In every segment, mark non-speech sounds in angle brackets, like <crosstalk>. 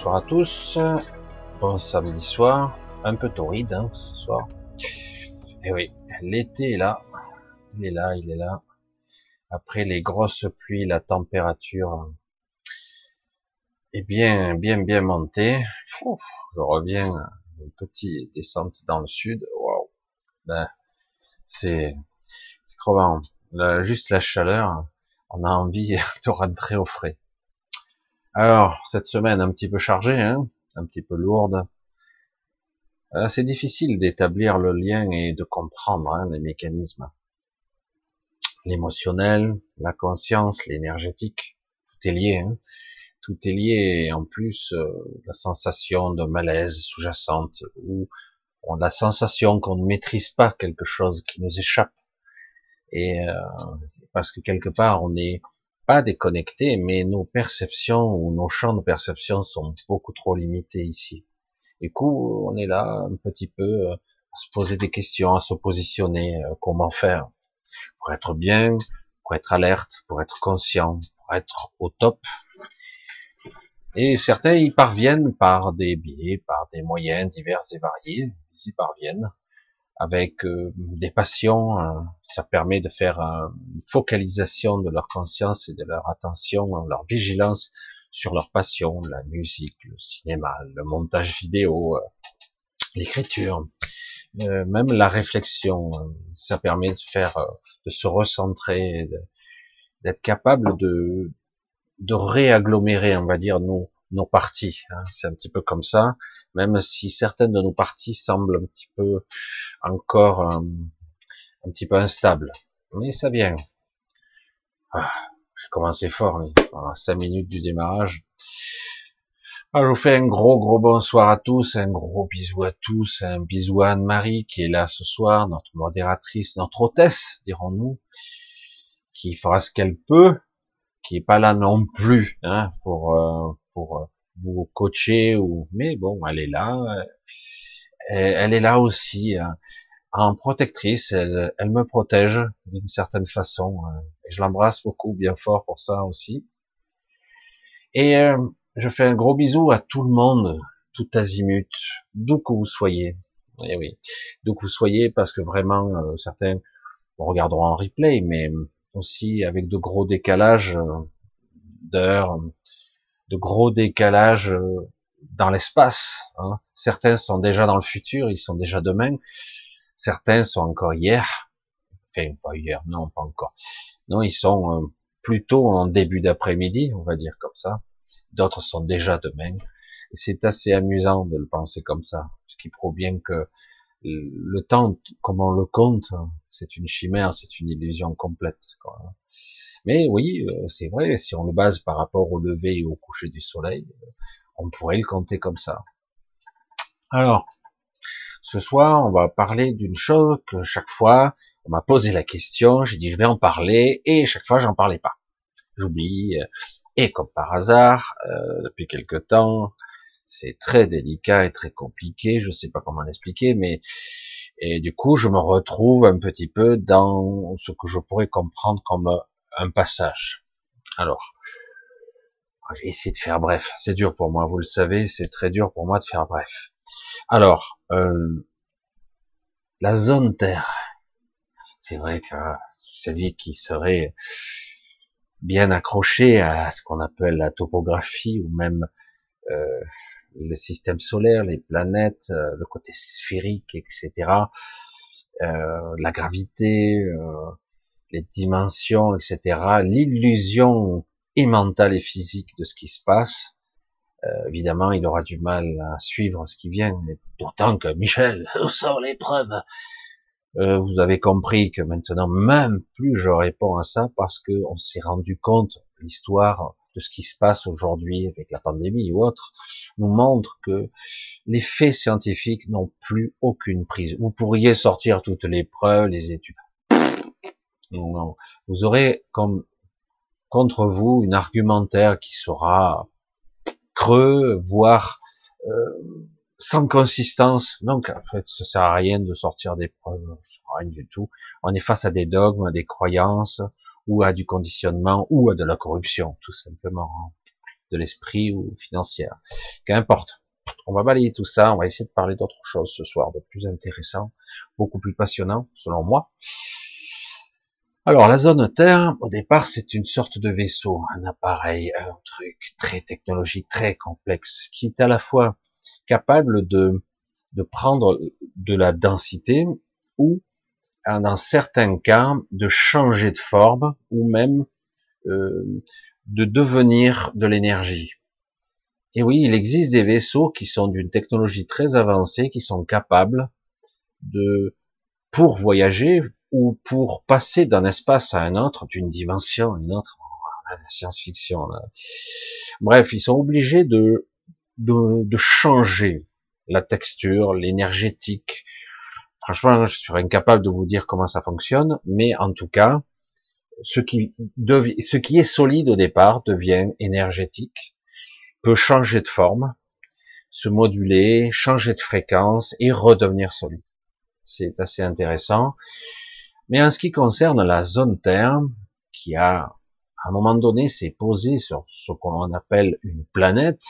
bonsoir à tous. Bon samedi soir, un peu torride hein, ce soir. Et eh oui, l'été est là, il est là, il est là. Après les grosses pluies, la température est bien, bien, bien montée. je reviens une petite descente dans le sud. Waouh, ben, c'est, c'est crevant. juste la chaleur, on a envie <laughs> de rentrer au frais. Alors, cette semaine un petit peu chargée, hein, un petit peu lourde. Euh, c'est difficile d'établir le lien et de comprendre hein, les mécanismes. L'émotionnel, la conscience, l'énergétique, tout est lié. Hein. Tout est lié et en plus euh, la sensation de malaise sous-jacente ou on a la sensation qu'on ne maîtrise pas quelque chose qui nous échappe. Et euh, parce que quelque part on est pas déconnecté, mais nos perceptions ou nos champs de perception sont beaucoup trop limités ici. Du coup, on est là un petit peu euh, à se poser des questions, à se positionner, euh, comment faire pour être bien, pour être alerte, pour être conscient, pour être au top. Et certains y parviennent par des biais, par des moyens divers et variés, ils y parviennent avec euh, des passions. Euh, ça permet de faire une focalisation de leur conscience et de leur attention, hein, leur vigilance sur leur passion, la musique, le cinéma, le montage vidéo, euh, l'écriture, même la réflexion. ça permet de faire, de se recentrer, d'être capable de, de réagglomérer, on va dire, nos, nos parties. Hein. C'est un petit peu comme ça, même si certaines de nos parties semblent un petit peu encore un, un petit peu instables. Mais ça vient. Ah, J'ai commencé fort, à 5 minutes du démarrage. Alors, je vous fais un gros gros bonsoir à tous, un gros bisou à tous, un bisou à Anne-Marie qui est là ce soir, notre modératrice, notre hôtesse, dirons-nous, qui fera ce qu'elle peut, qui est pas là non plus hein, pour euh, pour euh, vous coacher ou mais bon elle est là euh, elle est là aussi hein. en protectrice elle, elle me protège d'une certaine façon et je l'embrasse beaucoup bien fort pour ça aussi et je fais un gros bisou à tout le monde tout azimut d'où que vous soyez et eh oui d'où que vous soyez parce que vraiment certains regarderont en replay mais aussi avec de gros décalages euh, d'heures, de gros décalages euh, dans l'espace. Hein. Certains sont déjà dans le futur, ils sont déjà demain. Certains sont encore hier. Enfin, pas hier, non, pas encore. Non, ils sont euh, plutôt en début d'après-midi, on va dire comme ça. D'autres sont déjà demain. C'est assez amusant de le penser comme ça, ce qui prouve bien que le temps, comme on le compte, c'est une chimère, c'est une illusion complète. Quoi. Mais oui, euh, c'est vrai, si on le base par rapport au lever et au coucher du soleil, on pourrait le compter comme ça. Alors, ce soir, on va parler d'une chose que chaque fois, on m'a posé la question, j'ai dit je vais en parler, et chaque fois, j'en parlais pas. J'oublie, et comme par hasard, euh, depuis quelque temps, c'est très délicat et très compliqué, je sais pas comment l'expliquer, mais et du coup je me retrouve un petit peu dans ce que je pourrais comprendre comme un passage. Alors, j'ai essayé de faire bref. C'est dur pour moi, vous le savez, c'est très dur pour moi de faire bref. Alors, euh, la zone Terre. C'est vrai que celui qui serait bien accroché à ce qu'on appelle la topographie ou même euh, le système solaire, les planètes, euh, le côté sphérique, etc., euh, la gravité, euh, les dimensions, etc., l'illusion et mentale et physique de ce qui se passe, évidemment, il aura du mal à suivre ce qui vient, d'autant que Michel, <laughs> où sont les preuves? Vous avez compris que maintenant, même plus je réponds à ça parce que on s'est rendu compte, l'histoire de ce qui se passe aujourd'hui avec la pandémie ou autre, nous montre que les faits scientifiques n'ont plus aucune prise. Vous pourriez sortir toutes les preuves, les études. Vous aurez comme contre vous une argumentaire qui sera creux, voire euh, sans consistance. Donc, en fait, ça sert à rien de sortir des preuves, rien du tout. On est face à des dogmes, à des croyances, ou à du conditionnement, ou à de la corruption, tout simplement. de l'esprit ou financière. Qu'importe. On va balayer tout ça, on va essayer de parler d'autre chose ce soir, de plus intéressant, beaucoup plus passionnant, selon moi. Alors, la zone Terre, au départ, c'est une sorte de vaisseau, un appareil, un truc très technologique, très complexe, qui est à la fois capable de, de prendre de la densité ou, dans certains cas, de changer de forme ou même euh, de devenir de l'énergie. Et oui, il existe des vaisseaux qui sont d'une technologie très avancée, qui sont capables de, pour voyager ou pour passer d'un espace à un autre, d'une dimension à une autre, la science-fiction. Bref, ils sont obligés de, de, de changer la texture, l'énergétique. Franchement, je suis incapable de vous dire comment ça fonctionne, mais en tout cas, ce qui, ce qui est solide au départ devient énergétique, peut changer de forme, se moduler, changer de fréquence et redevenir solide. C'est assez intéressant. Mais en ce qui concerne la zone Terre, qui a, à un moment donné, s'est posée sur ce qu'on appelle une planète,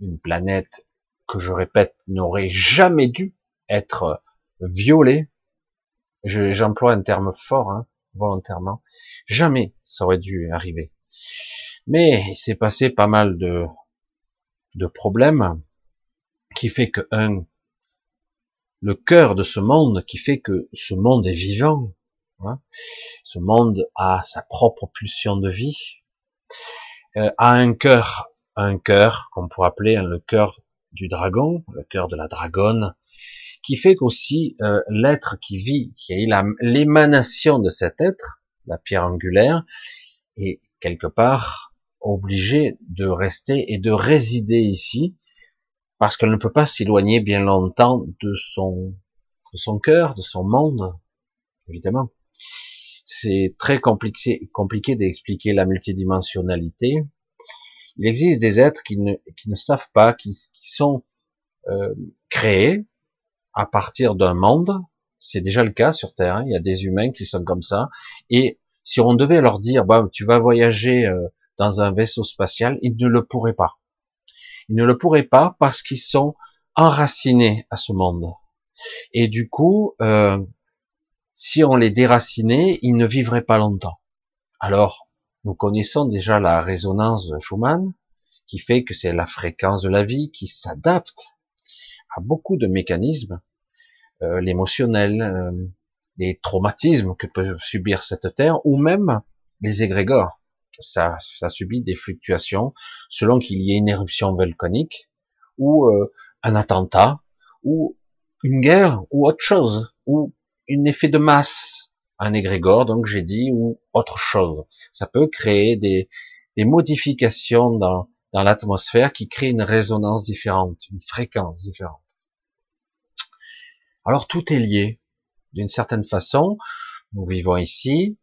une planète que je répète n'aurait jamais dû être violée. J'emploie un terme fort, hein, volontairement. Jamais ça aurait dû arriver. Mais il s'est passé pas mal de, de problèmes qui fait que un, le cœur de ce monde qui fait que ce monde est vivant. Hein, ce monde a sa propre pulsion de vie, euh, a un cœur, un cœur qu'on pourrait appeler le cœur du dragon, le cœur de la dragonne, qui fait qu'aussi euh, l'être qui vit, qui est l'émanation de cet être, la pierre angulaire, est quelque part obligé de rester et de résider ici, parce qu'elle ne peut pas s'éloigner bien longtemps de son, de cœur, de son monde, évidemment. C'est très compliqué, compliqué d'expliquer la multidimensionnalité. Il existe des êtres qui ne, qui ne savent pas, qui, qui sont euh, créés à partir d'un monde. C'est déjà le cas sur Terre. Hein. Il y a des humains qui sont comme ça. Et si on devait leur dire, bah, tu vas voyager euh, dans un vaisseau spatial, ils ne le pourraient pas. Ils ne le pourraient pas parce qu'ils sont enracinés à ce monde. Et du coup, euh, si on les déracinait, ils ne vivraient pas longtemps. Alors, nous connaissons déjà la résonance de Schumann, qui fait que c'est la fréquence de la vie qui s'adapte à beaucoup de mécanismes, euh, l'émotionnel, euh, les traumatismes que peuvent subir cette terre, ou même les égrégores ça, ça subit des fluctuations selon qu'il y ait une éruption volcanique ou euh, un attentat ou une guerre ou autre chose ou un effet de masse, un égrégore, donc j'ai dit, ou autre chose. Ça peut créer des, des modifications dans, dans l'atmosphère qui créent une résonance différente, une fréquence différente. Alors tout est lié d'une certaine façon. Nous vivons ici,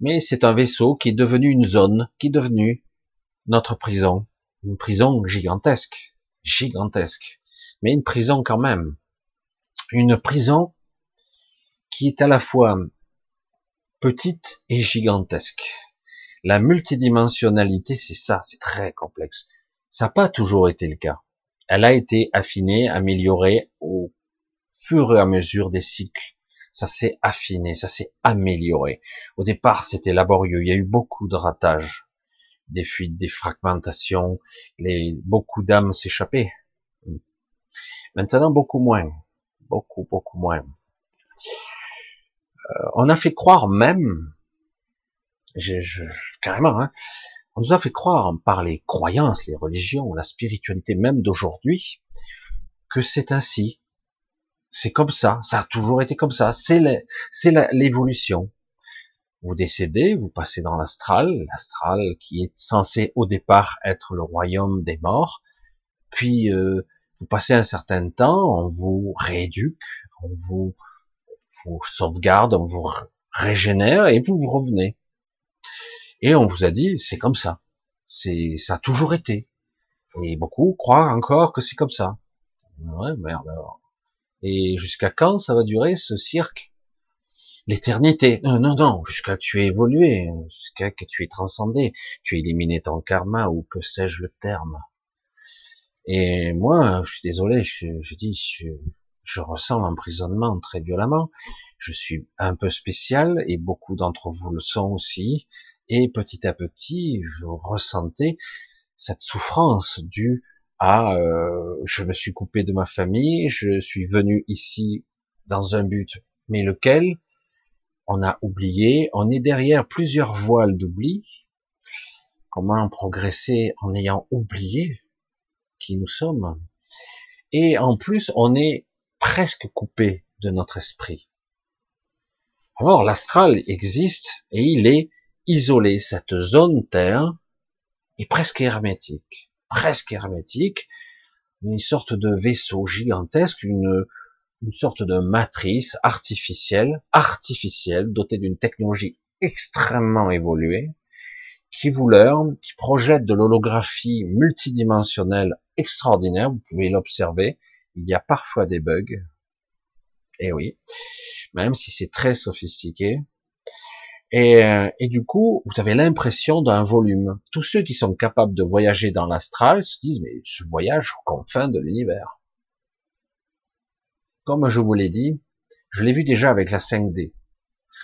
mais c'est un vaisseau qui est devenu une zone, qui est devenu notre prison, une prison gigantesque, gigantesque, mais une prison quand même, une prison qui est à la fois petite et gigantesque. La multidimensionnalité, c'est ça, c'est très complexe. Ça n'a pas toujours été le cas. Elle a été affinée, améliorée au fur et à mesure des cycles ça s'est affiné, ça s'est amélioré. Au départ, c'était laborieux, il y a eu beaucoup de ratages, des fuites, des fragmentations, les, beaucoup d'âmes s'échappaient. Maintenant, beaucoup moins, beaucoup, beaucoup moins. Euh, on a fait croire même, je, carrément, hein, on nous a fait croire par les croyances, les religions, la spiritualité même d'aujourd'hui, que c'est ainsi, c'est comme ça, ça a toujours été comme ça, c'est l'évolution. Vous décédez, vous passez dans l'astral, l'astral qui est censé au départ être le royaume des morts, puis euh, vous passez un certain temps, on vous rééduque, on vous, vous sauvegarde, on vous régénère et vous vous revenez. Et on vous a dit, c'est comme ça. C'est, ça a toujours été. Et beaucoup croient encore que c'est comme ça. Ouais, merde alors. Et jusqu'à quand ça va durer ce cirque? L'éternité. Non, non, non, jusqu'à que tu aies évolué, jusqu'à que tu aies transcendé, tu aies éliminé ton karma ou que sais-je le terme. Et moi, je suis désolé, je, dis, je, je ressens l'emprisonnement très violemment. Je suis un peu spécial et beaucoup d'entre vous le sont aussi. Et petit à petit, vous ressentez cette souffrance due à euh, je me suis coupé de ma famille, je suis venu ici dans un but, mais lequel? On a oublié, on est derrière plusieurs voiles d'oubli. Comment progresser en ayant oublié qui nous sommes? Et en plus, on est presque coupé de notre esprit. Alors l'astral existe et il est isolé. Cette zone Terre est presque hermétique, presque hermétique, une sorte de vaisseau gigantesque, une, une sorte de matrice artificielle, artificielle, dotée d'une technologie extrêmement évoluée, qui vous leurre, qui projette de l'holographie multidimensionnelle extraordinaire, vous pouvez l'observer, il y a parfois des bugs, et eh oui, même si c'est très sophistiqué, et, euh, et, du coup, vous avez l'impression d'un volume. Tous ceux qui sont capables de voyager dans l'astral se disent, mais je voyage aux confins de l'univers. Comme je vous l'ai dit, je l'ai vu déjà avec la 5D.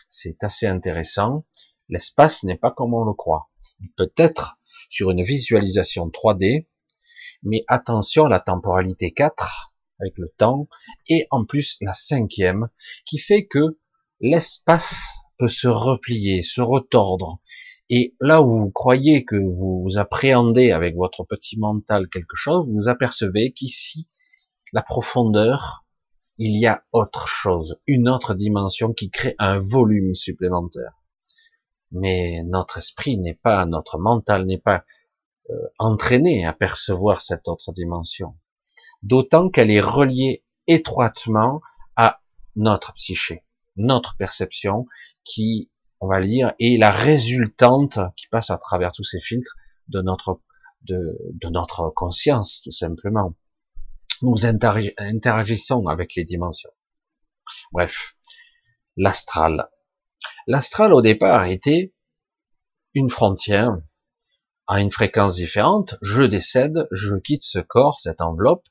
C'est assez intéressant. L'espace n'est pas comme on le croit. Il peut être sur une visualisation 3D, mais attention à la temporalité 4 avec le temps, et en plus la cinquième, qui fait que l'espace peut se replier, se retordre. Et là où vous croyez que vous appréhendez avec votre petit mental quelque chose, vous apercevez qu'ici, la profondeur, il y a autre chose, une autre dimension qui crée un volume supplémentaire. Mais notre esprit n'est pas, notre mental n'est pas euh, entraîné à percevoir cette autre dimension. D'autant qu'elle est reliée étroitement à notre psyché notre perception qui, on va dire, est la résultante qui passe à travers tous ces filtres de notre de, de notre conscience, tout simplement. Nous interagissons avec les dimensions. Bref, l'astral. L'astral au départ était une frontière à une fréquence différente. Je décède, je quitte ce corps, cette enveloppe,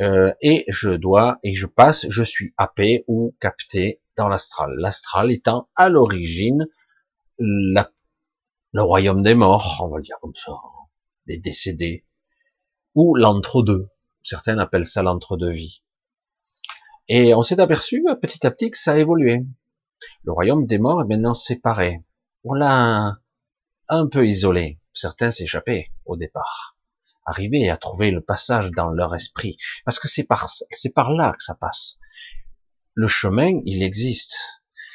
euh, et je dois et je passe, je suis happé ou capté dans l'astral. L'astral étant à l'origine le royaume des morts, on va le dire comme ça, les décédés, ou l'entre-deux. Certains appellent ça l'entre-deux-vie. Et on s'est aperçu petit à petit que ça a évolué. Le royaume des morts est maintenant séparé. On l'a un peu isolé. Certains s'échappaient au départ, arrivaient à trouver le passage dans leur esprit, parce que c'est par là que ça passe le chemin, il existe.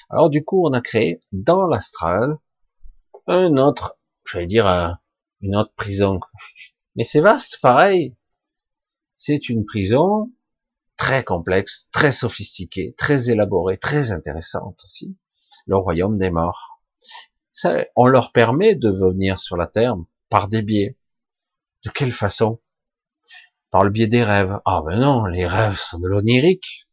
Alors du coup, on a créé dans l'astral un autre, j'allais dire une autre prison. Mais c'est vaste, pareil. C'est une prison très complexe, très sophistiquée, très élaborée, très intéressante aussi. Le royaume des morts. Ça, on leur permet de venir sur la terre par des biais. De quelle façon? Par le biais des rêves. Ah ben non, les rêves sont de l'onirique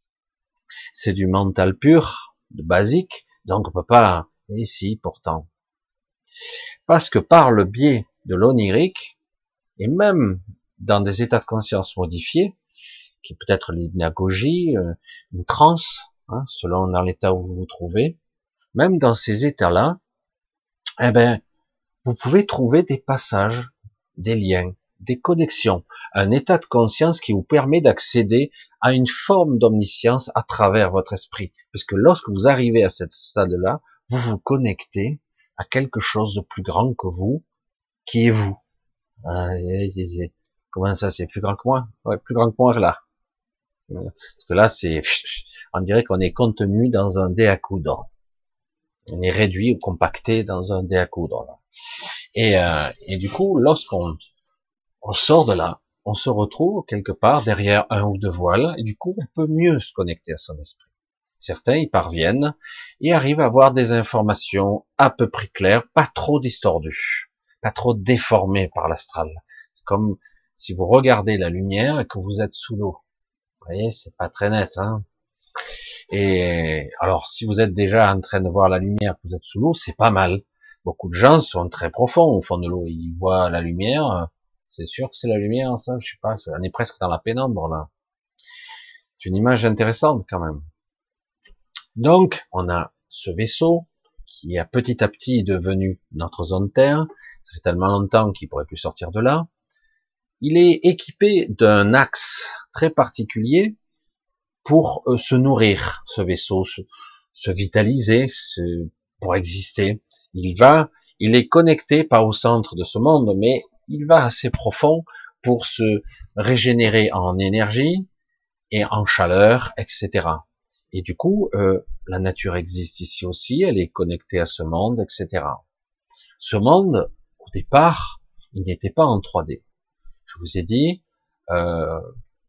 c'est du mental pur, de basique, donc on peut pas, et si, pourtant. Parce que par le biais de l'onirique, et même dans des états de conscience modifiés, qui peut être l'hypnagogie, euh, une transe, hein, selon dans l'état où vous vous trouvez, même dans ces états-là, eh ben, vous pouvez trouver des passages, des liens, des connexions, un état de conscience qui vous permet d'accéder à une forme d'omniscience à travers votre esprit. Parce que lorsque vous arrivez à ce stade-là, vous vous connectez à quelque chose de plus grand que vous, qui est vous. Ah, comment ça, c'est plus grand que moi? Ouais, plus grand que moi là. Parce que là, c'est, <laughs> on dirait qu'on est contenu dans un dé à coudre. On est réduit ou compacté dans un dé à coudre. Et, euh, et du coup, lorsqu'on on sort de là, on se retrouve quelque part derrière un ou deux voiles, et du coup, on peut mieux se connecter à son esprit. Certains y parviennent et arrivent à avoir des informations à peu près claires, pas trop distordues, pas trop déformées par l'astral. C'est comme si vous regardez la lumière et que vous êtes sous l'eau. Vous voyez, c'est pas très net. Hein Et alors, si vous êtes déjà en train de voir la lumière, que vous êtes sous l'eau, c'est pas mal. Beaucoup de gens sont très profonds au fond de l'eau. Ils voient la lumière. C'est sûr que c'est la lumière, ça. Je sais pas. On est presque dans la pénombre là. C'est une image intéressante quand même. Donc, on a ce vaisseau qui est petit à petit devenu notre zone Terre. Ça fait tellement longtemps qu'il pourrait plus sortir de là. Il est équipé d'un axe très particulier pour euh, se nourrir, ce vaisseau, se, vitaliser, pour exister. Il va, il est connecté pas au centre de ce monde, mais il va assez profond pour se régénérer en énergie et en chaleur, etc. Et du coup, euh, la nature existe ici aussi, elle est connectée à ce monde, etc. Ce monde, au départ, il n'était pas en 3D. Je vous ai dit, euh,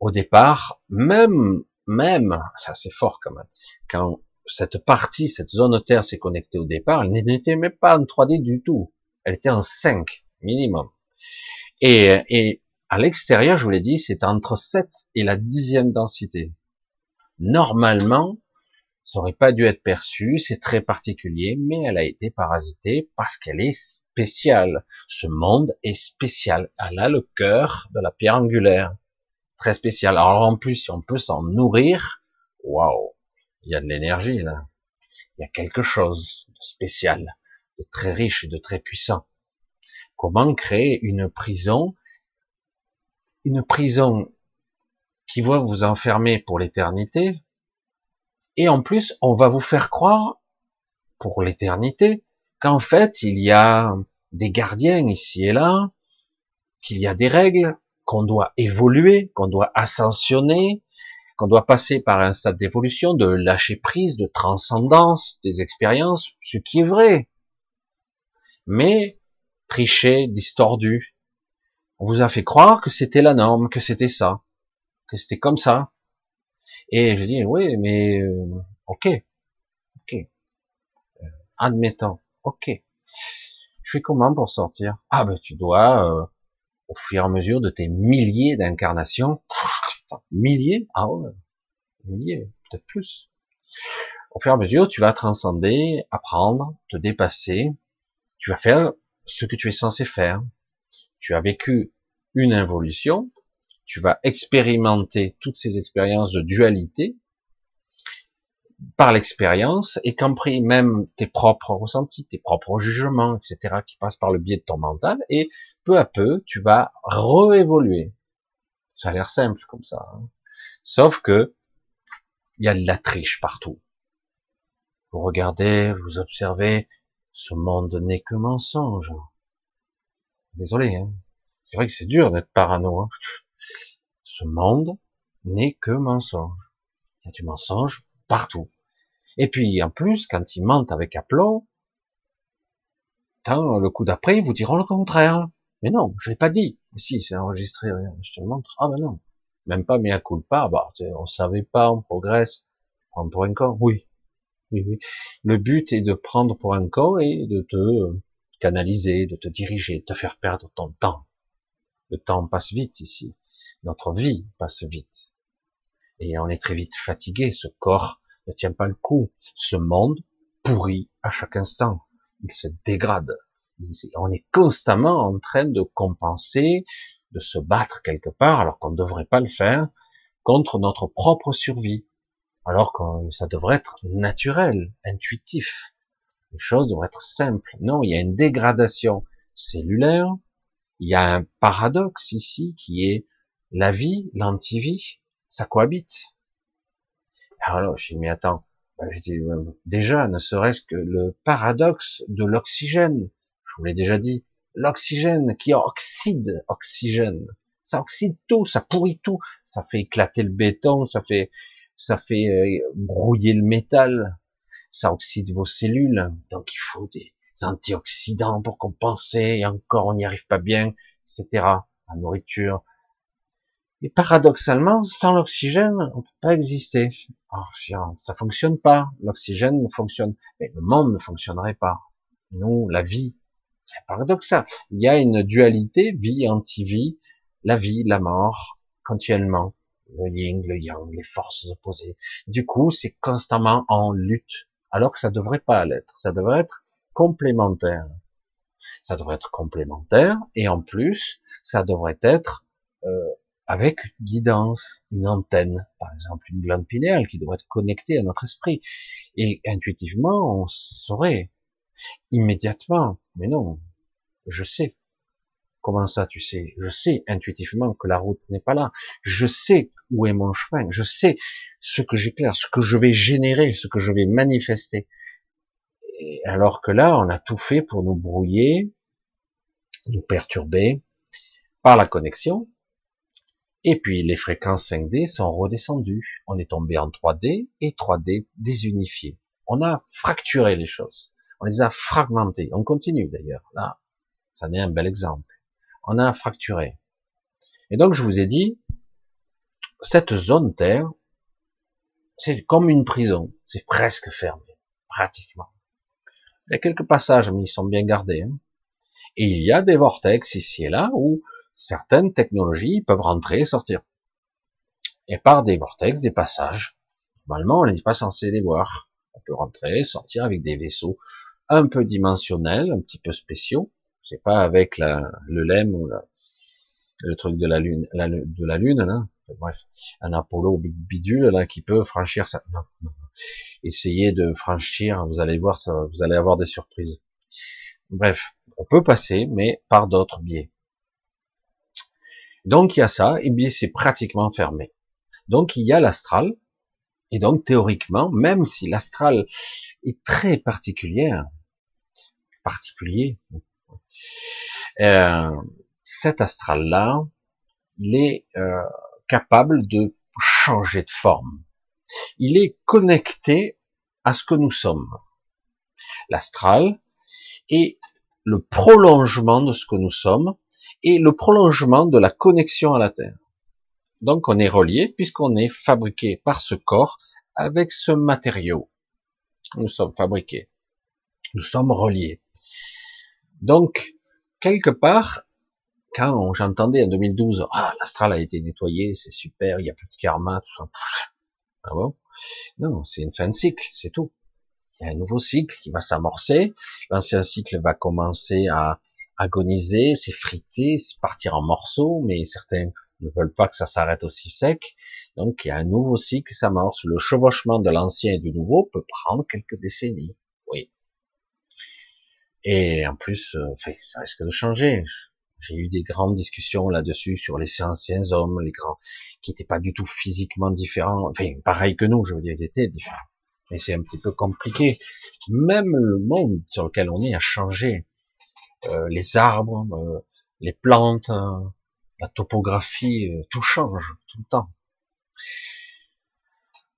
au départ, même même, ça c'est fort quand même, quand cette partie, cette zone Terre s'est connectée au départ, elle n'était même pas en 3D du tout. Elle était en 5 minimum. Et, à l'extérieur, je vous l'ai dit, c'est entre 7 et la dixième densité. Normalement, ça aurait pas dû être perçu, c'est très particulier, mais elle a été parasitée parce qu'elle est spéciale. Ce monde est spécial. Elle a le cœur de la pierre angulaire très spécial. Alors en plus, si on peut s'en nourrir, waouh, il y a de l'énergie là. Il y a quelque chose de spécial, de très riche et de très puissant. Comment créer une prison, une prison qui va vous enfermer pour l'éternité, et en plus, on va vous faire croire pour l'éternité qu'en fait, il y a des gardiens ici et là, qu'il y a des règles, qu'on doit évoluer, qu'on doit ascensionner, qu'on doit passer par un stade d'évolution, de lâcher prise, de transcendance des expériences, ce qui est vrai. Mais triché, distordu, on vous a fait croire que c'était la norme, que c'était ça, que c'était comme ça. Et je dis oui, mais euh, ok, ok, euh, admettons, ok. Je fais comment pour sortir? Ah ben tu dois euh, au fur et à mesure de tes milliers d'incarnations, <laughs> milliers, ah ouais, milliers, peut-être plus. Au fur et à mesure, tu vas transcender, apprendre, te dépasser, tu vas faire ce que tu es censé faire. Tu as vécu une évolution, tu vas expérimenter toutes ces expériences de dualité, par l'expérience et compris même tes propres ressentis, tes propres jugements, etc., qui passent par le biais de ton mental, et peu à peu, tu vas réévoluer. Ça a l'air simple comme ça. Hein. Sauf que il y a de la triche partout. Vous regardez, vous observez, ce monde n'est que mensonge. Désolé, hein. c'est vrai que c'est dur d'être parano. Hein. Ce monde n'est que mensonge. Il y a du mensonge partout. Et puis, en plus, quand ils mentent avec aplomb, tant le coup d'après, ils vous diront le contraire. Mais non, je l'ai pas dit. Si, c'est enregistré, je te le montre. Ah ben non. Même pas mais à coup de pas, bah, on savait pas, on progresse. Prendre pour un oui. Oui, oui. Le but est de prendre pour un corps et de te canaliser, de te diriger, de te faire perdre ton temps. Le temps passe vite ici. Notre vie passe vite. Et on est très vite fatigué. Ce corps ne tient pas le coup. Ce monde pourrit à chaque instant. Il se dégrade. On est constamment en train de compenser, de se battre quelque part, alors qu'on ne devrait pas le faire, contre notre propre survie. Alors que ça devrait être naturel, intuitif. Les choses devraient être simples. Non, il y a une dégradation cellulaire. Il y a un paradoxe ici qui est la vie, l'antivie, ça cohabite. Alors, je dis, mais attends, ben, déjà, ne serait-ce que le paradoxe de l'oxygène, je vous l'ai déjà dit, l'oxygène qui oxyde oxygène, ça oxyde tout, ça pourrit tout, ça fait éclater le béton, ça fait, ça fait euh, brouiller le métal, ça oxyde vos cellules, donc il faut des antioxydants pour compenser, et encore on n'y arrive pas bien, etc. La nourriture, et paradoxalement, sans l'oxygène, on peut pas exister. Alors, ça fonctionne pas. L'oxygène ne fonctionne, mais le monde ne fonctionnerait pas. Nous, la vie, c'est paradoxal. Il y a une dualité, vie, anti-vie, la vie, la mort, continuellement. Le yin, le yang, les forces opposées. Du coup, c'est constamment en lutte, alors que ça devrait pas l'être. Ça devrait être complémentaire. Ça devrait être complémentaire, et en plus, ça devrait être euh, avec une guidance, une antenne, par exemple une glande pinéale qui devrait être connectée à notre esprit. Et intuitivement, on saurait immédiatement, mais non, je sais. Comment ça, tu sais? Je sais intuitivement que la route n'est pas là. Je sais où est mon chemin. Je sais ce que j'éclaire, ce que je vais générer, ce que je vais manifester. Alors que là, on a tout fait pour nous brouiller, nous perturber par la connexion, et puis les fréquences 5D sont redescendues. On est tombé en 3D et 3D désunifié. On a fracturé les choses. On les a fragmentées. On continue d'ailleurs. Là, ça n'est un bel exemple. On a fracturé. Et donc je vous ai dit, cette zone Terre, c'est comme une prison. C'est presque fermé, pratiquement. Il y a quelques passages, mais ils sont bien gardés. Hein. Et il y a des vortex ici et là où certaines technologies peuvent rentrer et sortir. Et par des vortex, des passages. Normalement, on n'est pas censé les voir. On peut rentrer, sortir avec des vaisseaux un peu dimensionnels, un petit peu spéciaux. C'est pas avec la, le LEM ou le truc de la lune, de la lune là. Bref, un Apollo bidule là qui peut franchir ça. Non, non. Essayez de franchir, vous allez voir ça, vous allez avoir des surprises. Bref, on peut passer, mais par d'autres biais. Donc il y a ça, et bien c'est pratiquement fermé. Donc il y a l'astral, et donc théoriquement, même si l'astral est très particulier, particulier, euh, cet astral-là, il est euh, capable de changer de forme. Il est connecté à ce que nous sommes. L'astral est le prolongement de ce que nous sommes, et le prolongement de la connexion à la Terre. Donc on est relié puisqu'on est fabriqué par ce corps avec ce matériau. Nous sommes fabriqués. Nous sommes reliés. Donc, quelque part, quand j'entendais en 2012, ah, l'astral a été nettoyé, c'est super, il n'y a plus de karma, tout ça. Ah bon? Non, c'est une fin de cycle, c'est tout. Il y a un nouveau cycle qui va s'amorcer. L'ancien cycle va commencer à agoniser, s'effriter, partir en morceaux, mais certains ne veulent pas que ça s'arrête aussi sec. Donc il y a un nouveau cycle qui s'amorce. Le chevauchement de l'ancien et du nouveau peut prendre quelques décennies. Et en plus, euh, ça risque de changer. J'ai eu des grandes discussions là-dessus sur les anciens hommes, les grands, qui n'étaient pas du tout physiquement différents, enfin pareil que nous, je veux dire, ils étaient différents. Mais c'est un petit peu compliqué. Même le monde sur lequel on est a changé. Euh, les arbres, euh, les plantes, euh, la topographie, tout change tout le temps.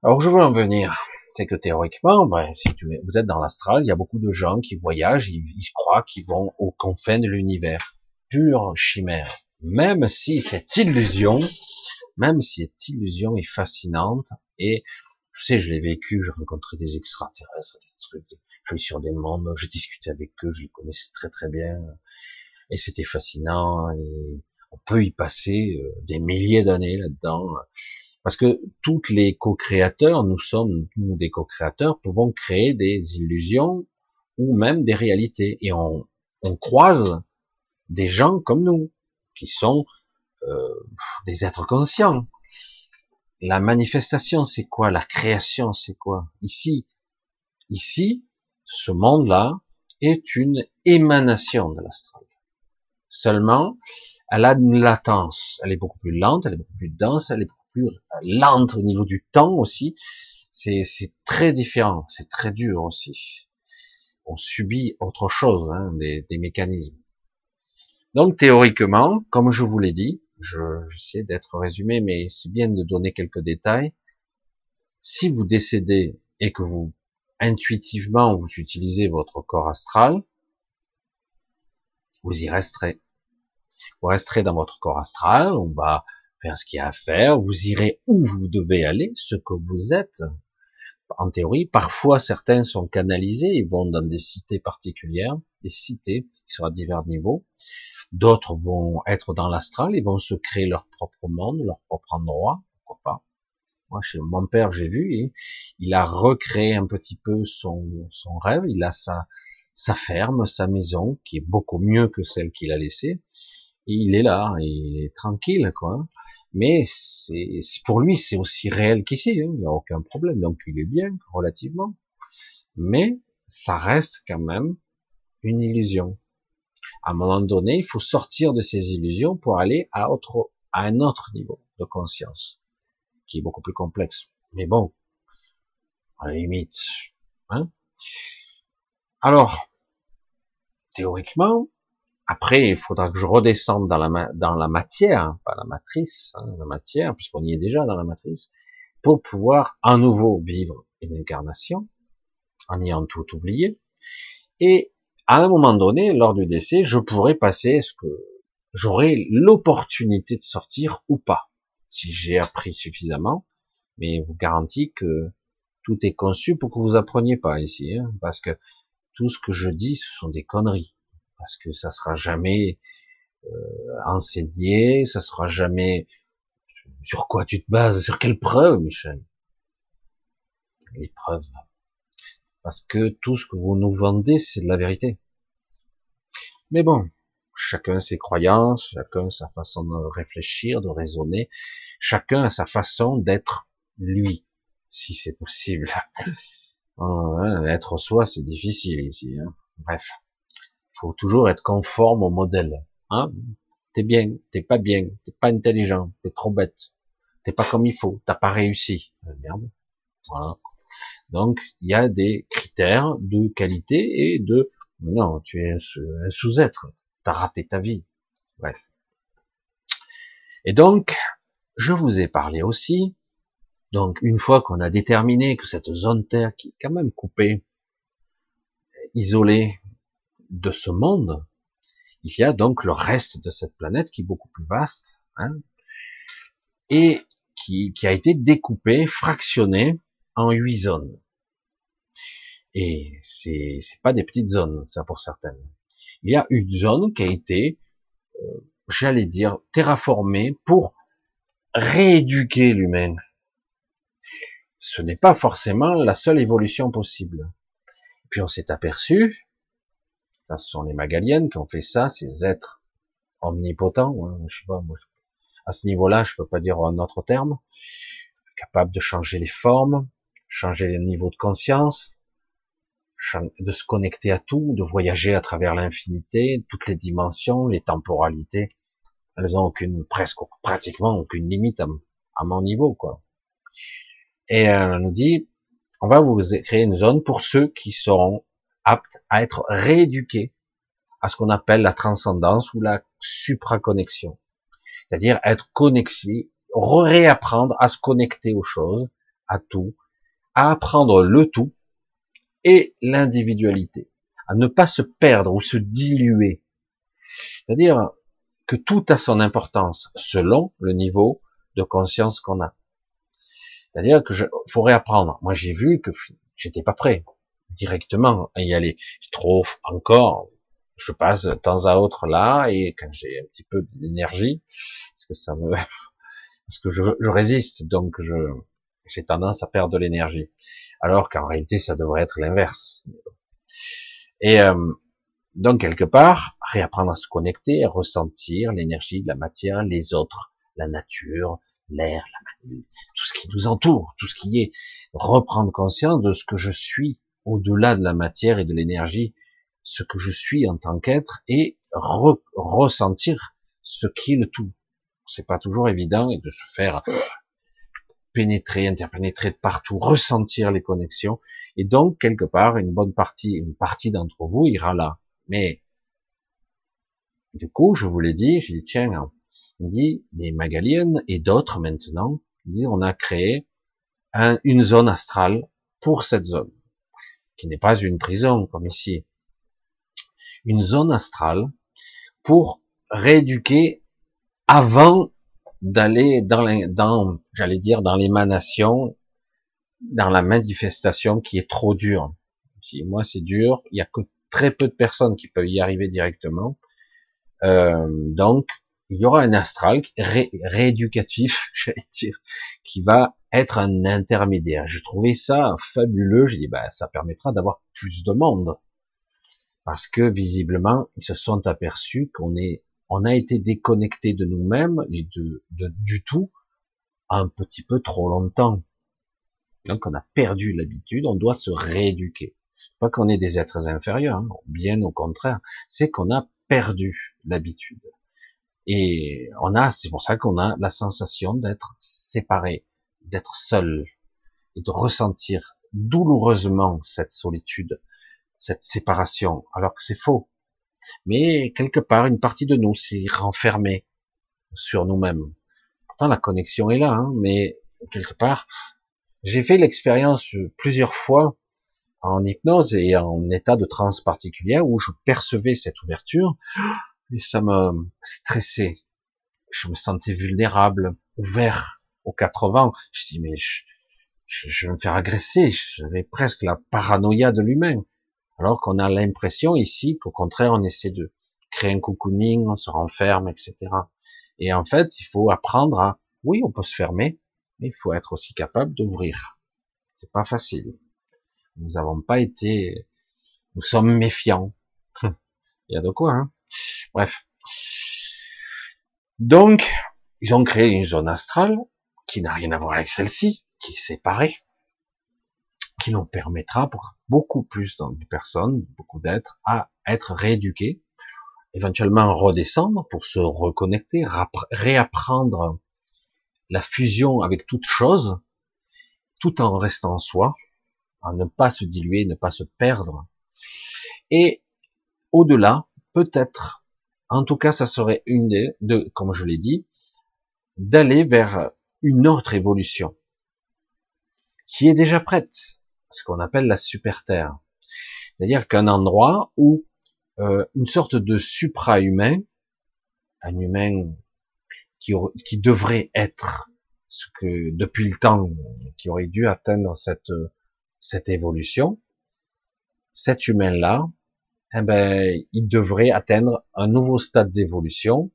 Alors je veux en venir, c'est que théoriquement, ben, si tu, vous êtes dans l'astral, il y a beaucoup de gens qui voyagent, ils, croient qu'ils vont aux confins de l'univers, pure chimère. Même si cette illusion, même si cette illusion est fascinante et je sais, je l'ai vécu, j'ai rencontré des extraterrestres, des trucs, je suis sur des mondes, je discutais avec eux, je les connaissais très très bien, et c'était fascinant, et on peut y passer euh, des milliers d'années là-dedans, parce que toutes les co-créateurs, nous sommes, nous des co-créateurs, pouvons créer des illusions ou même des réalités, et on, on croise des gens comme nous, qui sont euh, des êtres conscients. La manifestation, c'est quoi? La création, c'est quoi? Ici, ici, ce monde-là est une émanation de l'astral. Seulement, elle a une latence. Elle est beaucoup plus lente, elle est beaucoup plus dense, elle est plus lente au niveau du temps aussi. C'est très différent, c'est très dur aussi. On subit autre chose, hein, des, mécanismes. Donc théoriquement, comme je vous l'ai dit, je j'essaie d'être résumé, mais c'est bien de donner quelques détails. Si vous décédez et que vous intuitivement vous utilisez votre corps astral, vous y resterez. Vous resterez dans votre corps astral, on va faire ce qu'il y a à faire, vous irez où vous devez aller, ce que vous êtes. En théorie, parfois certains sont canalisés, ils vont dans des cités particulières, des cités qui sont à divers niveaux. D'autres vont être dans l'astral, ils vont se créer leur propre monde, leur propre endroit, pourquoi pas. Moi, chez mon père, j'ai vu, il a recréé un petit peu son, rêve. Il a sa, ferme, sa maison, qui est beaucoup mieux que celle qu'il a laissée. Il est là, il est tranquille, quoi. Mais c'est, pour lui, c'est aussi réel qu'ici. Hein. Il n'y a aucun problème. Donc, il est bien, relativement. Mais ça reste quand même une illusion. À un moment donné, il faut sortir de ces illusions pour aller à autre, à un autre niveau de conscience qui est beaucoup plus complexe. Mais bon, à la limite. Hein Alors, théoriquement, après, il faudra que je redescende dans la, dans la matière, pas la matrice, hein, la matière, puisqu'on y est déjà dans la matrice, pour pouvoir à nouveau vivre une incarnation, en ayant tout oublié. Et à un moment donné, lors du décès, je pourrais passer ce que j'aurai l'opportunité de sortir ou pas si j'ai appris suffisamment, mais vous garantis que tout est conçu pour que vous appreniez pas ici, hein, parce que tout ce que je dis, ce sont des conneries, parce que ça sera jamais euh, enseigné, ça sera jamais sur quoi tu te bases, sur quelle preuve, Michel Les preuves. Parce que tout ce que vous nous vendez, c'est de la vérité. Mais bon, Chacun ses croyances, chacun sa façon de réfléchir, de raisonner, chacun a sa façon d'être lui, si c'est possible. <laughs> Euh, être soi, c'est difficile ici. Hein. Bref, faut toujours être conforme au modèle. Hein? T'es bien, t'es pas bien, t'es pas intelligent, t'es trop bête, t'es pas comme il faut, t'as pas réussi. Euh, merde. Voilà. Donc il y a des critères de qualité et de non, tu es un sous-être t'as raté ta vie. Bref. Et donc, je vous ai parlé aussi, donc une fois qu'on a déterminé que cette zone Terre qui est quand même coupée, isolée de ce monde, il y a donc le reste de cette planète qui est beaucoup plus vaste, hein, et qui, qui a été découpée, fractionnée en huit zones. Et c'est, c'est pas des petites zones, ça pour certaines il y a une zone qui a été, euh, j'allais dire, terraformée pour rééduquer l'humain. Ce n'est pas forcément la seule évolution possible. puis on s'est aperçu, ça ce sont les Magaliennes qui ont fait ça, ces êtres omnipotents, hein, je sais pas, à ce niveau-là, je peux pas dire un autre terme, capables de changer les formes, changer les niveaux de conscience, de se connecter à tout, de voyager à travers l'infinité, toutes les dimensions, les temporalités, elles ont aucune, presque, pratiquement aucune limite à, mon niveau, quoi. Et elle nous dit, on va vous créer une zone pour ceux qui seront aptes à être rééduqués à ce qu'on appelle la transcendance ou la supraconnexion. C'est-à-dire être connecté, réapprendre à se connecter aux choses, à tout, à apprendre le tout, et l'individualité, à ne pas se perdre ou se diluer. C'est-à-dire que tout a son importance selon le niveau de conscience qu'on a. C'est-à-dire que je faut réapprendre. Moi, j'ai vu que j'étais pas prêt directement à y aller. Je trouve encore, je passe de temps à autre là, et quand j'ai un petit peu d'énergie, parce que ça me, <laughs> parce que je, résiste, donc je, j'ai tendance à perdre de l'énergie alors qu'en réalité ça devrait être l'inverse. Et euh, donc quelque part, réapprendre à se connecter, à ressentir l'énergie de la matière, les autres, la nature, l'air, tout ce qui nous entoure, tout ce qui est reprendre conscience de ce que je suis au-delà de la matière et de l'énergie, ce que je suis en tant qu'être et ressentir ce qui est le tout. C'est pas toujours évident et de se faire pénétrer, interpénétrer de partout, ressentir les connexions. Et donc, quelque part, une bonne partie, une partie d'entre vous ira là. Mais, du coup, je vous l'ai dit, je dis, tiens, il dit, les Magaliennes et d'autres maintenant, on a créé une zone astrale pour cette zone, qui n'est pas une prison comme ici. Une zone astrale pour rééduquer avant d'aller dans, dans j'allais dire, dans l'émanation, dans la manifestation qui est trop dure. Si moi c'est dur, il y a que très peu de personnes qui peuvent y arriver directement. Euh, donc, il y aura un astral rééducatif, <laughs> j'allais dire, qui va être un intermédiaire. Je trouvais ça fabuleux. J'ai dit, bah, ça permettra d'avoir plus de monde. Parce que visiblement, ils se sont aperçus qu'on est, on a été déconnecté de nous-mêmes et de, du tout un petit peu trop longtemps. Donc on a perdu l'habitude, on doit se rééduquer. Pas qu'on est des êtres inférieurs, hein. bien au contraire, c'est qu'on a perdu l'habitude. Et on a, c'est pour ça qu'on a la sensation d'être séparé, d'être seul, et de ressentir douloureusement cette solitude, cette séparation, alors que c'est faux. Mais quelque part, une partie de nous s'est renfermée sur nous-mêmes. Pourtant, la connexion est là, hein, mais quelque part, j'ai fait l'expérience plusieurs fois en hypnose et en état de transe particulière où je percevais cette ouverture et ça me stressait. Je me sentais vulnérable, ouvert aux quatre vents. Je dis mais je, je, vais me faire agresser. J'avais presque la paranoïa de l'humain. Alors qu'on a l'impression ici qu'au contraire on essaie de créer un cocooning, on se renferme, etc. Et en fait, il faut apprendre à, oui, on peut se fermer, mais il faut être aussi capable d'ouvrir. C'est pas facile. Nous n'avons pas été, nous sommes méfiants. <laughs> Il y a de quoi, hein. Bref. Donc, ils ont créé une zone astrale qui n'a rien à voir avec celle-ci, qui est séparée, qui nous permettra pour beaucoup plus de personnes, beaucoup d'êtres, à être rééduqués, éventuellement redescendre pour se reconnecter, réapprendre la fusion avec toute chose, tout en restant soi, à ne pas se diluer, ne pas se perdre. Et au-delà, peut-être, en tout cas, ça serait une des, de, comme je l'ai dit, d'aller vers une autre évolution qui est déjà prête, ce qu'on appelle la super terre. C'est-à-dire qu'un endroit où euh, une sorte de supra-humain, un humain qui, qui devrait être ce que depuis le temps, qui aurait dû atteindre cette cette évolution, cet humain-là, eh ben, il devrait atteindre un nouveau stade d'évolution,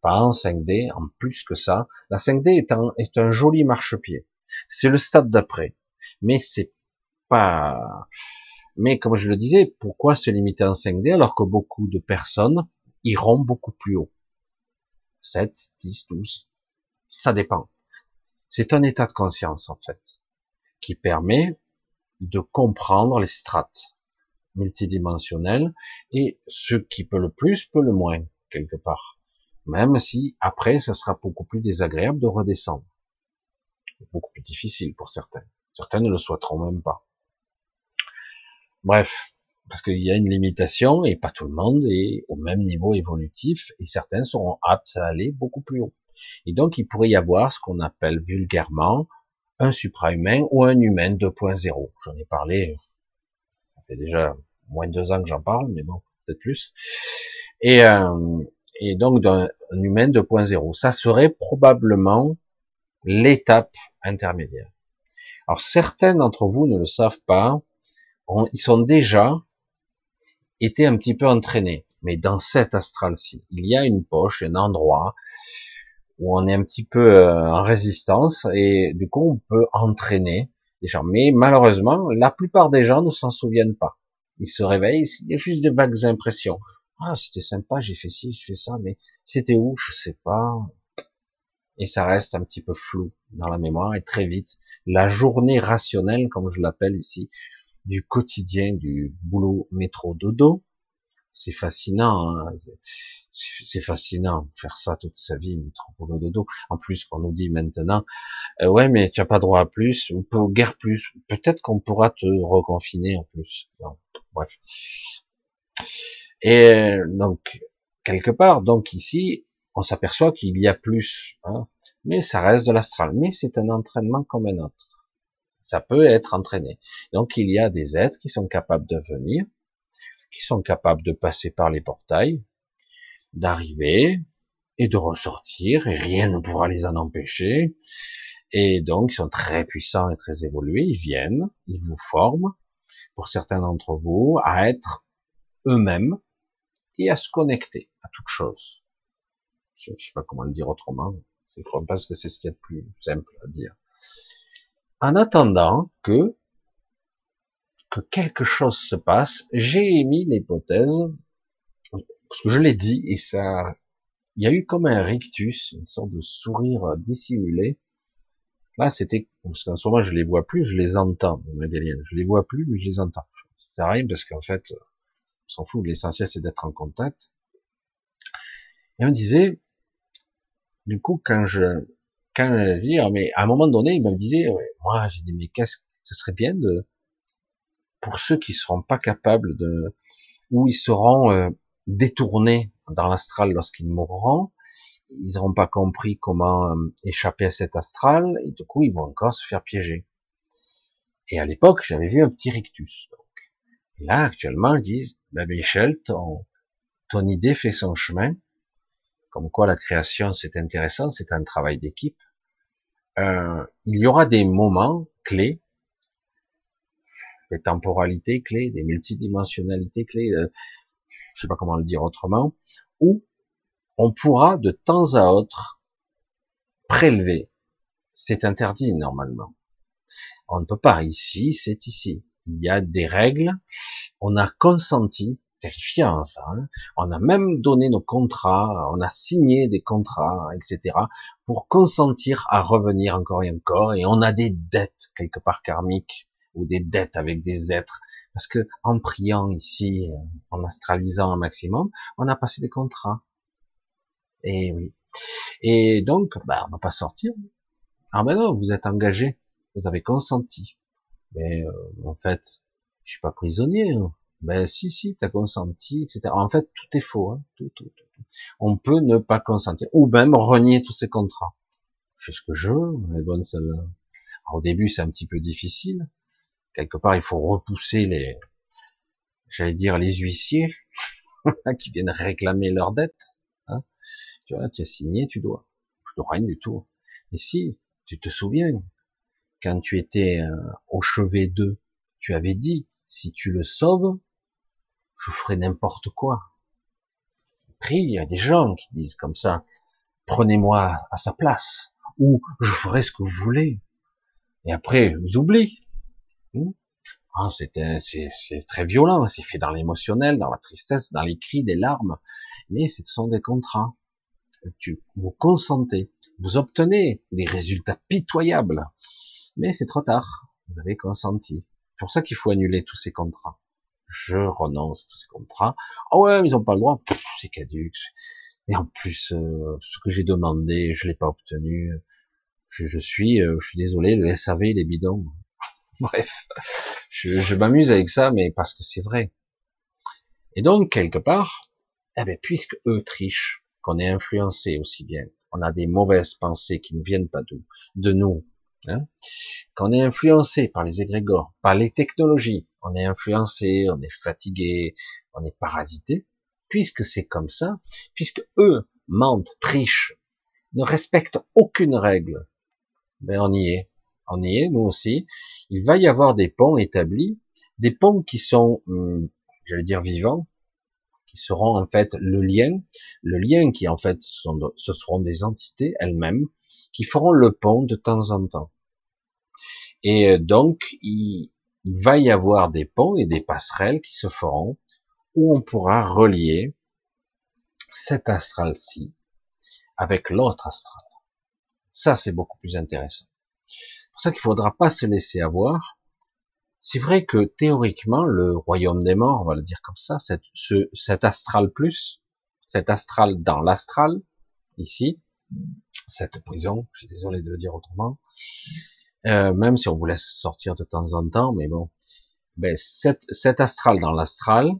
pas en 5D, en plus que ça. La 5D est un, est un joli marchepied. C'est le stade d'après. Mais c'est pas, mais comme je le disais, pourquoi se limiter en 5D alors que beaucoup de personnes iront beaucoup plus haut? 7, 10, 12. Ça dépend. C'est un état de conscience, en fait, qui permet de comprendre les strates multidimensionnelles et ce qui peut le plus peut le moins, quelque part. Même si après, ce sera beaucoup plus désagréable de redescendre. Beaucoup plus difficile pour certains. Certains ne le souhaiteront même pas. Bref, parce qu'il y a une limitation et pas tout le monde est au même niveau évolutif et certains seront aptes à aller beaucoup plus haut. Et donc, il pourrait y avoir ce qu'on appelle vulgairement un supra-humain ou un humain 2.0. J'en ai parlé, ça fait déjà moins de deux ans que j'en parle, mais bon, peut-être plus. Et, euh, et donc d'un humain 2.0. Ça serait probablement l'étape intermédiaire. Alors certains d'entre vous ne le savent pas, ils sont déjà été un petit peu entraînés. Mais dans cet astral-ci, il y a une poche, un endroit où on est un petit peu euh, en résistance et du coup on peut entraîner les gens. Mais malheureusement, la plupart des gens ne s'en souviennent pas. Ils se réveillent, il y a juste des vagues impressions. Ah, c'était sympa, j'ai fait ci, j'ai fait ça, mais c'était où, je sais pas. Et ça reste un petit peu flou dans la mémoire et très vite, la journée rationnelle, comme je l'appelle ici, du quotidien, du boulot métro dodo, c'est fascinant. Hein. C'est fascinant faire ça toute sa vie, mettre boulot dodo. En plus, qu'on nous dit maintenant, euh, ouais, mais tu as pas droit à plus, ou peut guère plus. Peut-être qu'on pourra te reconfiner en plus. bref. Et donc quelque part, donc ici, on s'aperçoit qu'il y a plus, hein, mais ça reste de l'astral. Mais c'est un entraînement comme un autre. Ça peut être entraîné. Donc il y a des êtres qui sont capables de venir, qui sont capables de passer par les portails, d'arriver et de ressortir, et rien ne pourra les en empêcher. Et donc, ils sont très puissants et très évolués, ils viennent, ils vous forment, pour certains d'entre vous, à être eux-mêmes et à se connecter à toute chose. Je ne sais pas comment le dire autrement. Je pense que c'est ce qui est le plus simple à dire. En attendant que que quelque chose se passe, j'ai émis l'hypothèse, parce que je l'ai dit, et ça, il y a eu comme un rictus, une sorte de sourire dissimulé. Là, c'était, parce qu'en ce moment, je les vois plus, je les entends, Je les vois plus, mais je les entends. Ça sert parce qu'en fait, on s'en fout, l'essentiel, c'est d'être en contact. Et on disait, du coup, quand je, quand je dire, mais à un moment donné, il me disait, moi, j'ai dit, mais qu'est-ce, ce serait bien de, pour ceux qui seront pas capables de, ou ils seront euh, détournés dans l'astral lorsqu'ils mourront, ils n'auront pas compris comment euh, échapper à cet astral, et du coup ils vont encore se faire piéger. Et à l'époque, j'avais vu un petit rictus. Donc. Et là, actuellement, ils disent, ben Michel, ton, ton idée fait son chemin, comme quoi la création c'est intéressant, c'est un travail d'équipe. Euh, il y aura des moments clés des temporalités clés, des multidimensionnalités clés, euh, je sais pas comment le dire autrement, où on pourra de temps à autre prélever. C'est interdit normalement. On ne peut pas. Ici, c'est ici. Il y a des règles. On a consenti, terrifiant ça. Hein. on a même donné nos contrats, on a signé des contrats, etc. pour consentir à revenir encore et encore. Et on a des dettes quelque part karmiques ou des dettes avec des êtres. Parce que en priant ici, en astralisant un maximum, on a passé des contrats. Et oui. Et donc, bah, on va pas sortir. Ah ben non, vous êtes engagé, vous avez consenti. Mais euh, en fait, je suis pas prisonnier. Hein. Ben si, si, tu as consenti, etc. En fait, tout est faux. Hein. Tout, tout, tout, On peut ne pas consentir, ou même renier tous ces contrats. Je fais ce que je veux. Les bonnes, au début, c'est un petit peu difficile quelque part, il faut repousser les, j'allais dire les huissiers <laughs> qui viennent réclamer leurs dettes. Hein. Tu vois, tu as signé, tu dois. Je dois rien du tout. Et si, tu te souviens, quand tu étais euh, au chevet d'eux, tu avais dit, si tu le sauves, je ferai n'importe quoi. Après, il y a des gens qui disent comme ça, prenez-moi à sa place, ou je ferai ce que vous voulez. Et après, ils oublient. Hmm? Ah, c'est très violent, c'est fait dans l'émotionnel, dans la tristesse, dans les cris, les larmes, mais ce sont des contrats. Vous consentez, vous obtenez des résultats pitoyables, mais c'est trop tard, vous avez consenti. C'est pour ça qu'il faut annuler tous ces contrats. Je renonce à tous ces contrats. oh ouais, mais ils n'ont pas le droit, c'est caduque. Et en plus, euh, ce que j'ai demandé, je l'ai pas obtenu. Je, suis, euh, je suis désolé, le SAV, les bidons. <laughs> Bref, je, m'amuse avec ça, mais parce que c'est vrai. Et donc, quelque part, eh bien, puisque eux trichent, qu'on est influencé aussi bien, on a des mauvaises pensées qui ne viennent pas d'où, de nous, hein, qu'on est influencé par les égrégores, par les technologies, on est influencé, on est fatigué, on est parasité, puisque c'est comme ça, puisque eux mentent, trichent, ne respectent aucune règle, ben on y est, on y est, nous aussi, il va y avoir des ponts établis, des ponts qui sont, hum, j'allais dire vivants, qui seront en fait le lien, le lien qui en fait sont, ce seront des entités elles-mêmes qui feront le pont de temps en temps. Et euh, donc, il, va y avoir des ponts et des passerelles qui se feront où on pourra relier cet astral-ci avec l'autre astral. Ça, c'est beaucoup plus intéressant pour ça qu'il faudra pas se laisser avoir. C'est vrai que théoriquement, le royaume des morts, on va le dire comme ça, cet astral plus, cet astral dans l'astral, ici, cette prison, je suis désolé de le dire autrement, euh, même si on vous laisse sortir de temps en temps, mais bon, ben, cet, cet astral dans l'astral,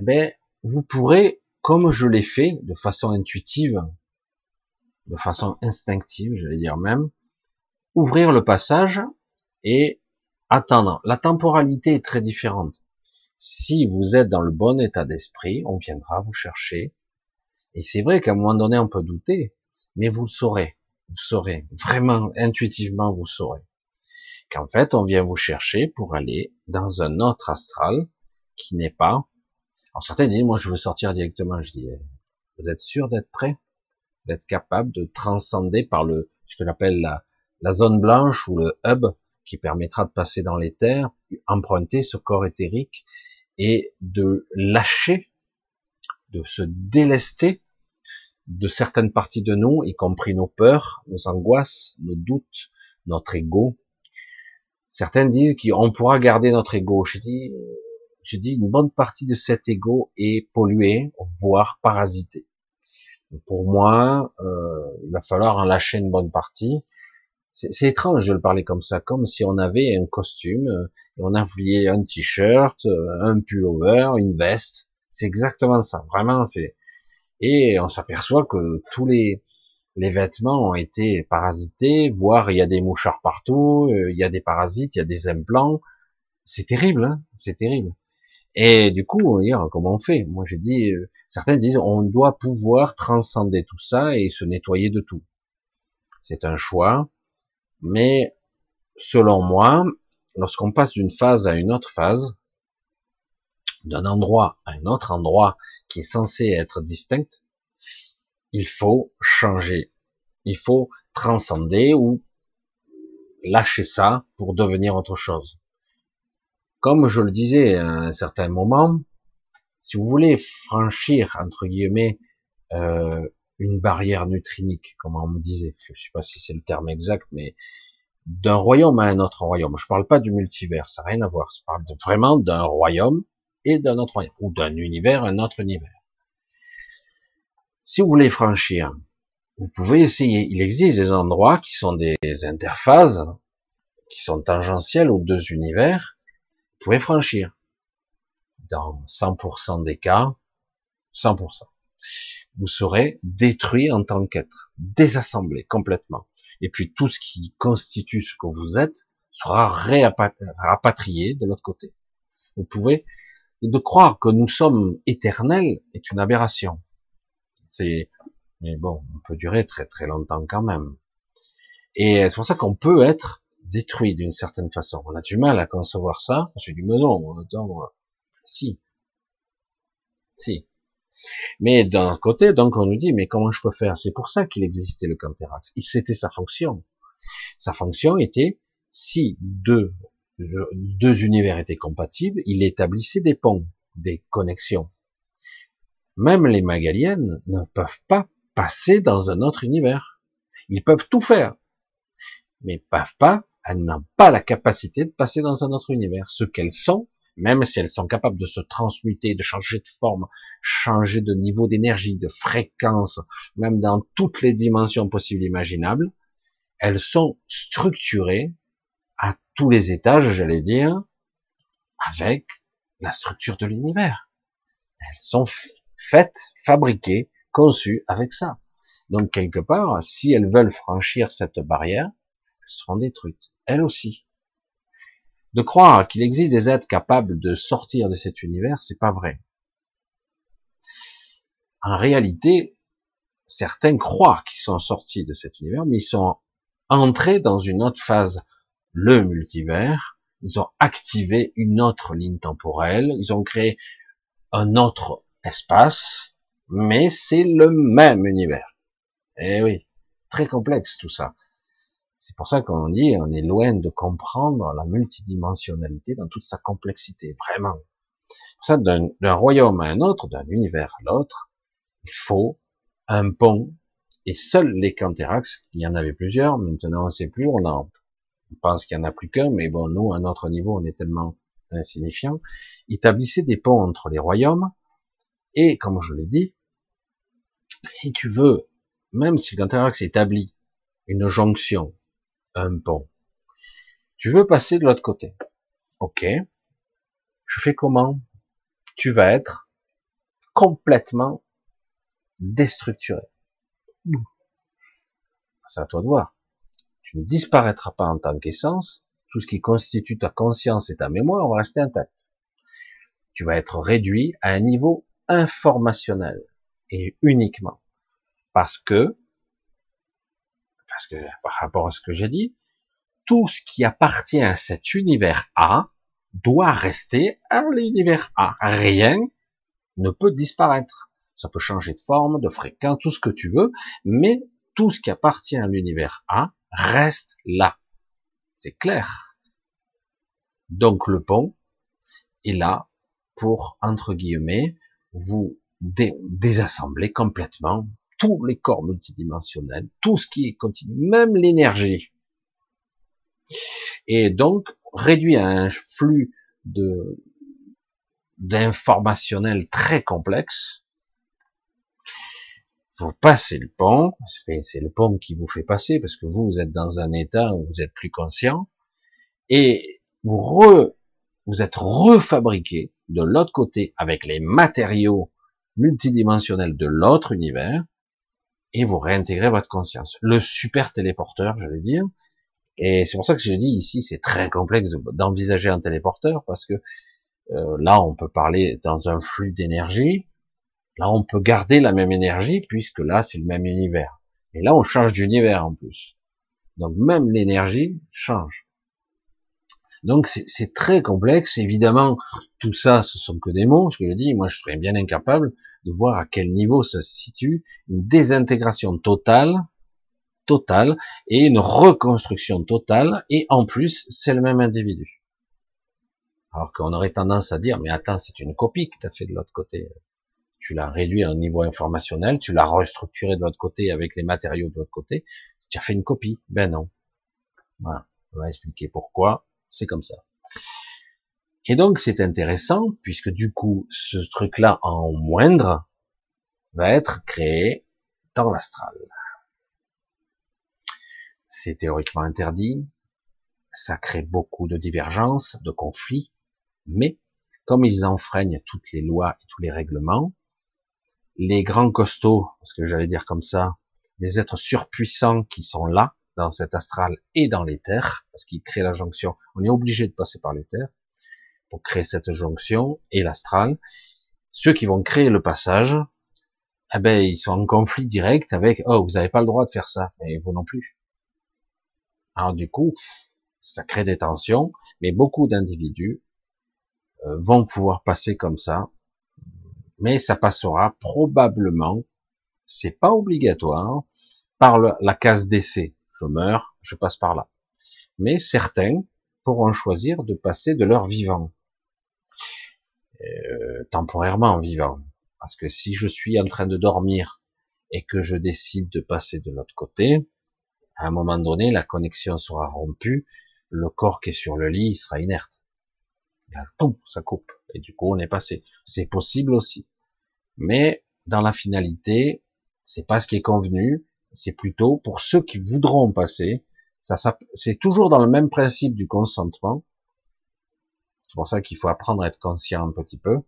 ben, vous pourrez, comme je l'ai fait, de façon intuitive, de façon instinctive, je vais dire même, ouvrir le passage et attendre. La temporalité est très différente. Si vous êtes dans le bon état d'esprit, on viendra vous chercher. Et c'est vrai qu'à un moment donné, on peut douter, mais vous le saurez. Vous saurez. Vraiment, intuitivement, vous saurez. Qu'en fait, on vient vous chercher pour aller dans un autre astral qui n'est pas. Alors certains disent, moi, je veux sortir directement. Je dis, vous êtes sûr d'être prêt? d'être capable de transcender par le, ce que j'appelle la zone blanche ou le hub qui permettra de passer dans l'éther, emprunter ce corps éthérique et de lâcher, de se délester de certaines parties de nous, y compris nos peurs, nos angoisses, nos doutes, notre ego. Certains disent qu'on pourra garder notre ego. Je dis, je dis une bonne partie de cet ego est pollué, voire parasité. Pour moi, euh, il va falloir en lâcher une bonne partie. C'est étrange de le parler comme ça, comme si on avait un costume, et on avait un t-shirt, un pullover, une veste. C'est exactement ça. Vraiment, c'est et on s'aperçoit que tous les les vêtements ont été parasités, voire il y a des mouchards partout, euh, il y a des parasites, il y a des implants. C'est terrible, hein c'est terrible. Et du coup, comment on fait? Moi, je dis, certains disent, on doit pouvoir transcender tout ça et se nettoyer de tout. C'est un choix, mais selon moi, lorsqu'on passe d'une phase à une autre phase, d'un endroit à un autre endroit qui est censé être distinct, il faut changer. Il faut transcender ou lâcher ça pour devenir autre chose. Comme je le disais à un certain moment, si vous voulez franchir, entre guillemets, euh, une barrière nutrinique, comme on me disait, je ne sais pas si c'est le terme exact, mais d'un royaume à un autre royaume. Je parle pas du multivers, ça n'a rien à voir. Je parle vraiment d'un royaume et d'un autre ou d'un univers un autre univers. Si vous voulez franchir, vous pouvez essayer. Il existe des endroits qui sont des interfaces, qui sont tangentielles aux deux univers. Vous pouvez franchir. Dans 100% des cas, 100% vous serez détruit en tant qu'être, désassemblé complètement. Et puis tout ce qui constitue ce que vous êtes sera rapatrié de l'autre côté. Vous pouvez de croire que nous sommes éternels est une aberration. C'est mais bon, on peut durer très très longtemps quand même. Et c'est pour ça qu'on peut être détruit d'une certaine façon. On a du mal à concevoir ça. J'ai dit mais non, attends, si, si. Mais d'un côté, donc, on nous dit, mais comment je peux faire? C'est pour ça qu'il existait le Canterax. C'était sa fonction. Sa fonction était, si deux, deux univers étaient compatibles, il établissait des ponts, des connexions. Même les Magaliennes ne peuvent pas passer dans un autre univers. Ils peuvent tout faire, mais peuvent pas, elles n'ont pas la capacité de passer dans un autre univers. Ce qu'elles sont, même si elles sont capables de se transmuter, de changer de forme, changer de niveau d'énergie, de fréquence, même dans toutes les dimensions possibles et imaginables, elles sont structurées tous les étages, j'allais dire, avec la structure de l'univers. Elles sont faites, fabriquées, conçues avec ça. Donc quelque part, si elles veulent franchir cette barrière, elles seront détruites, elles aussi. De croire qu'il existe des êtres capables de sortir de cet univers, c'est pas vrai. En réalité, certains croient qu'ils sont sortis de cet univers, mais ils sont entrés dans une autre phase, le multivers. Ils ont activé une autre ligne temporelle. Ils ont créé un autre espace, mais c'est le même univers. Eh oui, très complexe tout ça. C'est pour ça qu'on dit, on est loin de comprendre la multidimensionnalité dans toute sa complexité, vraiment. Pour ça, d'un royaume à un autre, d'un univers à l'autre, il faut un pont. Et seuls les Canterax, il y en avait plusieurs, maintenant on sait plus, on, en, on pense qu'il y en a plus qu'un, mais bon, nous, à notre niveau, on est tellement insignifiant, établissaient des ponts entre les royaumes, et comme je l'ai dit, si tu veux, même si le Canterax établit une jonction un pont. Tu veux passer de l'autre côté. Ok. Je fais comment? Tu vas être complètement déstructuré. C'est à toi de voir. Ne disparaîtras pas en tant qu'essence. Tout ce qui constitue ta conscience et ta mémoire va rester intact. Tu vas être réduit à un niveau informationnel et uniquement parce que parce que par rapport à ce que j'ai dit, tout ce qui appartient à cet univers A doit rester à l'univers A. Rien ne peut disparaître. Ça peut changer de forme, de fréquence, tout ce que tu veux, mais tout ce qui appartient à l'univers A reste là. C'est clair. Donc le pont est là pour, entre guillemets, vous désassembler complètement tous les corps multidimensionnels, tout ce qui est continu, même l'énergie. Et donc, réduit à un flux de d'informationnel très complexe, vous passez le pont, c'est le pont qui vous fait passer parce que vous, vous êtes dans un état où vous êtes plus conscient, et vous re, vous êtes refabriqué de l'autre côté avec les matériaux multidimensionnels de l'autre univers, et vous réintégrez votre conscience. Le super téléporteur, j'allais dire, et c'est pour ça que je dis ici, c'est très complexe d'envisager un téléporteur, parce que euh, là, on peut parler dans un flux d'énergie, là, on peut garder la même énergie, puisque là, c'est le même univers. Et là, on change d'univers en plus. Donc même l'énergie change. Donc c'est très complexe. Évidemment, tout ça, ce sont que des mots. Je le dis, moi, je serais bien incapable de voir à quel niveau ça se situe une désintégration totale, totale, et une reconstruction totale. Et en plus, c'est le même individu. Alors qu'on aurait tendance à dire, mais attends, c'est une copie que tu as fait de l'autre côté. Tu l'as réduit à un niveau informationnel, tu l'as restructuré de l'autre côté avec les matériaux de l'autre côté. Tu as fait une copie. Ben non. Voilà. On va expliquer pourquoi c'est comme ça. Et donc c'est intéressant puisque du coup ce truc-là en moindre va être créé dans l'astral. C'est théoriquement interdit, ça crée beaucoup de divergences, de conflits, mais comme ils enfreignent toutes les lois et tous les règlements, les grands costauds, parce que j'allais dire comme ça, les êtres surpuissants qui sont là, dans cet astral et dans les terres, parce qu'il crée la jonction. On est obligé de passer par les terres pour créer cette jonction et l'astral. Ceux qui vont créer le passage, eh ben, ils sont en conflit direct avec, oh, vous n'avez pas le droit de faire ça, mais vous non plus. Alors du coup, ça crée des tensions, mais beaucoup d'individus euh, vont pouvoir passer comme ça, mais ça passera probablement, c'est pas obligatoire, par la case d'essai je meurs, je passe par là. Mais certains pourront choisir de passer de leur vivant, euh, temporairement vivant. Parce que si je suis en train de dormir et que je décide de passer de l'autre côté, à un moment donné, la connexion sera rompue, le corps qui est sur le lit sera inerte. Et ça coupe. Et du coup, on est passé. C'est possible aussi. Mais dans la finalité, c'est pas ce qui est convenu, c'est plutôt pour ceux qui voudront passer. Ça, c'est toujours dans le même principe du consentement. C'est pour ça qu'il faut apprendre à être conscient un petit peu.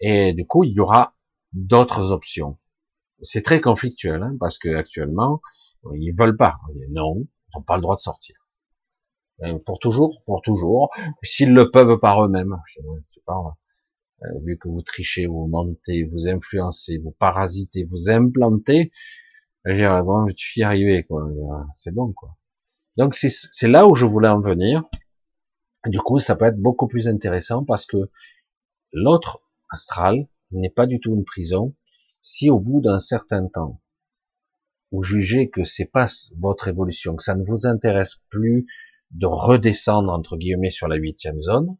Et du coup, il y aura d'autres options. C'est très conflictuel, hein, parce que actuellement, ils veulent pas. Non, ils n'ont pas le droit de sortir. pour toujours, pour toujours. S'ils le peuvent par eux-mêmes. Euh, vu que vous trichez, vous mentez, vous influencez, vous parasitez, vous implantez, dire, bon, tu y arriver, quoi. C'est bon, quoi. Donc, c'est là où je voulais en venir. Du coup, ça peut être beaucoup plus intéressant parce que l'autre astral n'est pas du tout une prison. Si au bout d'un certain temps, vous jugez que c'est pas votre évolution, que ça ne vous intéresse plus de redescendre entre guillemets sur la huitième zone,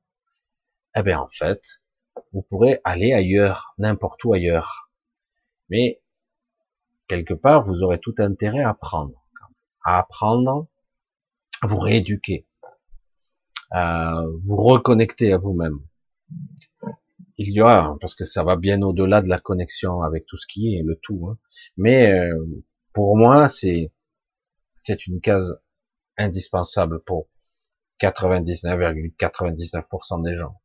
eh bien en fait, vous pourrez aller ailleurs, n'importe où ailleurs. Mais quelque part, vous aurez tout intérêt à apprendre, à apprendre, à vous rééduquer, à vous reconnecter à vous-même. Il y a, parce que ça va bien au-delà de la connexion avec tout ce qui est le tout, hein. mais euh, pour moi, c'est c'est une case indispensable pour 99,99% des gens.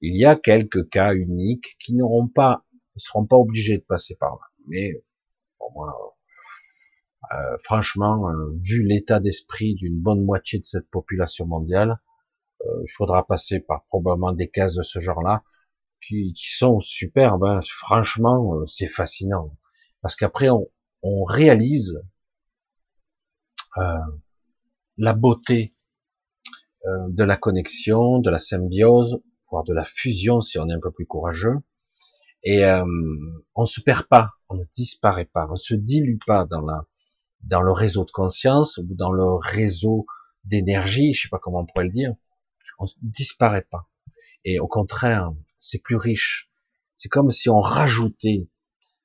Il y a quelques cas uniques qui ne seront pas obligés de passer par là, mais euh, franchement, euh, vu l'état d'esprit d'une bonne moitié de cette population mondiale, euh, il faudra passer par probablement des cases de ce genre-là qui, sont superbes. Hein. Franchement, c'est fascinant parce qu'après on, on, réalise la beauté de la connexion, de la symbiose, voire de la fusion si on est un peu plus courageux. Et on se perd pas, on ne disparaît pas, on se dilue pas dans la, dans le réseau de conscience ou dans le réseau d'énergie, je sais pas comment on pourrait le dire, on ne disparaît pas. Et au contraire, c'est plus riche. C'est comme si on rajoutait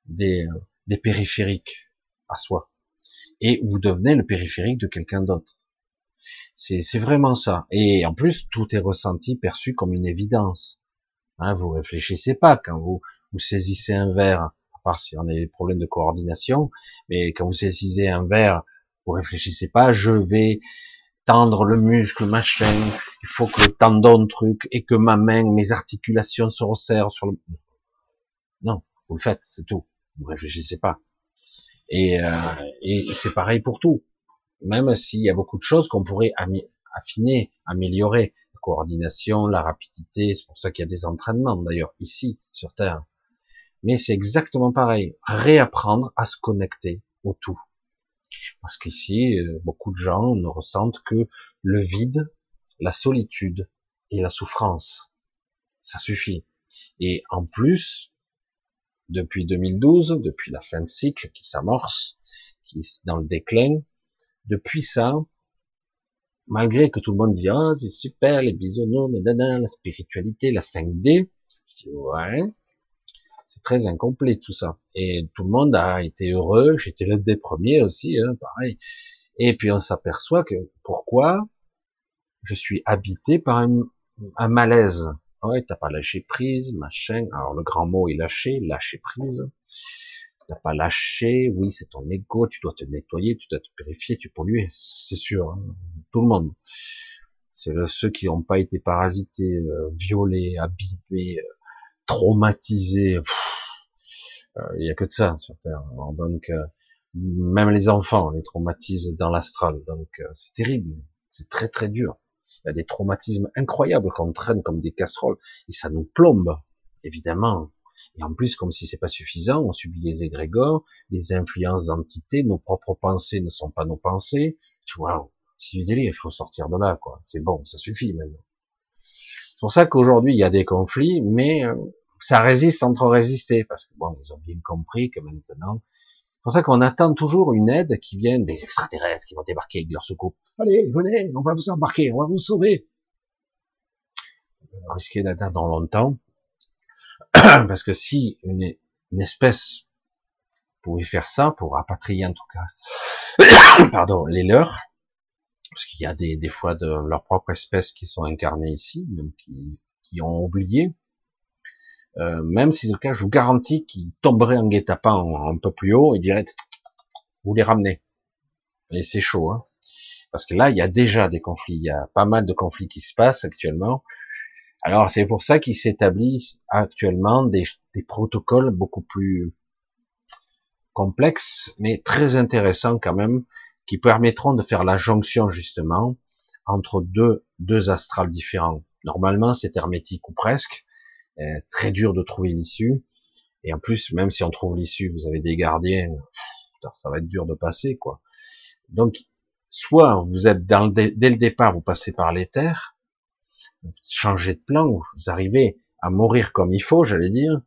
des, des périphériques à soi. Et vous devenez le périphérique de quelqu'un d'autre. C'est vraiment ça. Et en plus, tout est ressenti, perçu comme une évidence. Hein, vous réfléchissez pas quand vous, vous saisissez un verre, à part si on a des problèmes de coordination, mais quand vous saisissez un verre, vous réfléchissez pas, je vais tendre le muscle, machin, il faut que le tendon truc, et que ma main, mes articulations se resserrent sur le... Non, vous le faites, c'est tout. Vous réfléchissez pas. Et, euh, et c'est pareil pour tout. Même s'il y a beaucoup de choses qu'on pourrait affiner, améliorer, la coordination, la rapidité, c'est pour ça qu'il y a des entraînements d'ailleurs ici sur Terre. Mais c'est exactement pareil, réapprendre à se connecter au tout. Parce qu'ici, euh, beaucoup de gens ne ressentent que le vide, la solitude et la souffrance. Ça suffit. Et en plus, depuis 2012, depuis la fin de cycle qui s'amorce, qui est dans le déclin, depuis ça, malgré que tout le monde dit ah c'est super les bisounours, la spiritualité, la 5D, je dis ouais, c'est très incomplet tout ça. Et tout le monde a été heureux, j'étais l'un des premiers aussi, hein, pareil. Et puis on s'aperçoit que pourquoi je suis habité par un, malaise. Ouais, t'as pas lâché prise, machin. Alors le grand mot est lâché, lâcher prise. T'as pas lâché, oui, c'est ton ego, tu dois te nettoyer, tu dois te purifier, tu polluer, c'est sûr, hein. tout le monde. C'est ceux qui n'ont pas été parasités, euh, violés, abîmés, euh, traumatisés. Euh, il y a que de ça sur Terre. donc, même les enfants, on les traumatise dans l'astral. Donc, c'est terrible. C'est très très dur. Il y a des traumatismes incroyables qu'on traîne comme des casseroles et ça nous plombe, évidemment. Et en plus, comme si c'est pas suffisant, on subit les égrégores, les influences d'entités, nos propres pensées ne sont pas nos pensées. Tu vois, c'est du délire, il faut sortir de là, quoi. C'est bon, ça suffit maintenant. C'est pour ça qu'aujourd'hui, il y a des conflits, mais euh, ça résiste sans trop résister, parce que bon, ils ont bien compris que maintenant, c'est pour ça qu'on attend toujours une aide qui vient des extraterrestres qui vont débarquer avec leur soucoupe. Allez, venez, on va vous embarquer, on va vous sauver. Risquer d'attendre longtemps. Parce que si une, espèce pouvait faire ça, pour rapatrier en tout cas, <coughs> pardon, les leurs, parce qu'il y a des, fois de leur propre espèce qui sont incarnées ici, qui, qui ont oublié, euh, même si le cas, je vous garantis qu'ils tomberaient en guet-apens un peu plus haut et diraient, vous les ramenez. Et c'est chaud, hein. Parce que là, il y a déjà des conflits, il y a pas mal de conflits qui se passent actuellement. Alors c'est pour ça qu'il s'établissent actuellement des, protocoles beaucoup plus complexes, mais très intéressants quand même, qui permettront de faire la jonction justement entre deux, deux astrales différents. Normalement c'est hermétique ou presque, euh, très dur de trouver l'issue, et en plus même si on trouve l'issue, vous avez des gardiens, ça va être dur de passer quoi. Donc soit vous êtes dans dès le départ, vous passez par l'éther, changer de plan, vous arrivez à mourir comme il faut, j'allais dire,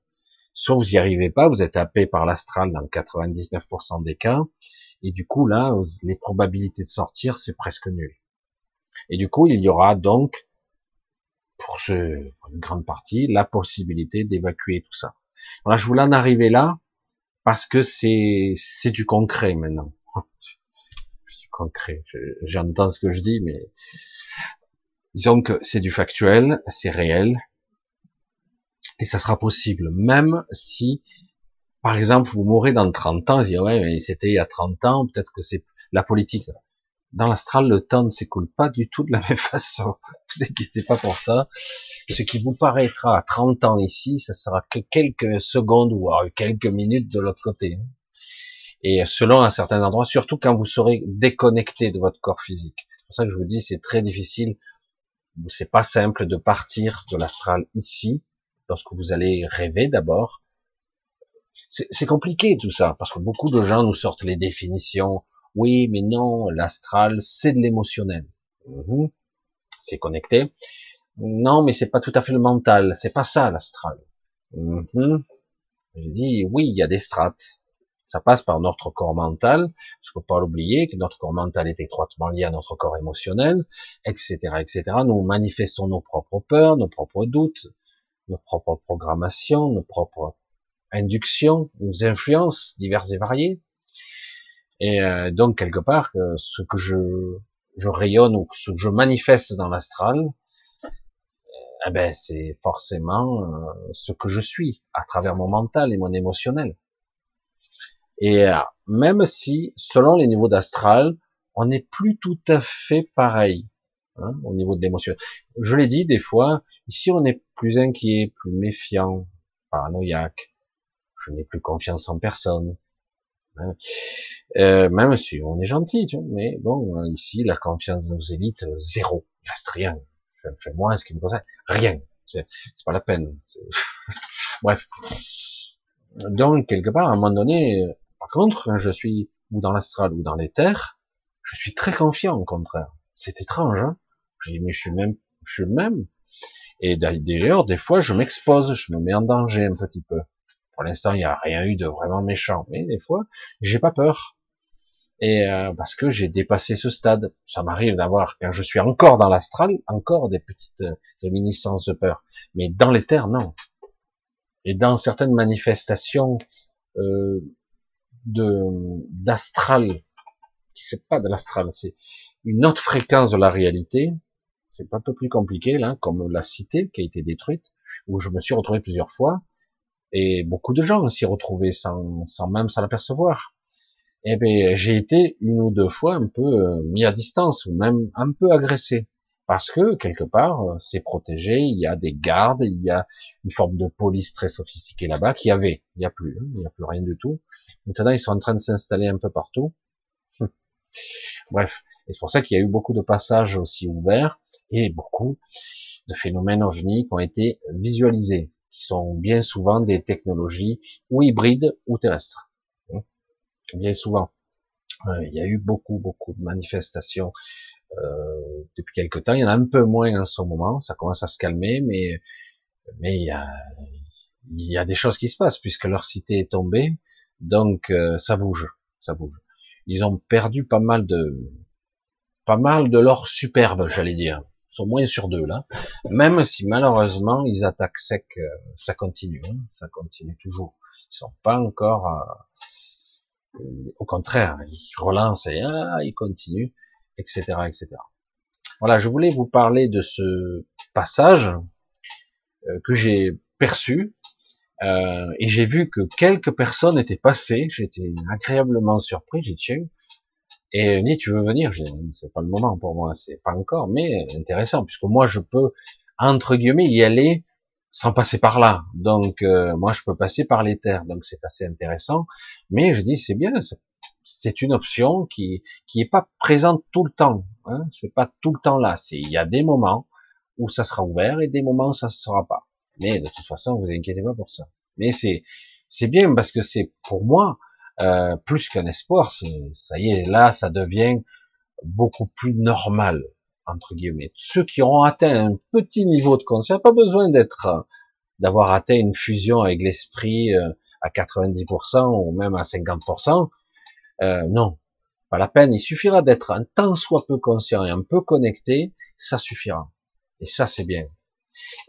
soit vous y arrivez pas, vous êtes happé par l'astral dans 99% des cas, et du coup là, les probabilités de sortir, c'est presque nul. Et du coup, il y aura donc, pour, ce, une grande partie, la possibilité d'évacuer tout ça. Voilà, je voulais en arriver là, parce que c'est c'est du concret maintenant. <laughs> du concret. J'entends ce que je dis, mais Disons que c'est du factuel, c'est réel, et ça sera possible, même si, par exemple, vous mourrez dans 30 ans, je ouais, mais c'était il y a 30 ans, peut-être que c'est la politique. Dans l'astral, le temps ne s'écoule pas du tout de la <laughs> même façon. Vous inquiétez pas pour ça. Ce qui vous paraîtra à 30 ans ici, ça sera que quelques secondes ou quelques minutes de l'autre côté. Et selon un certain endroit, surtout quand vous serez déconnecté de votre corps physique. C'est pour ça que je vous dis, c'est très difficile c'est pas simple de partir de l'astral ici, lorsque vous allez rêver d'abord. C'est compliqué tout ça, parce que beaucoup de gens nous sortent les définitions. Oui, mais non, l'astral, c'est de l'émotionnel. Mhm. C'est connecté. Non, mais c'est pas tout à fait le mental. C'est pas ça l'astral. Mhm. J'ai dit, oui, il y a des strates. Ça passe par notre corps mental. Il ne faut pas l'oublier que notre corps mental est étroitement lié à notre corps émotionnel, etc., etc. Nous manifestons nos propres peurs, nos propres doutes, nos propres programmations, nos propres inductions, nos influences diverses et variées. Et euh, donc quelque part, ce que je, je rayonne ou ce que je manifeste dans l'astral, eh ben c'est forcément euh, ce que je suis à travers mon mental et mon émotionnel. Et euh, même si, selon les niveaux d'astral, on n'est plus tout à fait pareil hein, au niveau de l'émotion. Je l'ai dit des fois, ici on est plus inquiet, plus méfiant, paranoïaque. Je n'ai plus confiance en personne. Hein. Euh, même si on est gentil, tu vois, mais bon, ici la confiance de nos élites zéro, il reste rien fais moi, ce qui me concerne, rien. C'est pas la peine. <laughs> Bref. Donc, quelque part, à un moment donné, par contre, quand je suis ou dans l'astral ou dans les terres, je suis très confiant, au contraire. C'est étrange, hein. Je dis, mais je suis même, je suis même. Et d'ailleurs, des fois, je m'expose, je me mets en danger un petit peu. Pour l'instant, il n'y a rien eu de vraiment méchant, mais des fois, j'ai pas peur et euh, parce que j'ai dépassé ce stade. Ça m'arrive d'avoir, quand je suis encore dans l'astral, encore des petites euh, réminiscences de peur. Mais dans les terres, non. Et dans certaines manifestations euh, de d'astral, qui c'est pas de l'astral, c'est une autre fréquence de la réalité. C'est un peu plus compliqué là, comme la cité qui a été détruite, où je me suis retrouvé plusieurs fois, et beaucoup de gens s'y retrouvaient sans, sans même s'en apercevoir eh ben, j'ai été une ou deux fois un peu euh, mis à distance ou même un peu agressé parce que quelque part euh, c'est protégé, il y a des gardes, il y a une forme de police très sophistiquée là-bas qui avait, il n'y a plus, hein, il n'y a plus rien du tout. Maintenant ils sont en train de s'installer un peu partout. <laughs> Bref, et c'est pour ça qu'il y a eu beaucoup de passages aussi ouverts et beaucoup de phénomènes ovnis qui ont été visualisés, qui sont bien souvent des technologies ou hybrides ou terrestres bien souvent. Euh, il y a eu beaucoup, beaucoup de manifestations euh, depuis quelque temps. Il y en a un peu moins en ce moment. Ça commence à se calmer, mais mais il y a il y a des choses qui se passent puisque leur cité est tombée. Donc euh, ça bouge, ça bouge. Ils ont perdu pas mal de pas mal de leur superbe, j'allais dire. Ils sont moins sur deux là. Même si malheureusement ils attaquent sec, ça continue, hein. ça continue toujours. Ils sont pas encore au contraire, il relance et ah, il continue, etc., etc. Voilà, je voulais vous parler de ce passage euh, que j'ai perçu euh, et j'ai vu que quelques personnes étaient passées. J'étais agréablement surpris. J'ai dit et ni tu veux venir? C'est pas le moment pour moi, c'est pas encore, mais intéressant puisque moi je peux entre guillemets y aller sans passer par là. Donc euh, moi je peux passer par les terres, donc c'est assez intéressant. Mais je dis c'est bien, c'est une option qui qui est pas présente tout le temps. Hein, c'est pas tout le temps là. Il y a des moments où ça sera ouvert et des moments où ça ne sera pas. Mais de toute façon vous inquiétez pas pour ça. Mais c'est c'est bien parce que c'est pour moi euh, plus qu'un espoir. Ça y est là ça devient beaucoup plus normal entre guillemets. Ceux qui auront atteint un petit niveau de conscience, pas besoin d'être, euh, d'avoir atteint une fusion avec l'esprit euh, à 90% ou même à 50%. Euh, non, pas la peine. Il suffira d'être un tant soit peu conscient et un peu connecté, ça suffira. Et ça, c'est bien.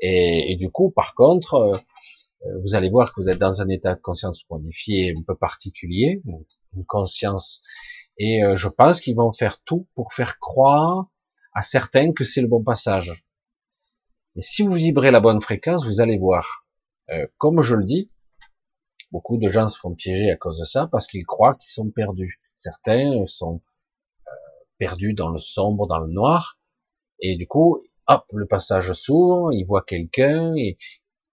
Et, du coup, par contre, euh, vous allez voir que vous êtes dans un état de conscience modifié un peu particulier, une conscience. Et je pense qu'ils vont faire tout pour faire croire à certains que c'est le bon passage. Mais si vous vibrez la bonne fréquence, vous allez voir. Euh, comme je le dis, beaucoup de gens se font piéger à cause de ça parce qu'ils croient qu'ils sont perdus. Certains sont euh, perdus dans le sombre, dans le noir, et du coup, hop, le passage s'ouvre, ils voient quelqu'un, et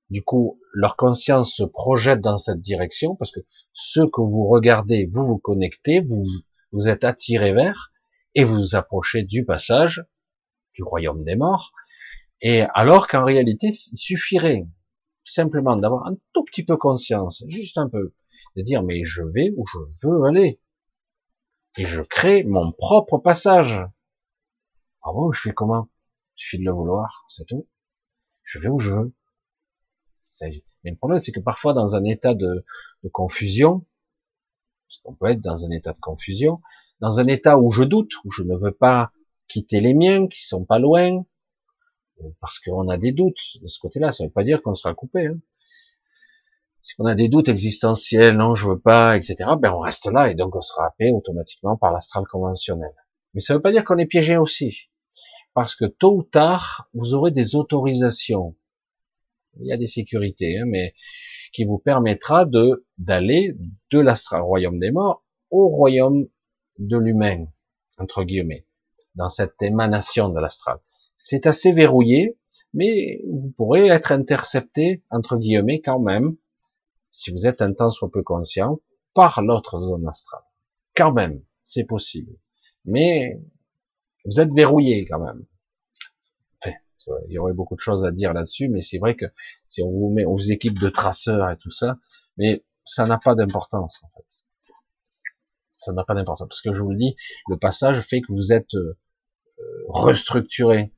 du coup, leur conscience se projette dans cette direction parce que ce que vous regardez, vous vous connectez, vous vous êtes attiré vers, et vous vous approchez du passage, du royaume des morts, et alors qu'en réalité, il suffirait simplement d'avoir un tout petit peu conscience, juste un peu, de dire mais je vais où je veux aller, et je crée mon propre passage. Ah bon, je fais comment? Il suffit de le vouloir, c'est tout. Je vais où je veux. Mais le problème, c'est que parfois, dans un état de, confusion, parce qu'on peut être dans un état de confusion, dans un état où je doute, où je ne veux pas quitter les miens, qui sont pas loin, parce qu'on a des doutes de ce côté-là. Ça ne veut pas dire qu'on sera coupé. Hein. Si on a des doutes existentiels, non, je veux pas, etc. Ben on reste là et donc on sera happé automatiquement par l'astral conventionnel. Mais ça ne veut pas dire qu'on est piégé aussi, parce que tôt ou tard, vous aurez des autorisations. Il y a des sécurités, hein, mais qui vous permettra de d'aller de l'astral royaume des morts au royaume de l'humain entre guillemets dans cette émanation de l'astral. C'est assez verrouillé, mais vous pourrez être intercepté, entre guillemets, quand même, si vous êtes un temps soit peu conscient, par l'autre zone astrale. Quand même, c'est possible. Mais vous êtes verrouillé quand même. Enfin, il y aurait beaucoup de choses à dire là-dessus, mais c'est vrai que si on vous met, on vous équipe de traceurs et tout ça, mais ça n'a pas d'importance en fait. Ça n'a pas d'importance parce que je vous le dis, le passage fait que vous êtes euh, restructuré.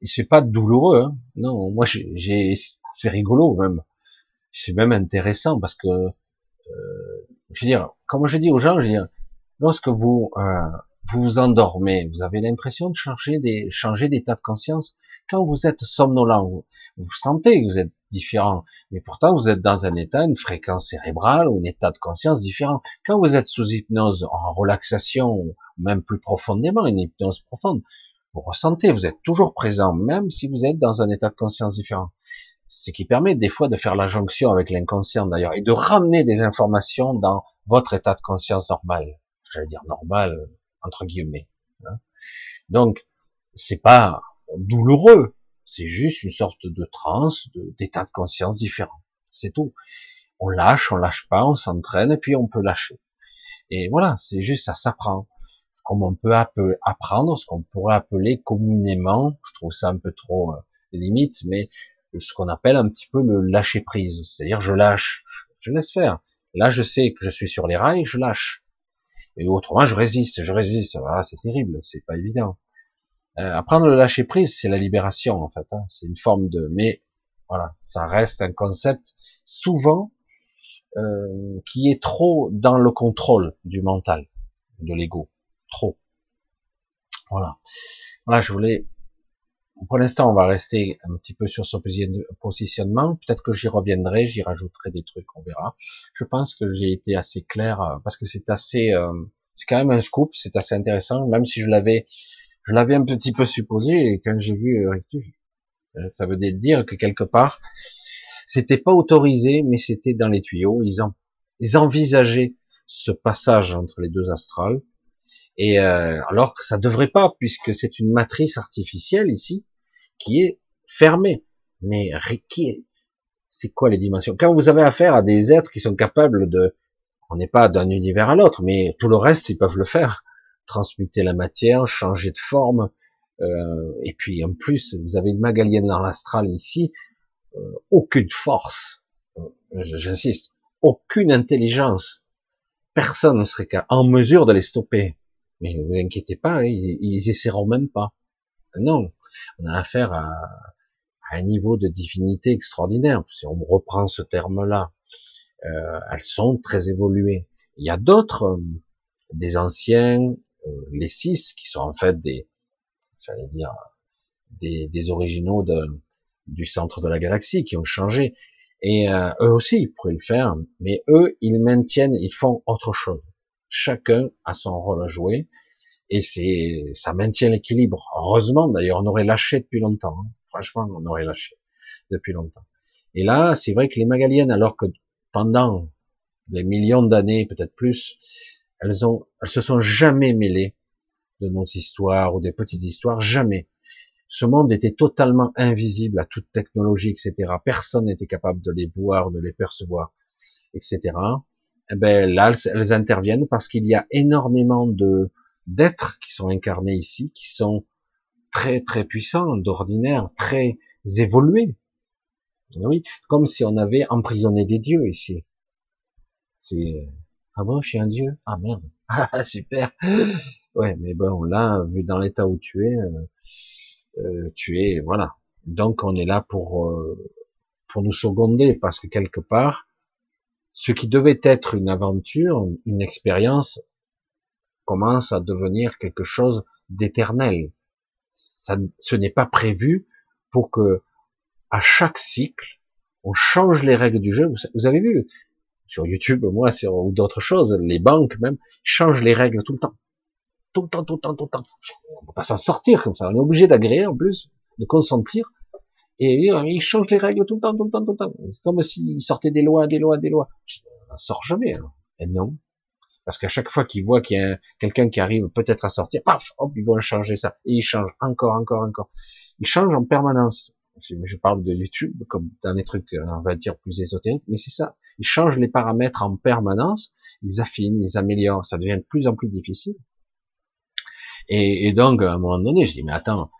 Et c'est pas douloureux, hein. non. Moi, j'ai, c'est rigolo même. C'est même intéressant parce que, euh, je veux dire, comme je dis aux gens, je veux dire, lorsque vous euh, vous vous endormez, vous avez l'impression de changer d'état de conscience. Quand vous êtes somnolent, vous, vous sentez que vous êtes différent, mais pourtant vous êtes dans un état, une fréquence cérébrale ou un état de conscience différent. Quand vous êtes sous hypnose, en relaxation, ou même plus profondément, une hypnose profonde, vous ressentez, vous êtes toujours présent, même si vous êtes dans un état de conscience différent. Ce qui permet des fois de faire la jonction avec l'inconscient d'ailleurs, et de ramener des informations dans votre état de conscience normal. J'allais dire normal, entre guillemets. Hein. Donc, c'est pas douloureux, c'est juste une sorte de transe, d'état de, conscience différent. C'est tout. On lâche, on lâche pas, on s'entraîne et puis on peut lâcher. Et voilà, c'est juste ça s'apprend. Comme on peut apprendre ce qu'on pourrait appeler communément, je trouve ça un peu trop euh, limite, mais ce qu'on appelle un petit peu le lâcher prise. C'est-à-dire je lâche, je laisse faire. Là, je sais que je suis sur les rails, je lâche. Et autrement, je résiste, je résiste. Voilà, c'est terrible, c'est pas évident. Euh, apprendre le lâcher prise, c'est la libération en fait. Hein. C'est une forme de, mais voilà, ça reste un concept souvent euh, qui est trop dans le contrôle du mental, de l'ego, trop. Voilà. Voilà, je voulais. Pour l'instant, on va rester un petit peu sur ce positionnement. Peut-être que j'y reviendrai, j'y rajouterai des trucs, on verra. Je pense que j'ai été assez clair euh, parce que c'est assez, euh, c'est quand même un scoop, c'est assez intéressant, même si je l'avais je l'avais un petit peu supposé et quand j'ai vu euh, euh, ça veut dire que quelque part, c'était pas autorisé, mais c'était dans les tuyaux. Ils, en, ils envisageaient ce passage entre les deux astrales, et euh, alors que ça devrait pas, puisque c'est une matrice artificielle ici qui est fermée. Mais qui est, c'est quoi les dimensions? Quand vous avez affaire à des êtres qui sont capables de, on n'est pas d'un univers à l'autre, mais tout le reste ils peuvent le faire transmuter la matière, changer de forme. Euh, et puis en plus, vous avez une magalienne dans l'astral ici, euh, aucune force, euh, j'insiste, aucune intelligence. Personne ne serait en mesure de les stopper. Mais ne vous inquiétez pas, ils, ils essaieront même pas. Non, on a affaire à, un niveau de divinité extraordinaire. Si on reprend ce terme-là, euh, elles sont très évoluées. Il y a d'autres, des anciens, euh, les six, qui sont en fait des, j'allais dire, des, originaux du centre de la galaxie, qui ont changé. Et euh, eux aussi, ils pourraient le faire, mais eux, ils maintiennent, ils font autre chose. Chacun a son rôle à jouer, et c'est, ça maintient l'équilibre. Heureusement, d'ailleurs, on aurait lâché depuis longtemps. Hein. Franchement, on aurait lâché depuis longtemps. Et là, c'est vrai que les Magaliennes, alors que pendant des millions d'années, peut-être plus, elles ont, elles se sont jamais mêlées de nos histoires ou des petites histoires, jamais. Ce monde était totalement invisible à toute technologie, etc. Personne n'était capable de les voir, de les percevoir, etc. Et eh ben là, elles interviennent parce qu'il y a énormément de d'êtres qui sont incarnés ici, qui sont très très puissants, d'ordinaire, très évolués. Oui, comme si on avait emprisonné des dieux ici. C'est ah bon, je suis un dieu? Ah merde. <laughs> Ah super. Ouais, mais bon, là, vu dans l'état où tu es, euh, euh, tu es, voilà. Donc on est là pour euh, pour nous seconder, parce que quelque part, ce qui devait être une aventure, une expérience, commence à devenir quelque chose d'éternel. Ça, ce n'est pas prévu pour que, à chaque cycle, on change les règles du jeu. Vous avez vu sur YouTube, moi, sur ou d'autres choses, les banques même changent les règles tout le temps, tout le temps, tout le temps, tout le temps. On peut pas s'en sortir comme ça. On est obligé d'agréer en plus, de consentir. Et ils changent les règles tout le temps, tout le temps, tout le temps. Comme s'ils sortaient des lois, des lois, des lois. On sort jamais. Hein. Et non. Parce qu'à chaque fois qu'ils voient qu'il y a quelqu'un qui arrive peut-être à sortir, paf, hop, ils vont changer ça. Et ils changent encore, encore, encore. Ils changent en permanence. Je parle de YouTube comme dans des trucs, euh, on va dire, plus ésotériques, mais c'est ça. Ils changent les paramètres en permanence, ils affinent, ils améliorent, ça devient de plus en plus difficile. Et, donc, à un moment donné, je dis, mais attends,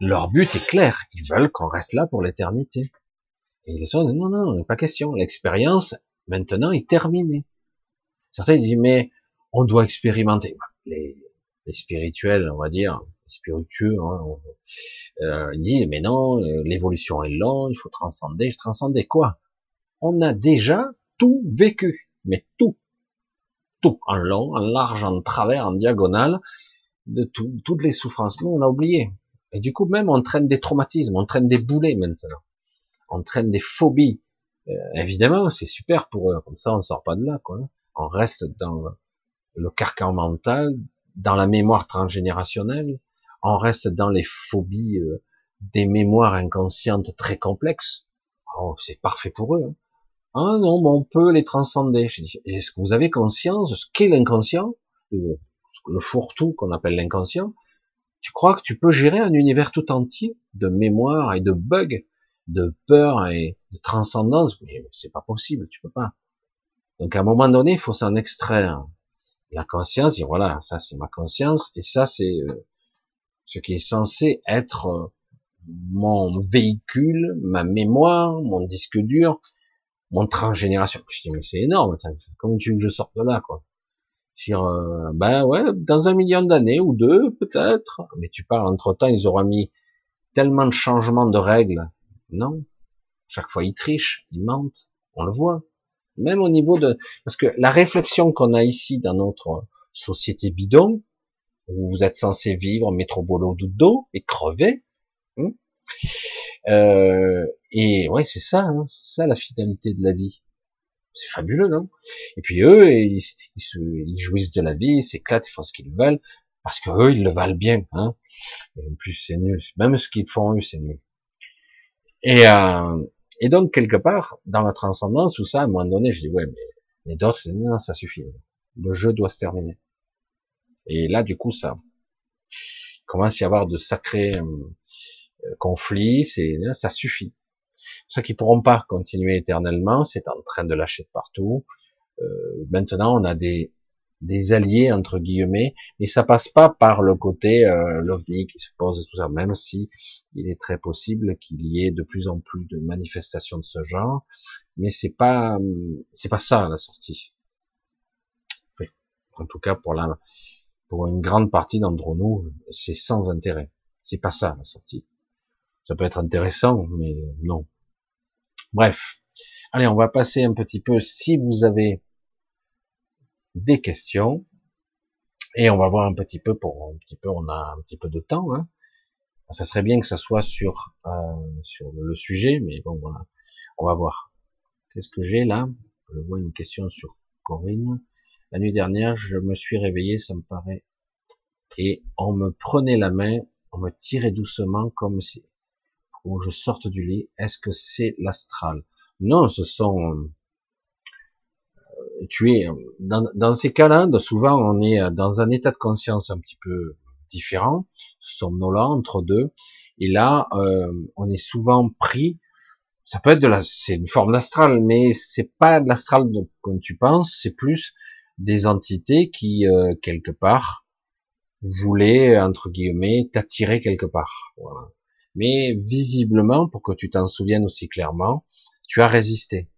leur but est clair, ils veulent qu'on reste là pour l'éternité. Et ils sont, non, non, pas question, l'expérience, maintenant, est terminée. Certains disent, mais on doit expérimenter. Les, les spirituels, on va dire, spiritueux, hein, euh, ils disent, mais non, euh, l'évolution est longue, il faut transcender. Transcender quoi? On a déjà tout vécu, mais tout. Tout, en long, en large, en travers, en diagonale, de tout, toutes les souffrances. Nous, on a oublié. Et du coup, même, on traîne des traumatismes, on traîne des boulets maintenant. On traîne des phobies. Euh, évidemment, c'est super pour eux. Comme ça, on sort pas de là, quoi on reste dans le carcan mental, dans la mémoire transgénérationnelle, on reste dans les phobies euh, des mémoires inconscientes très complexes. Oh, c'est parfait pour eux. Hein. Ah non, mais on peut les transcender. Est-ce que vous avez conscience de ce qu'est l'inconscient, le fourre-tout qu'on appelle l'inconscient Tu crois que tu peux gérer un univers tout entier de mémoire et de bugs, de peur et de transcendance? Mais c'est pas possible, tu peux pas. Donc à un moment donné, il faut s'en extraire. La conscience, dire voilà, ça c'est ma conscience, et ça c'est euh, ce qui est censé être euh, mon véhicule, ma mémoire, mon disque dur, mon transgénération. Je dis mais c'est énorme, comment tu veux que je sorte de là quoi? Dire, euh, ben ouais, dans un million d'années ou deux peut-être, mais tu parles entre temps, ils auront mis tellement de changements de règles. Non, chaque fois ils trichent, ils mentent, on le voit. Même au niveau de, parce que la réflexion qu'on a ici dans notre société bidon, où vous êtes censé vivre métro boulot dodo et crever, hein, euh, et ouais, c'est ça, hein, c'est ça la finalité de la vie. C'est fabuleux, non? Et puis eux, ils, ils, jouissent de la vie, ils s'éclatent, ils font ce qu'ils veulent, parce que eux, ils le valent bien. Hein et en plus, c'est nul. Même ce qu'ils font eux, c'est nul. Et, euh, et donc, quelque part, dans la transcendance, tout ça, à un moment donné, je dis, ouais, mais, d'autres, non, ça suffit. Le jeu doit se terminer. Et là, du coup, ça commence à y avoir de sacrés euh, conflits, c'est, ça suffit. Ceux qui pourront pas continuer éternellement, c'est en train de lâcher de partout. Euh, maintenant, on a des, des alliés entre guillemets, mais ça passe pas par le côté euh, qui se pose tout ça, même si il est très possible qu'il y ait de plus en plus de manifestations de ce genre, mais c'est pas c'est pas ça la sortie. en tout cas pour la pour une grande partie d'entre nous, c'est sans intérêt. C'est pas ça la sortie. Ça peut être intéressant, mais non. Bref. Allez, on va passer un petit peu. Si vous avez des questions, et on va voir un petit peu pour un petit peu, on a un petit peu de temps. Hein. Ça serait bien que ça soit sur euh, sur le sujet, mais bon voilà, on va voir. Qu'est-ce que j'ai là? Je vois une question sur Corinne. La nuit dernière, je me suis réveillé, ça me paraît, et on me prenait la main, on me tirait doucement comme si où je sorte du lit. Est-ce que c'est l'astral? Non, ce sont tu es dans, dans ces cas-là, souvent on est dans un état de conscience un petit peu différents, somnolents entre deux. Et là, euh, on est souvent pris. Ça peut être de la, c'est une forme d'astral, mais c'est pas de l'astral comme tu penses. C'est plus des entités qui euh, quelque part voulaient entre guillemets t'attirer quelque part. Voilà. Mais visiblement, pour que tu t'en souviennes aussi clairement, tu as résisté.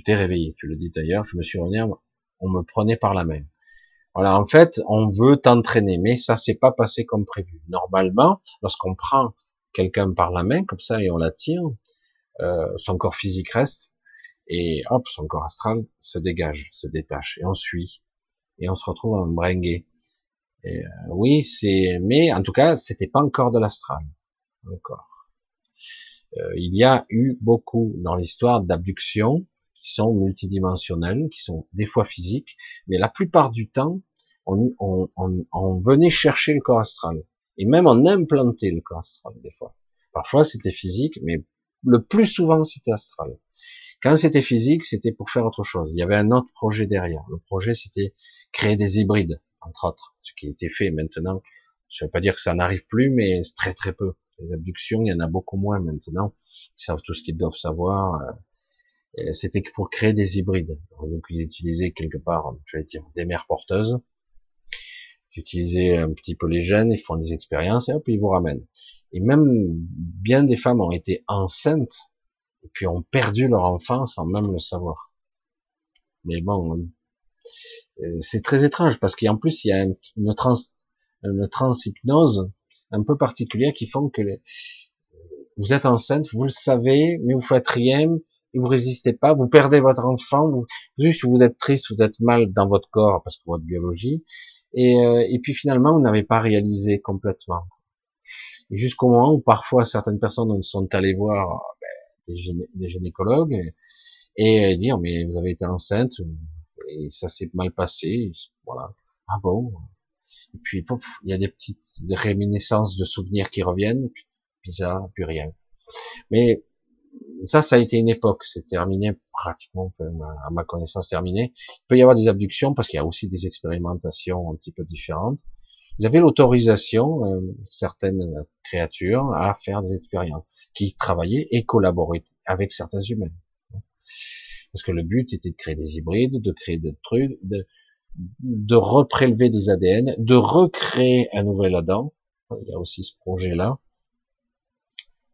Tu t'es réveillé. Tu le dis d'ailleurs. Je me suis revenu. On me prenait par la main. Voilà, en fait, on veut t'entraîner, mais ça s'est pas passé comme prévu. Normalement, lorsqu'on prend quelqu'un par la main comme ça et on l'attire, euh, son corps physique reste, et hop, son corps astral se dégage, se détache, et on suit, et on se retrouve en bringué. Et, euh, oui, c'est, mais en tout cas, c'était pas encore de l'astral, encore. Euh, il y a eu beaucoup dans l'histoire d'abductions qui sont multidimensionnelles, qui sont des fois physiques, mais la plupart du temps, on, on, on, on venait chercher le corps astral, et même on implantait le corps astral des fois. Parfois c'était physique, mais le plus souvent c'était astral. Quand c'était physique, c'était pour faire autre chose. Il y avait un autre projet derrière. Le projet, c'était créer des hybrides, entre autres, ce qui a été fait maintenant. Je ne veux pas dire que ça n'arrive plus, mais très très peu. Les abductions, il y en a beaucoup moins maintenant. Ils savent tout ce qu'ils doivent savoir. C'était pour créer des hybrides. Donc ils utilisaient quelque part, je vais dire, des mères porteuses. Ils utilisaient un petit peu les gènes, ils font des expériences et hop, ils vous ramènent. Et même bien des femmes ont été enceintes et puis ont perdu leur enfant sans même le savoir. Mais bon, euh, c'est très étrange parce qu'en plus il y a une trans, une transhypnose un peu particulière qui font que vous êtes enceinte, vous le savez, mais vous faites rien, et vous résistez pas, vous perdez votre enfant, vous, juste vous êtes triste, vous êtes mal dans votre corps parce que votre biologie, et, euh, et puis finalement vous n'avez pas réalisé complètement. Jusqu'au moment où parfois certaines personnes sont allées voir ben, des, gynécologues et, et, dire mais vous avez été enceinte et ça s'est mal passé, voilà. Ah bon? Et puis il y a des petites réminiscences de souvenirs qui reviennent, puis puis rien. Mais ça, ça a été une époque, c'est terminé pratiquement, à ma connaissance terminé. Il peut y avoir des abductions parce qu'il y a aussi des expérimentations un petit peu différentes. Vous avez l'autorisation, euh, certaines créatures, à faire des expériences, qui travaillaient et collaboraient avec certains humains. Parce que le but était de créer des hybrides, de créer des trucs, de, de reprélever des ADN, de recréer un nouvel Adam. Il y a aussi ce projet-là.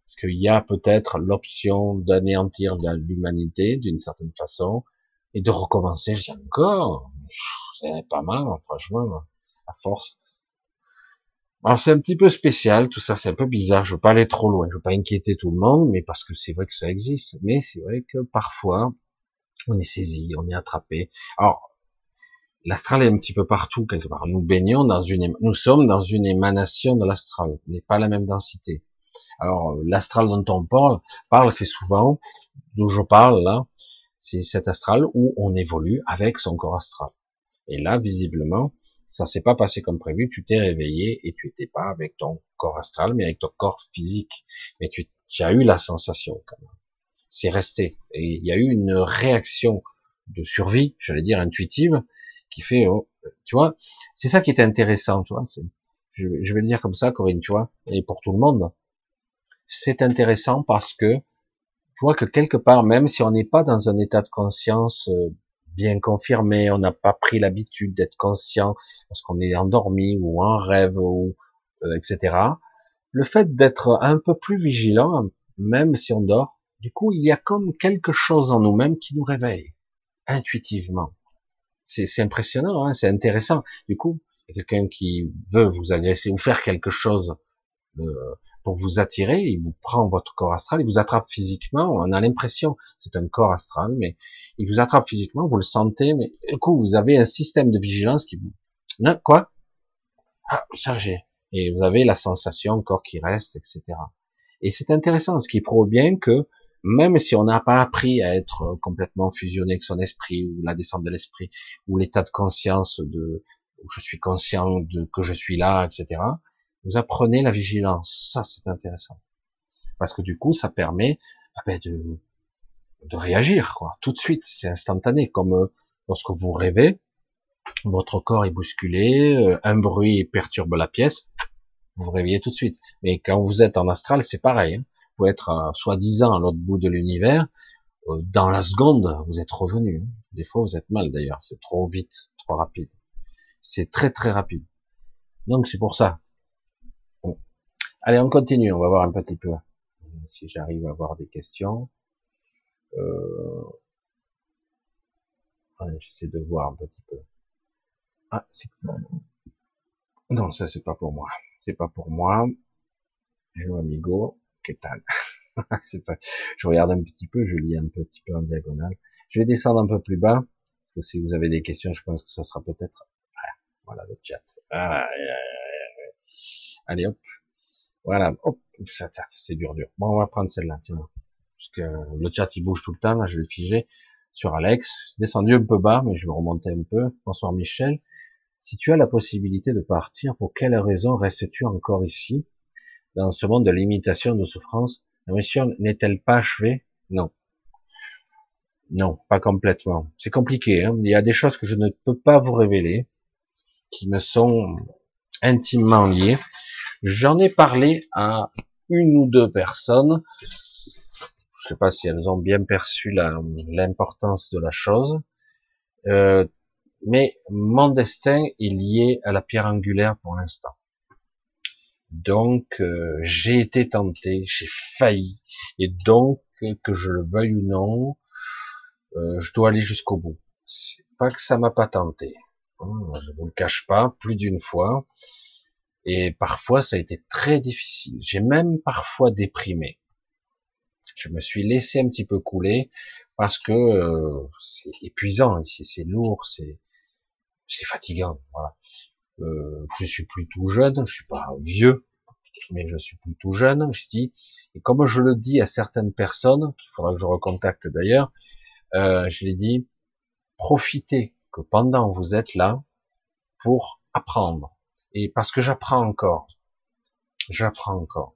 Parce qu'il y a peut-être l'option d'anéantir l'humanité d'une certaine façon et de recommencer encore. C'est pas mal, franchement, à force. Alors c'est un petit peu spécial, tout ça, c'est un peu bizarre. Je veux pas aller trop loin, je veux pas inquiéter tout le monde, mais parce que c'est vrai que ça existe. Mais c'est vrai que parfois, on est saisi, on est attrapé. Alors, l'astral est un petit peu partout quelque part. Nous baignons dans une, nous sommes dans une émanation de l'astral, mais pas la même densité. Alors, l'astral dont on parle, parle, c'est souvent, d'où je parle là, c'est cet astral où on évolue avec son corps astral. Et là, visiblement, ça s'est pas passé comme prévu, tu t'es réveillé et tu étais pas avec ton corps astral, mais avec ton corps physique. Mais tu, tu as eu la sensation quand même c'est resté. Et il y a eu une réaction de survie, j'allais dire intuitive, qui fait, oh, tu vois, c'est ça qui est intéressant, tu vois. Je, je, vais le dire comme ça, Corinne, tu vois, et pour tout le monde. C'est intéressant parce que tu vois que quelque part, même si on n'est pas dans un état de conscience euh, bien confirmé, on n'a pas pris l'habitude d'être conscient parce qu'on est endormi ou en rêve ou euh, etc. Le fait d'être un peu plus vigilant, même si on dort, du coup, il y a comme quelque chose en nous-mêmes qui nous réveille intuitivement. C'est impressionnant, hein, c'est intéressant. Du coup, quelqu'un qui veut vous agresser ou faire quelque chose euh, pour vous attirer, il vous prend votre corps astral, il vous attrape physiquement, on a l'impression, c'est un corps astral, mais il vous attrape physiquement, vous le sentez, mais du coup, vous avez un système de vigilance qui vous... Non, quoi? Ah, chargé. Et vous avez la sensation encore qui reste, etc. Et c'est intéressant, ce qui prouve bien que même si on n'a pas appris à être complètement fusionné avec son esprit ou la descente de l'esprit ou l'état de conscience de je suis conscient de que je suis là, etc. Vous apprenez la vigilance. Ça, c'est intéressant parce que du coup, ça permet ah ben, de de réagir quoi, tout de suite. C'est instantané, comme euh, lorsque vous rêvez, votre corps est bousculé, euh, un bruit perturbe la pièce, vous vous réveillez tout de suite. Mais quand vous êtes en astral, c'est pareil. Hein être euh, soi-disant à l'autre bout de l'univers, euh, dans la seconde, vous êtes revenu. Des fois, vous êtes mal d'ailleurs, c'est trop vite, trop rapide. C'est très très rapide. Donc c'est pour ça. Allez, on continue, on va voir un petit peu si j'arrive à avoir des questions. Euh... Allez, j'essaie de voir un petit peu. Ah, c'est non, ça c'est pas pour moi. C'est pas pour moi. Hello amigo. ¿Qué tal? <laughs> pas... Je regarde un petit peu, je lis un petit peu en diagonale. Je vais descendre un peu plus bas, parce que si vous avez des questions, je pense que ça sera peut-être... Voilà le chat. Allez hop. Voilà, hop. C'est dur, dur. Bon, on va prendre celle-là, tiens. Parce que le chat il bouge tout le temps, là je vais figer sur Alex. Descendu un peu bas, mais je vais remonter un peu. Bonsoir Michel. Si tu as la possibilité de partir, pour quelle raison restes-tu encore ici, dans ce monde de limitation, de souffrance? La mission n'est-elle pas achevée? Non. Non, pas complètement. C'est compliqué. Hein Il y a des choses que je ne peux pas vous révéler, qui me sont intimement liées. J'en ai parlé à une ou deux personnes. Je sais pas si elles ont bien perçu l'importance de la chose. Euh, mais mon destin est lié à la pierre angulaire pour l'instant. Donc euh, j'ai été tenté, j'ai failli, et donc que je le veuille ou non, euh, je dois aller jusqu'au bout. C'est pas que ça m'a pas tenté, je vous le cache pas, plus d'une fois, et parfois ça a été très difficile. J'ai même parfois déprimé. Je me suis laissé un petit peu couler parce que euh, c'est épuisant ici, c'est lourd, c'est c'est fatigant. Voilà. Euh, je suis plus tout jeune, je suis pas vieux, mais je suis plus tout jeune. Je dis, et comme je le dis à certaines personnes, qu'il faudra que je recontacte d'ailleurs, euh, je les dis, profitez que pendant vous êtes là pour apprendre. Et parce que j'apprends encore, j'apprends encore.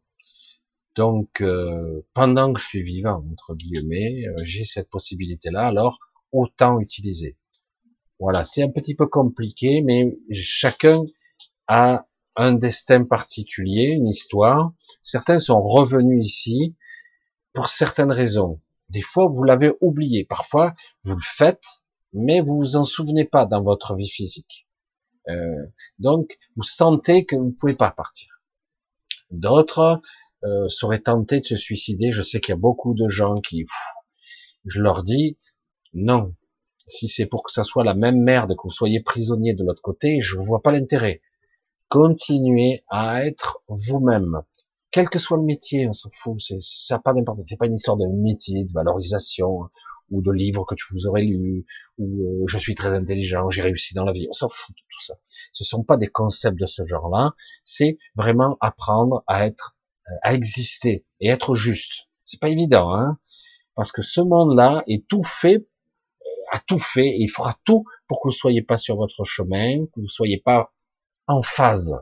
Donc, euh, pendant que je suis vivant, entre guillemets, euh, j'ai cette possibilité-là, alors autant utiliser. Voilà, c'est un petit peu compliqué, mais chacun a un destin particulier, une histoire. Certains sont revenus ici pour certaines raisons. Des fois, vous l'avez oublié. Parfois, vous le faites, mais vous vous en souvenez pas dans votre vie physique. Euh, donc, vous sentez que vous ne pouvez pas partir. D'autres euh, seraient tentés de se suicider. Je sais qu'il y a beaucoup de gens qui, je leur dis, non, si c'est pour que ça soit la même merde, que vous soyez prisonnier de l'autre côté, je ne vois pas l'intérêt. Continuez à être vous-même. Quel que soit le métier, on s'en fout, ça n'a pas d'importance. C'est pas une histoire de métier, de valorisation, ou de livres que tu vous aurais lus, ou euh, je suis très intelligent, j'ai réussi dans la vie. On s'en fout de tout ça. Ce sont pas des concepts de ce genre-là. C'est vraiment apprendre à être, euh, à exister et être juste. C'est pas évident, hein, parce que ce monde-là est tout fait a tout fait et il fera tout pour que vous soyez pas sur votre chemin, que vous soyez pas en phase,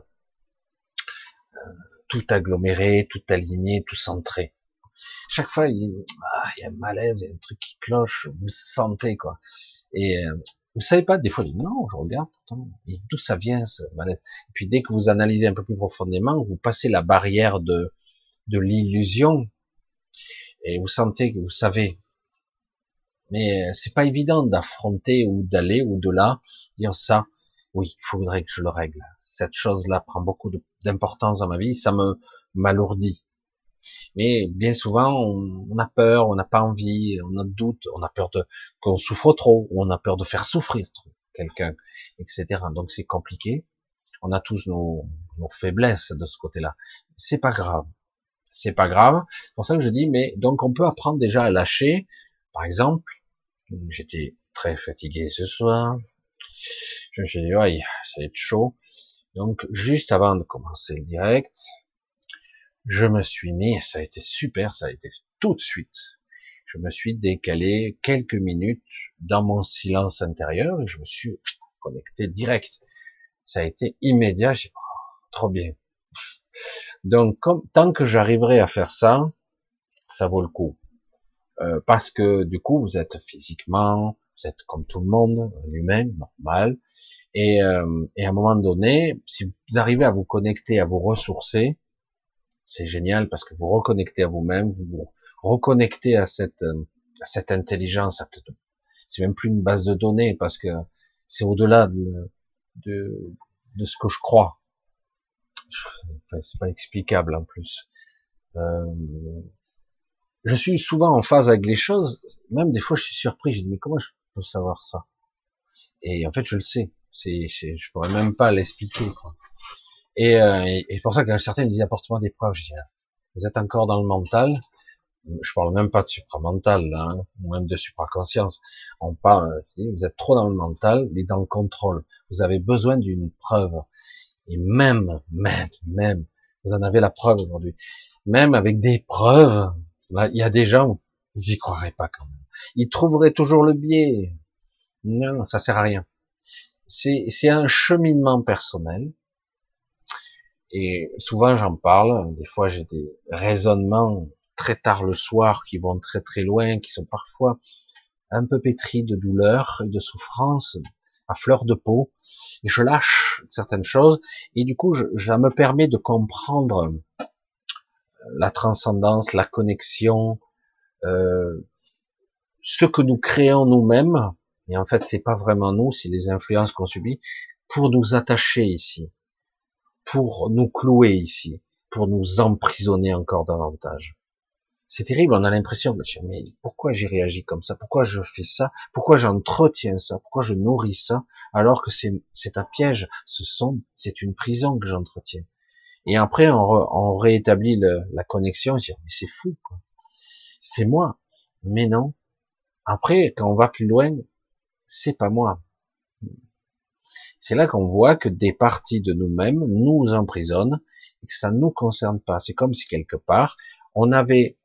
euh, tout aggloméré, tout aligné, tout centré. Chaque fois, il, ah, il y a un malaise, il y a un truc qui cloche, vous sentez quoi. Et euh, vous savez pas, des fois, il dit, non, je regarde pourtant, d'où ça vient ce malaise? Et puis dès que vous analysez un peu plus profondément, vous passez la barrière de de l'illusion et vous sentez que vous savez mais euh, c'est pas évident d'affronter ou d'aller au-delà, dire ça. Oui, il faudrait que je le règle. Cette chose-là prend beaucoup d'importance dans ma vie, ça me m'alourdit. Mais bien souvent, on, a peur, on n'a pas envie, on a doute, on a peur de qu'on souffre trop, ou on a peur de faire souffrir trop quelqu'un, etc. Donc c'est compliqué. On a tous nos, nos faiblesses de ce côté-là. C'est pas grave. C'est pas grave. C'est pour ça que je dis, mais donc on peut apprendre déjà à lâcher. Par exemple, J'étais très fatigué ce soir. Je me suis dit, ouais, ça va être chaud. Donc, juste avant de commencer le direct, je me suis mis, ça a été super, ça a été tout de suite. Je me suis décalé quelques minutes dans mon silence intérieur et je me suis connecté direct. Ça a été immédiat, j'ai oh, trop bien. Donc, tant que j'arriverai à faire ça, ça vaut le coup. Euh, parce que du coup vous êtes physiquement, vous êtes comme tout le monde, humain normal, et, euh, et à un moment donné, si vous arrivez à vous connecter, à vous ressourcer, c'est génial parce que vous reconnectez à vous-même, vous reconnectez à cette, à cette intelligence, c'est même plus une base de données parce que c'est au-delà de, de, de, ce que je crois. C'est pas explicable en plus. Euh, je suis souvent en phase avec les choses, même des fois je suis surpris, je dis mais comment je peux savoir ça? Et en fait je le sais, c'est, je pourrais même pas l'expliquer. Et, euh, et, pour ça que certains me disent apporte-moi des preuves, je dis ah, vous êtes encore dans le mental, je parle même pas de supramental, là, hein, ou même de supraconscience. On parle, vous êtes trop dans le mental et dans le contrôle. Vous avez besoin d'une preuve. Et même, même, même, vous en avez la preuve aujourd'hui. Même avec des preuves, il y a des gens, ils y croiraient pas quand même. Ils trouveraient toujours le biais. Non, ça sert à rien. C'est un cheminement personnel. Et souvent j'en parle. Des fois j'ai des raisonnements très tard le soir qui vont très très loin, qui sont parfois un peu pétris de douleur et de souffrance à fleur de peau. Et je lâche certaines choses. Et du coup, je, je me permet de comprendre la transcendance, la connexion, euh, ce que nous créons nous-mêmes, et en fait c'est pas vraiment nous, c'est les influences qu'on subit, pour nous attacher ici, pour nous clouer ici, pour nous emprisonner encore davantage. C'est terrible, on a l'impression de dire, mais pourquoi j'ai réagi comme ça? Pourquoi je fais ça? Pourquoi j'entretiens ça? Pourquoi je nourris ça? Alors que c'est un piège, ce sont, c'est une prison que j'entretiens. Et après, on, on réétablit la connexion, mais c'est fou, c'est moi. Mais non, après, quand on va plus loin, c'est pas moi. C'est là qu'on voit que des parties de nous-mêmes nous emprisonnent et que ça ne nous concerne pas. C'est comme si quelque part, on avait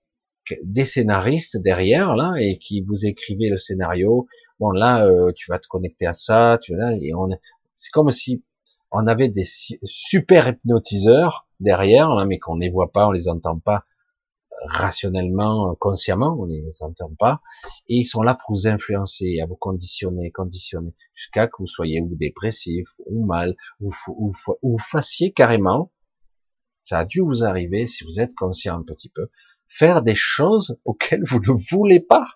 des scénaristes derrière là et qui vous écrivaient le scénario. Bon là, euh, tu vas te connecter à ça, tu vas et on. C'est comme si on avait des super hypnotiseurs derrière là, mais qu'on ne les voit pas, on les entend pas, rationnellement, consciemment, on les entend pas, et ils sont là pour vous influencer, à vous conditionner, conditionner, jusqu'à que vous soyez ou dépressif, ou mal, ou, ou, ou, fassiez carrément, ça a dû vous arriver, si vous êtes conscient un petit peu, faire des choses auxquelles vous ne voulez pas.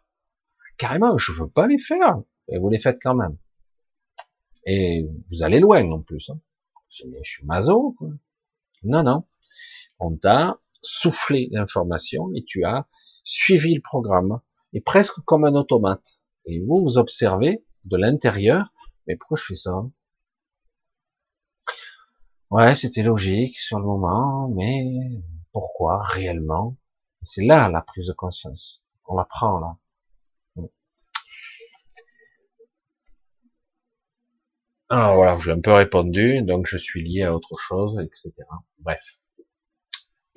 Carrément, je veux pas les faire, et vous les faites quand même. Et vous allez loin en plus. Hein. Je, suis maso, quoi. Non, non. On t'a soufflé l'information et tu as suivi le programme et presque comme un automate. Et vous, vous observez de l'intérieur, mais pourquoi je fais ça? Ouais, c'était logique sur le moment, mais pourquoi réellement? C'est là la prise de conscience. On la prend là. Alors voilà, j'ai un peu répondu, donc je suis lié à autre chose, etc. Bref.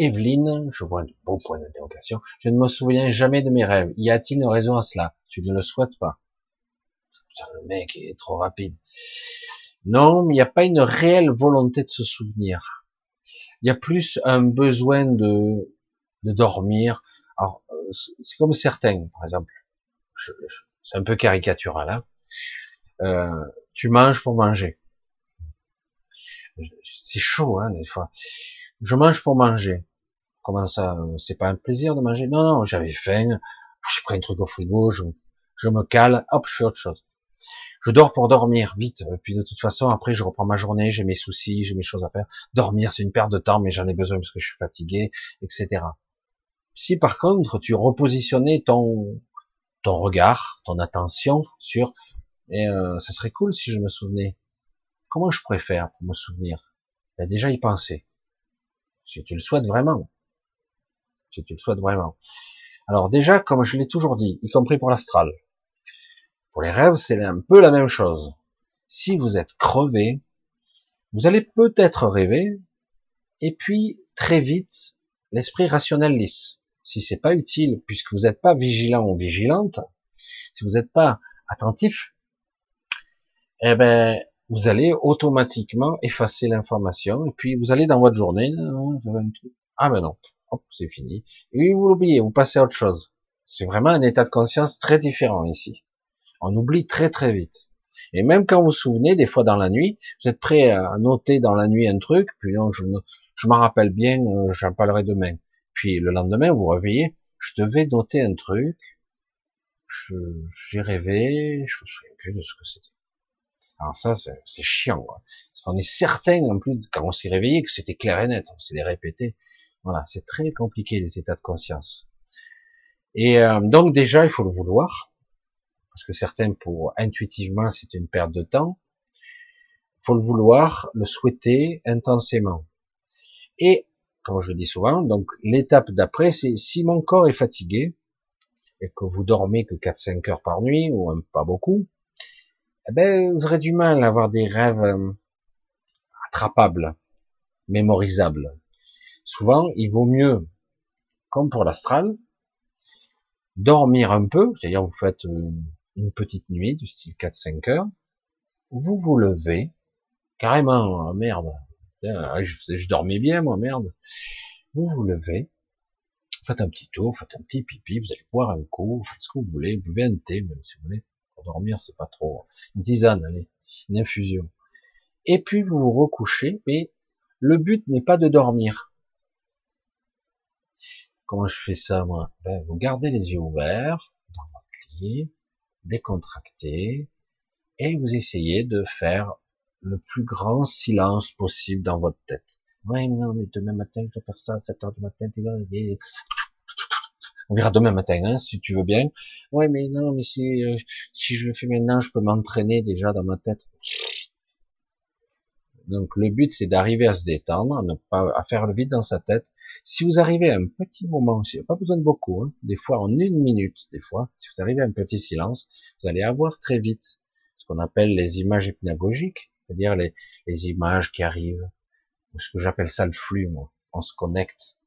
Evelyne, je vois un beau point d'interrogation. Je ne me souviens jamais de mes rêves. Y a-t-il une raison à cela? Tu ne le souhaites pas Putain, le mec est trop rapide. Non, mais il n'y a pas une réelle volonté de se souvenir. Il y a plus un besoin de, de dormir. Alors, euh, c'est comme certains, par exemple. C'est un peu caricatural. Hein euh, tu manges pour manger. C'est chaud, hein, des fois. Je mange pour manger. Comment ça euh, C'est pas un plaisir de manger? Non, non, j'avais faim. J'ai pris un truc au frigo, je, je me cale, hop, je fais autre chose. Je dors pour dormir, vite. Et puis de toute façon, après, je reprends ma journée, j'ai mes soucis, j'ai mes choses à faire. Dormir, c'est une perte de temps, mais j'en ai besoin parce que je suis fatigué, etc. Si par contre, tu repositionnais ton ton regard, ton attention sur, et euh, ça serait cool si je me souvenais. Comment je faire pour me souvenir? Ben Déjà y penser. Si tu le souhaites vraiment si tu le souhaites vraiment. Alors déjà, comme je l'ai toujours dit, y compris pour l'astral, pour les rêves, c'est un peu la même chose. Si vous êtes crevé, vous allez peut-être rêver, et puis très vite, l'esprit rationnel lisse. Si c'est pas utile, puisque vous n'êtes pas vigilant ou vigilante, si vous n'êtes pas attentif, eh ben, vous allez automatiquement effacer l'information, et puis vous allez dans votre journée, ah ben non, c'est fini. Et vous l'oubliez, vous passez à autre chose. C'est vraiment un état de conscience très différent ici. On oublie très très vite. Et même quand vous vous souvenez, des fois dans la nuit, vous êtes prêt à noter dans la nuit un truc, puis non, je, je m'en rappelle bien, euh, j'en parlerai demain. Puis le lendemain, vous vous réveillez, je devais noter un truc, j'ai rêvé, je me souviens plus de ce que c'était. Alors ça, c'est chiant, quoi. Parce qu'on est certain, en plus, quand on s'est réveillé, que c'était clair et net, on s'est répété. Voilà, c'est très compliqué les états de conscience. Et euh, donc déjà, il faut le vouloir, parce que certains, pour intuitivement, c'est une perte de temps. Il faut le vouloir, le souhaiter intensément. Et comme je le dis souvent. Donc l'étape d'après, c'est si mon corps est fatigué et que vous dormez que 4-5 heures par nuit ou pas beaucoup, eh ben vous aurez du mal à avoir des rêves euh, attrapables, mémorisables. Souvent, il vaut mieux, comme pour l'astral, dormir un peu, c'est-à-dire vous faites euh, une petite nuit du style 4-5 heures, vous vous levez, carrément, oh, merde, je, je, dormais bien, moi, merde. Vous vous levez, faites un petit tour, faites un petit pipi, vous allez boire un coup, faites ce que vous voulez, buvez un thé, même si vous voulez. Pour dormir, c'est pas trop. Une tisane, allez, une infusion. Et puis vous vous recouchez, mais le but n'est pas de dormir. Comment je fais ça, moi? Ben, Vous gardez les yeux ouverts dans votre lit, décontracté, et vous essayez de faire le plus grand silence possible dans votre tête. Ouais, mais non, mais demain matin, je dois faire ça à 7 heures du matin. On verra demain matin, hein, si tu veux bien. Ouais, mais non, mais si, euh, si je le fais maintenant, je peux m'entraîner déjà dans ma tête. Donc, le but, c'est d'arriver à se détendre, ne pas, à faire le vide dans sa tête. Si vous arrivez à un petit moment, si, pas besoin de beaucoup, hein, des fois en une minute, des fois, si vous arrivez à un petit silence, vous allez avoir très vite ce qu'on appelle les images hypnagogiques, c'est-à-dire les, les, images qui arrivent, ou ce que j'appelle ça le flux, moi. On se connecte,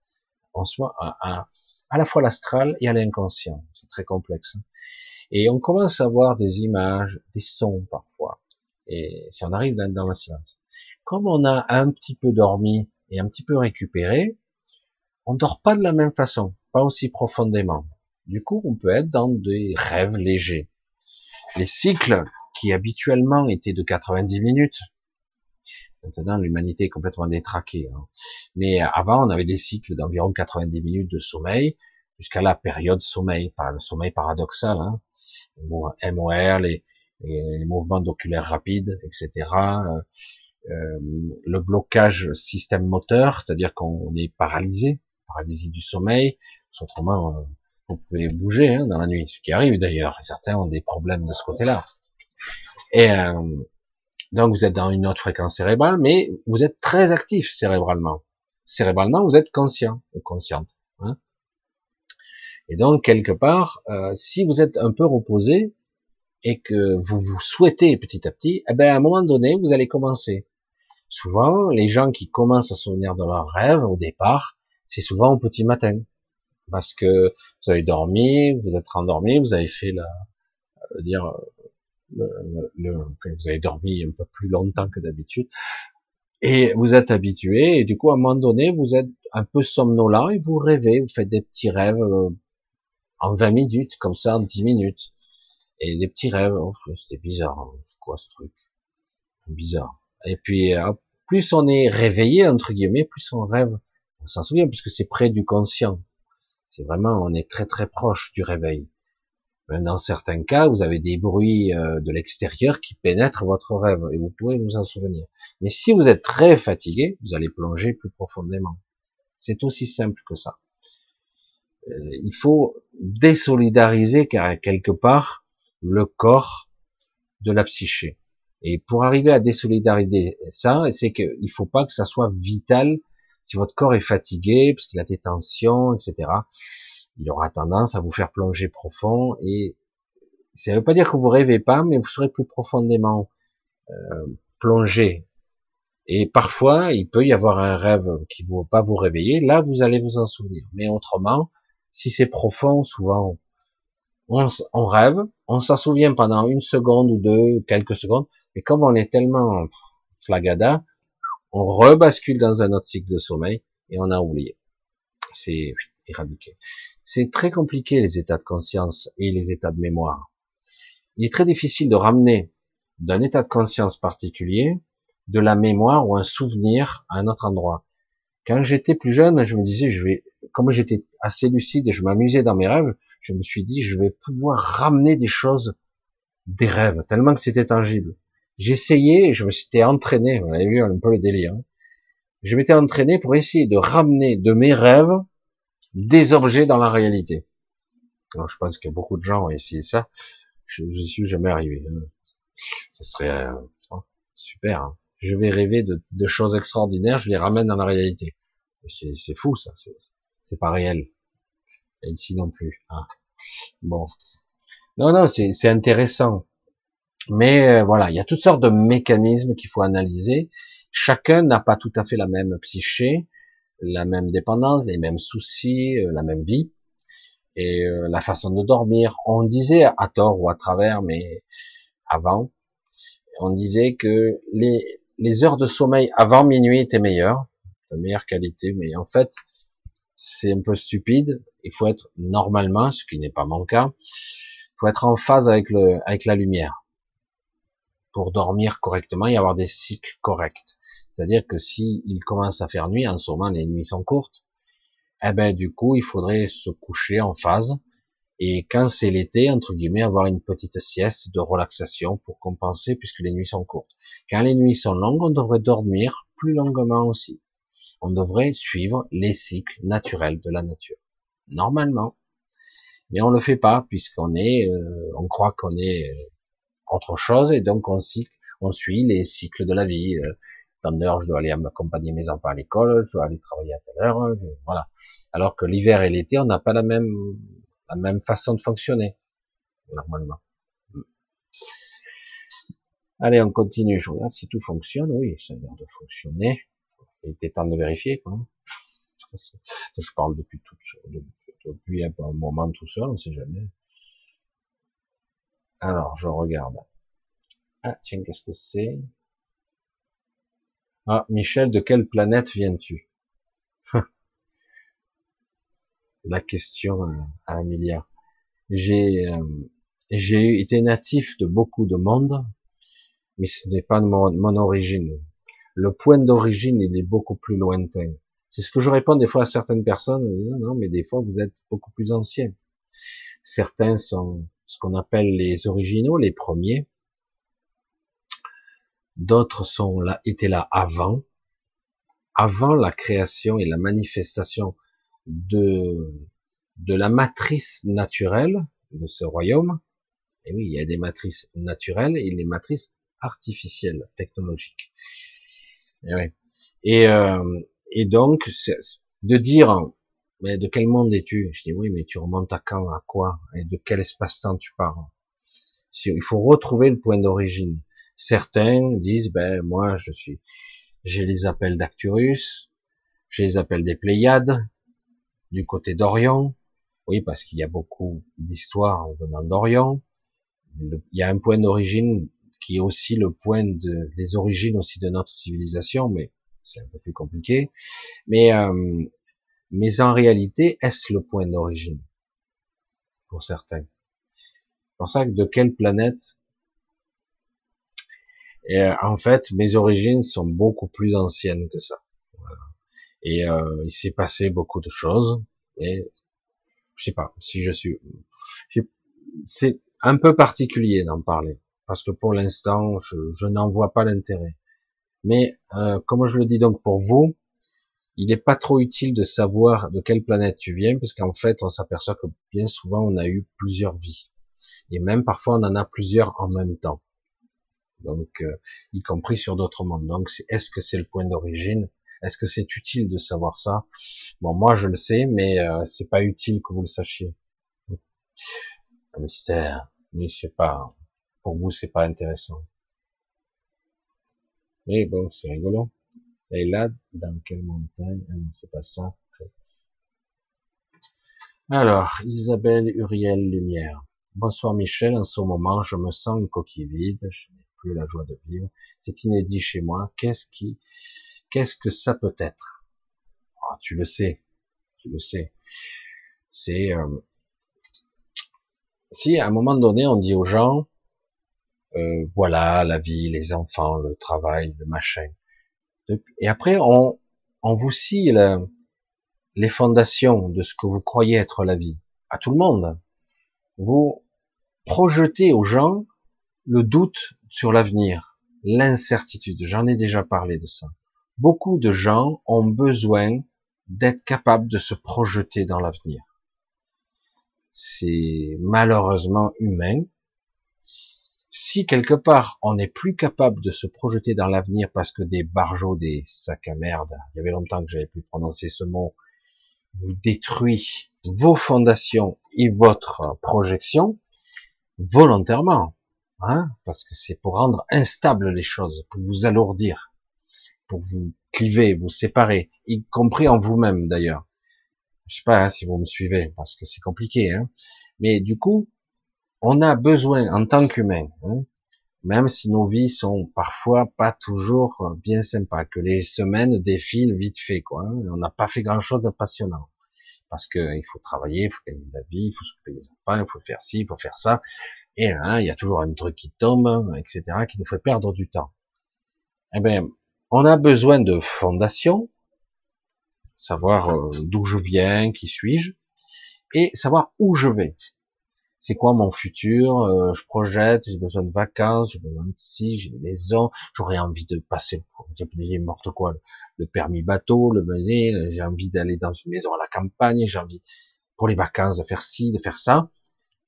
on soit à, à, à la fois l'astral et à l'inconscient. C'est très complexe. Et on commence à voir des images, des sons parfois. Et si on arrive dans le silence. Comme on a un petit peu dormi et un petit peu récupéré, on dort pas de la même façon, pas aussi profondément. Du coup, on peut être dans des rêves légers. Les cycles qui habituellement étaient de 90 minutes. Maintenant, l'humanité est complètement détraquée. Hein. Mais avant, on avait des cycles d'environ 90 minutes de sommeil, jusqu'à la période sommeil, pas le sommeil paradoxal, hein. MOR, les, les, mouvements d'oculaire rapides, etc. Euh, euh, le blocage système moteur, c'est-à-dire qu'on est paralysé, paralysie du sommeil. Autrement, euh, vous pouvez bouger hein, dans la nuit, ce qui arrive d'ailleurs. Certains ont des problèmes de ce côté-là. Et euh, donc vous êtes dans une autre fréquence cérébrale, mais vous êtes très actif cérébralement. Cérébralement, vous êtes conscient ou consciente. Hein et donc quelque part, euh, si vous êtes un peu reposé et que vous vous souhaitez petit à petit, eh ben à un moment donné, vous allez commencer. Souvent, les gens qui commencent à se souvenir de leurs rêves au départ, c'est souvent au petit matin, parce que vous avez dormi, vous êtes rendormi, vous avez fait la, euh, dire le, vous avez dormi un peu plus longtemps que d'habitude, et vous êtes habitué, et du coup, à un moment donné, vous êtes un peu somnolent, et vous rêvez, vous faites des petits rêves euh, en 20 minutes, comme ça, en 10 minutes, et des petits rêves, oh, c'était bizarre, hein. quoi ce truc? Bizarre. Et puis, euh, plus on est réveillé, entre guillemets, plus on rêve, on s'en souvient, puisque c'est près du conscient. C'est vraiment, on est très très proche du réveil. Dans certains cas, vous avez des bruits euh, de l'extérieur qui pénètrent votre rêve et vous pouvez vous en souvenir. Mais si vous êtes très fatigué, vous allez plonger plus profondément. C'est aussi simple que ça. Euh, il faut désolidariser quelque part le corps de la psyché. Et pour arriver à désolidariser ça, c'est qu'il faut pas que ça soit vital. Si votre corps est fatigué, parce qu'il a des tensions, etc., il aura tendance à vous faire plonger profond et ça ne veut pas dire que vous rêvez pas, mais vous serez plus profondément euh, plongé. Et parfois, il peut y avoir un rêve qui ne va pas vous réveiller. Là, vous allez vous en souvenir. Mais autrement, si c'est profond, souvent, on, on rêve, on s'en souvient pendant une seconde ou deux, quelques secondes. Mais comme on est tellement flagada, on rebascule dans un autre cycle de sommeil et on a oublié. C'est éradiqué. C'est très compliqué les états de conscience et les états de mémoire. Il est très difficile de ramener d'un état de conscience particulier de la mémoire ou un souvenir à un autre endroit. Quand j'étais plus jeune, je me disais, je vais, comme j'étais assez lucide et je m'amusais dans mes rêves, je me suis dit, je vais pouvoir ramener des choses des rêves, tellement que c'était tangible. J'essayais, je me suis entraîné, vous avez vu un peu le délire. Hein. Je m'étais entraîné pour essayer de ramener de mes rêves des objets dans la réalité. Alors, je pense que beaucoup de gens ont essayé ça. Je n'y suis jamais arrivé. Hein. Ce serait euh, super. Hein. Je vais rêver de, choses extraordinaires, je les ramène dans la réalité. C'est fou ça, c'est pas réel. Et ici non plus. Ah. Bon. Non, non, c'est intéressant. Mais euh, voilà, il y a toutes sortes de mécanismes qu'il faut analyser. Chacun n'a pas tout à fait la même psyché, la même dépendance, les mêmes soucis, euh, la même vie et euh, la façon de dormir. On disait à tort ou à travers, mais avant, on disait que les, heures de sommeil avant minuit étaient meilleures, de meilleure qualité, mais en fait, c'est un peu stupide. Il faut être normalement, ce qui n'est pas mon cas, il faut être en phase avec le, avec la lumière pour dormir correctement et avoir des cycles corrects. C'est-à-dire que si il commence à faire nuit, en ce moment les nuits sont courtes, eh ben du coup il faudrait se coucher en phase et quand c'est l'été entre guillemets avoir une petite sieste de relaxation pour compenser puisque les nuits sont courtes. Quand les nuits sont longues, on devrait dormir plus longuement aussi. On devrait suivre les cycles naturels de la nature. Normalement. Mais on le fait pas puisqu'on est, euh, on croit qu'on est euh, autre chose et donc on, cycle, on suit les cycles de la vie. Euh, tant d'heures je dois aller accompagner mes enfants à l'école, je dois aller travailler à telle heure, voilà. Alors que l'hiver et l'été, on n'a pas la même la même façon de fonctionner normalement. Allez, on continue. Je regarde si tout fonctionne. Oui, ça a l'air de fonctionner. Il était temps de vérifier. Quoi. <laughs> Je parle depuis tout, depuis un moment tout seul, on ne sait jamais. Alors, je regarde. Ah, tiens, qu'est-ce que c'est? Ah, Michel, de quelle planète viens-tu? <laughs> La question à un euh, j'ai été natif de beaucoup de monde, mais ce n'est pas mon, mon origine. Le point d'origine, il est beaucoup plus lointain. C'est ce que je réponds des fois à certaines personnes. Non, mais des fois, vous êtes beaucoup plus anciens. Certains sont ce qu'on appelle les originaux, les premiers. D'autres sont là, étaient là avant, avant la création et la manifestation de, de la matrice naturelle de ce royaume. Et oui, il y a des matrices naturelles et des matrices artificielles, technologiques. Et, oui. et, euh, et donc, de dire mais de quel monde es-tu? Je dis oui, mais tu remontes à quand, à quoi? Et de quel espace-temps tu parles Il faut retrouver le point d'origine. Certains disent, ben moi je suis, j'ai les appels d'Acturus, j'ai les appels des Pléiades, du côté d'Orient, oui, parce qu'il y a beaucoup d'histoires venant d'Orient. Il y a un point d'origine qui est aussi le point de, des origines aussi de notre civilisation, mais c'est un peu plus compliqué. Mais euh, mais en réalité, est-ce le point d'origine Pour certains? C'est pour ça que de quelle planète? Et euh, en fait, mes origines sont beaucoup plus anciennes que ça. Et euh, il s'est passé beaucoup de choses. Et je sais pas si je suis. C'est un peu particulier d'en parler parce que pour l'instant, je, je n'en vois pas l'intérêt. Mais euh, comme je le dis donc pour vous, il n'est pas trop utile de savoir de quelle planète tu viens, parce qu'en fait, on s'aperçoit que bien souvent, on a eu plusieurs vies. Et même parfois, on en a plusieurs en même temps. Donc, euh, y compris sur d'autres mondes. Donc, est-ce que c'est le point d'origine? Est-ce que c'est utile de savoir ça? Bon, moi, je le sais, mais euh, c'est pas utile que vous le sachiez. Un mystère. Mais je sais pas. Pour vous, c'est pas intéressant. Mais bon, c'est rigolo. Et là, dans quelle montagne c'est pas ça. Alors, Isabelle Uriel Lumière. Bonsoir Michel, en ce moment, je me sens une coquille vide, je n'ai plus la joie de vivre. C'est inédit chez moi. Qu'est-ce qui, qu'est-ce que ça peut être? Ah, Tu le sais, tu le sais. C'est euh, si à un moment donné on dit aux gens, euh, voilà la vie, les enfants, le travail, le machin. Et après, on, on vous scie les fondations de ce que vous croyez être la vie, à tout le monde. Vous projetez aux gens le doute sur l'avenir, l'incertitude. J'en ai déjà parlé de ça. Beaucoup de gens ont besoin d'être capables de se projeter dans l'avenir. C'est malheureusement humain. Si quelque part on n'est plus capable de se projeter dans l'avenir parce que des barjots, des sacs à merde, il y avait longtemps que j'avais pu prononcer ce mot, vous détruit vos fondations et votre projection volontairement, hein, parce que c'est pour rendre instables les choses, pour vous alourdir, pour vous cliver, vous séparer, y compris en vous-même d'ailleurs. Je sais pas hein, si vous me suivez, parce que c'est compliqué, hein. mais du coup, on a besoin en tant qu'humain, hein, même si nos vies sont parfois pas toujours bien sympas, que les semaines défilent vite fait, quoi. Hein. on n'a pas fait grand chose de passionnant. Parce qu'il faut travailler, il faut gagner de la vie, il faut s'occuper des enfants, il faut faire ci, il faut faire ça. Et hein, il y a toujours un truc qui tombe, etc., qui nous fait perdre du temps. Eh bien, on a besoin de fondation, savoir euh, d'où je viens, qui suis-je, et savoir où je vais c'est quoi mon futur, euh, je projette, j'ai besoin de vacances, j'ai besoin de ci, j'ai une maison, j'aurais envie de passer, j'ai n'importe quoi, le permis bateau, le mener, j'ai envie d'aller dans une maison à la campagne, j'ai envie pour les vacances de faire ci, de faire ça,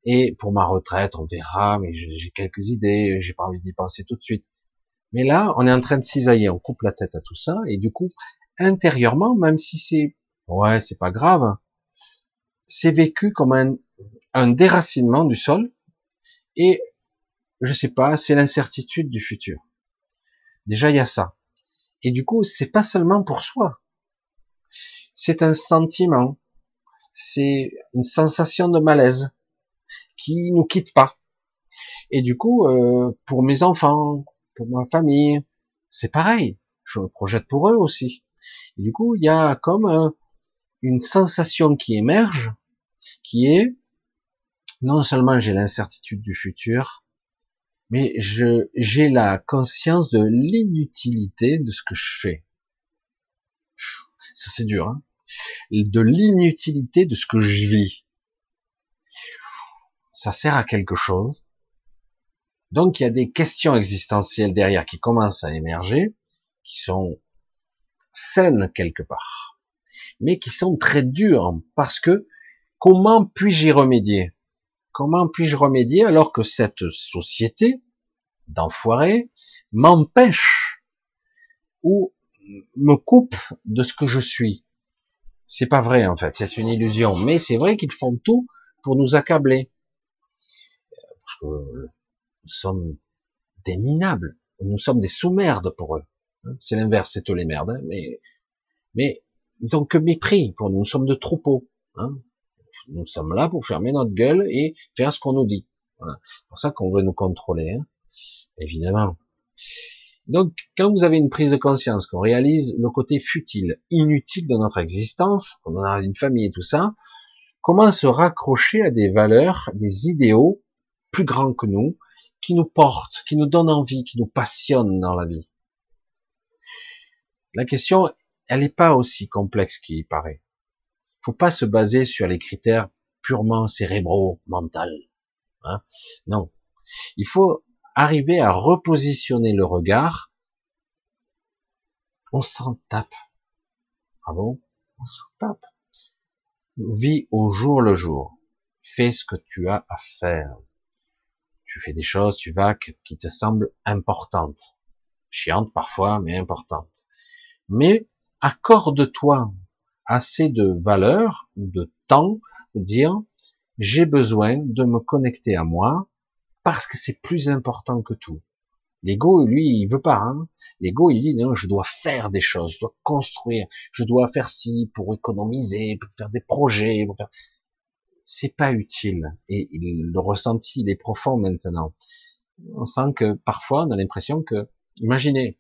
et pour ma retraite, on verra, mais j'ai quelques idées, j'ai pas envie d'y penser tout de suite. Mais là, on est en train de cisailler, on coupe la tête à tout ça, et du coup, intérieurement, même si c'est, ouais, c'est pas grave, c'est vécu comme un, un déracinement du sol et je sais pas, c'est l'incertitude du futur. Déjà il y a ça. Et du coup, c'est pas seulement pour soi. C'est un sentiment, c'est une sensation de malaise qui nous quitte pas. Et du coup, euh, pour mes enfants, pour ma famille, c'est pareil. Je me projette pour eux aussi. Et du coup, il y a comme une sensation qui émerge, qui est non seulement j'ai l'incertitude du futur, mais je, j'ai la conscience de l'inutilité de ce que je fais. Ça c'est dur, hein de l'inutilité de ce que je vis. Ça sert à quelque chose. Donc il y a des questions existentielles derrière qui commencent à émerger, qui sont saines quelque part, mais qui sont très dures parce que comment puis-je y remédier? Comment puis-je remédier alors que cette société d'enfoirés m'empêche ou me coupe de ce que je suis? C'est pas vrai en fait, c'est une illusion. Mais c'est vrai qu'ils font tout pour nous accabler. Parce que nous sommes des minables. Nous sommes des sous-merdes pour eux. C'est l'inverse, c'est eux les merdes. Hein. Mais, mais ils ont que mépris pour nous. Nous sommes de troupeaux. Hein nous sommes là pour fermer notre gueule et faire ce qu'on nous dit. C'est pour ça qu'on veut nous contrôler, hein. évidemment. Donc, quand vous avez une prise de conscience, qu'on réalise le côté futile, inutile de notre existence, qu'on a une famille et tout ça, comment se raccrocher à des valeurs, des idéaux plus grands que nous, qui nous portent, qui nous donnent envie, qui nous passionnent dans la vie? La question, elle n'est pas aussi complexe qu'il paraît faut pas se baser sur les critères purement cérébraux, mental. Hein non. Il faut arriver à repositionner le regard. On s'en tape. Ah bon? On s'en tape. Vis au jour le jour. Fais ce que tu as à faire. Tu fais des choses, tu vas, qui te semblent importantes. Chiantes parfois, mais importantes. Mais accorde-toi assez de valeur ou de temps pour dire j'ai besoin de me connecter à moi parce que c'est plus important que tout. L'ego, lui, il veut pas. Hein. L'ego, il dit non, je dois faire des choses, je dois construire, je dois faire ci pour économiser, pour faire des projets. Faire... C'est pas utile. Et le ressenti, il est profond maintenant. On sent que parfois, on a l'impression que, imaginez,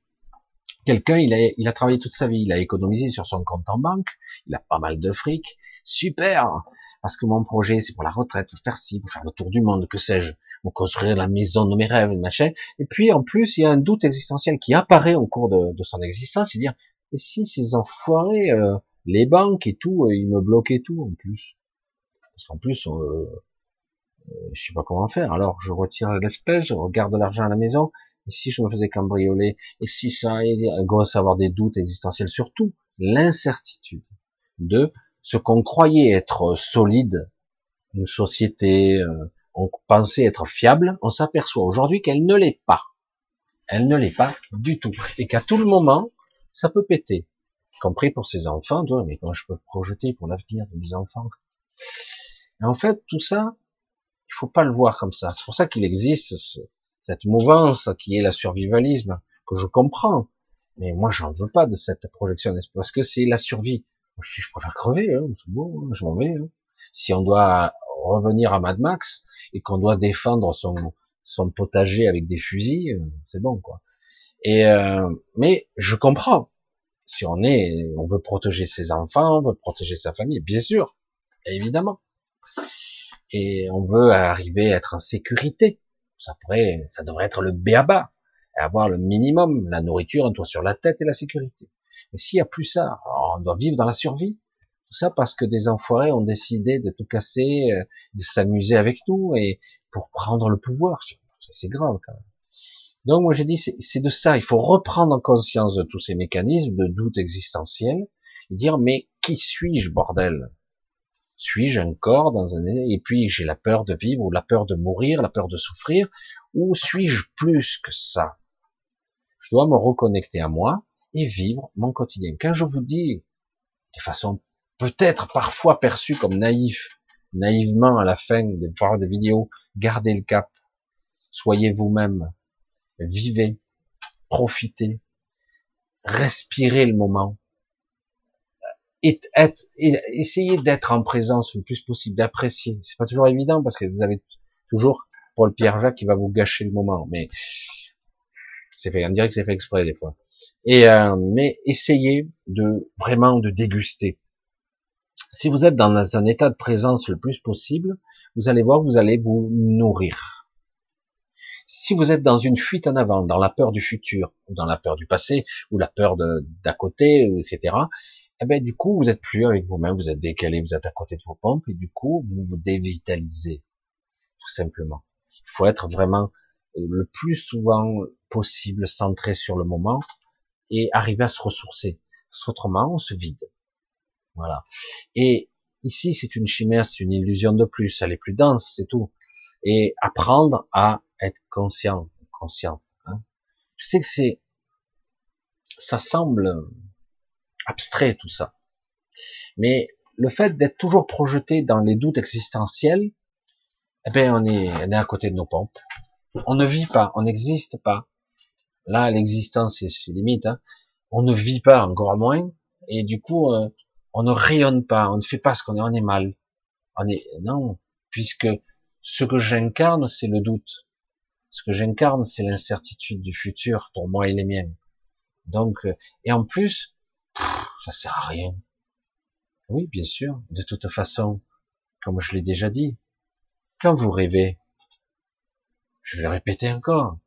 Quelqu'un, il a, il a travaillé toute sa vie, il a économisé sur son compte en banque, il a pas mal de fric, super, parce que mon projet, c'est pour la retraite, pour faire ci, pour faire le tour du monde, que sais-je, pour construire la maison de mes rêves, machin. Et puis, en plus, il y a un doute existentiel qui apparaît au cours de, son existence, c'est dire, et si ces enfoirés, euh, les banques et tout, euh, ils me bloquaient tout, en plus. Parce qu'en plus, euh, je sais pas comment faire. Alors, je retire l'espèce, je regarde l'argent à la maison, et si je me faisais cambrioler, et si ça, à avoir des doutes existentiels, surtout l'incertitude de ce qu'on croyait être solide, une société, euh, on pensait être fiable, on s'aperçoit aujourd'hui qu'elle ne l'est pas. Elle ne l'est pas du tout. Et qu'à tout le moment, ça peut péter. Y compris pour ses enfants, toi, mais comment je peux projeter pour l'avenir de mes enfants? Et en fait, tout ça, il faut pas le voir comme ça. C'est pour ça qu'il existe cette mouvance qui est la survivalisme, que je comprends. Mais moi, j'en veux pas de cette projection, parce que c'est la survie. Je préfère crever, hein, c'est bon, hein, je m'en vais. Hein. Si on doit revenir à Mad Max et qu'on doit défendre son, son potager avec des fusils, euh, c'est bon, quoi. Et euh, mais je comprends. Si on est, on veut protéger ses enfants, on veut protéger sa famille, bien sûr, évidemment. Et on veut arriver à être en sécurité. Ça pourrait, ça devrait être le béaba avoir le minimum, la nourriture, un toit sur la tête et la sécurité. Mais s'il n'y a plus ça, on doit vivre dans la survie. Tout ça parce que des enfoirés ont décidé de tout casser, euh, de s'amuser avec nous et pour prendre le pouvoir. C'est grave quand même. Donc moi j'ai dit c'est de ça, il faut reprendre conscience de tous ces mécanismes de doute existentiel et dire mais qui suis-je bordel? Suis-je un corps dans un et puis j'ai la peur de vivre ou la peur de mourir, la peur de souffrir ou suis-je plus que ça? Je dois me reconnecter à moi et vivre mon quotidien. Quand je vous dis, de façon peut-être parfois perçue comme naïf, naïvement à la fin de voir des vidéos, gardez le cap, soyez vous-même, vivez, profitez, respirez le moment, et, essayez d'être en présence le plus possible, d'apprécier. C'est pas toujours évident parce que vous avez toujours Paul Pierre Jacques qui va vous gâcher le moment, mais c'est fait, on dirait que c'est fait exprès des fois. Euh, mais essayez de vraiment de déguster. Si vous êtes dans un état de présence le plus possible, vous allez voir, vous allez vous nourrir. Si vous êtes dans une fuite en avant, dans la peur du futur, ou dans la peur du passé, ou la peur d'à côté, etc., eh ben du coup, vous êtes plus avec vous-même, vous êtes décalé, vous êtes à côté de vos pompes, et du coup, vous vous dévitalisez, tout simplement. Il faut être vraiment le plus souvent possible, centré sur le moment et arriver à se ressourcer. Parce qu'autrement, on se vide. Voilà. Et ici, c'est une chimère, c'est une illusion de plus. Elle est plus dense, c'est tout. Et apprendre à être conscient, consciente. Hein. Je sais que c'est, ça semble abstrait tout ça. Mais le fait d'être toujours projeté dans les doutes existentiels, eh ben on est, on est à côté de nos pompes. On ne vit pas, on n'existe pas. Là, l'existence est limite. Hein. On ne vit pas, encore moins. Et du coup, euh, on ne rayonne pas, on ne fait pas ce qu'on est, on est mal. On est non, puisque ce que j'incarne, c'est le doute. Ce que j'incarne, c'est l'incertitude du futur pour moi et les miens. Donc, euh, et en plus, ça sert à rien. Oui, bien sûr. De toute façon, comme je l'ai déjà dit, quand vous rêvez, je vais le répéter encore.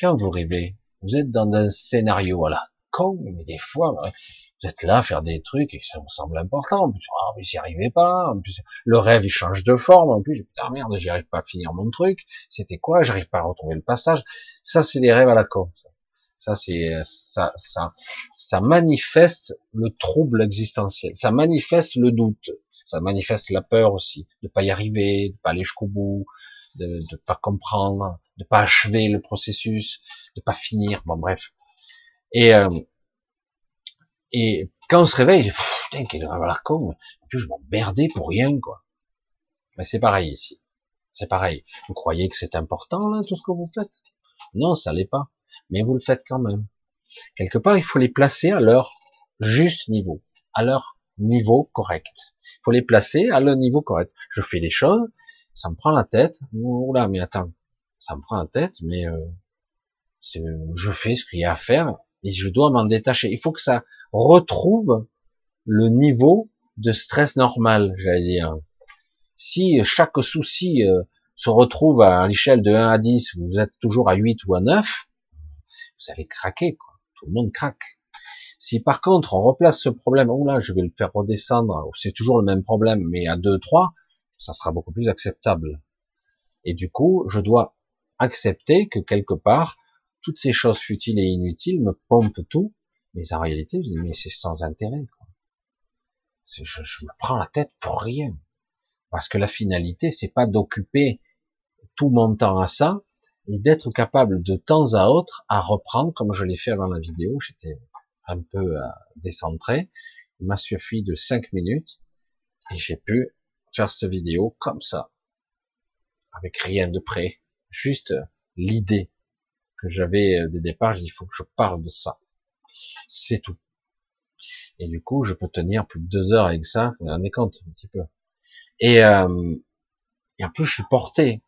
Quand vous rêvez, vous êtes dans un scénario, voilà, con, mais des fois, vous êtes là à faire des trucs et ça vous semble important. En plus, ah, mais j'y arrivais pas. Le rêve, il change de forme. En plus, putain, merde, j'y arrive pas à finir mon truc. C'était quoi? J'arrive pas à retrouver le passage. Ça, c'est des rêves à la con. C'est, ça, ça, ça manifeste le trouble existentiel. Ça manifeste le doute. Ça manifeste la peur aussi. De pas y arriver, de pas aller jusqu'au bout, de ne pas comprendre, de pas achever le processus, de pas finir, bon bref. Et euh, et quand on se réveille, putain quel rêve la con, en plus je m'emmerdais pour rien quoi. Mais c'est pareil ici, c'est pareil. Vous croyez que c'est important là tout ce que vous faites? Non, ça l'est pas, mais vous le faites quand même. Quelque part, il faut les placer à leur juste niveau, à leur niveau correct. Il faut les placer à leur niveau correct. Je fais les choses, ça me prend la tête. Oula, mais attends, ça me prend la tête, mais euh, je fais ce qu'il y a à faire et je dois m'en détacher. Il faut que ça retrouve le niveau de stress normal, j'allais dire. Si chaque souci euh, se retrouve à l'échelle de 1 à 10, vous êtes toujours à 8 ou à 9, vous allez craquer, quoi. Tout le monde craque. Si par contre on replace ce problème, oh là, je vais le faire redescendre, c'est toujours le même problème, mais à 2, 3, ça sera beaucoup plus acceptable. Et du coup, je dois accepter que quelque part, toutes ces choses futiles et inutiles me pompent tout, mais en réalité, je dis, mais c'est sans intérêt. Quoi. Je, me prends la tête pour rien. Parce que la finalité, c'est pas d'occuper tout mon temps à ça et d'être capable de temps à autre à reprendre comme je l'ai fait avant la vidéo. J'étais un peu euh, décentré. Il m'a suffi de cinq minutes et j'ai pu faire cette vidéo comme ça, avec rien de près, juste l'idée que j'avais euh, des départ. Il faut que je parle de ça. C'est tout. Et du coup, je peux tenir plus de deux heures avec ça. Vous vous rendez compte un petit peu. Et, euh, et en plus, je suis porté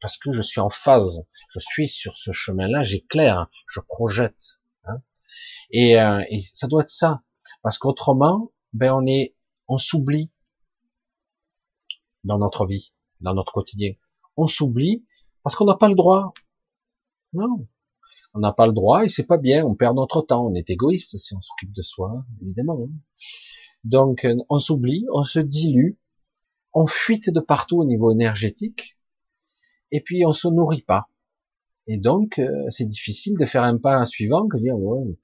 parce que je suis en phase. Je suis sur ce chemin-là. J'éclaire, je projette. Hein. Et, euh, et ça doit être ça, parce qu'autrement, ben on est, on s'oublie dans notre vie, dans notre quotidien. On s'oublie parce qu'on n'a pas le droit. Non, on n'a pas le droit et c'est pas bien. On perd notre temps. On est égoïste si on s'occupe de soi, évidemment. Hein. Donc euh, on s'oublie, on se dilue, on fuite de partout au niveau énergétique et puis on se nourrit pas. Et donc euh, c'est difficile de faire un pas suivant que dire ouais,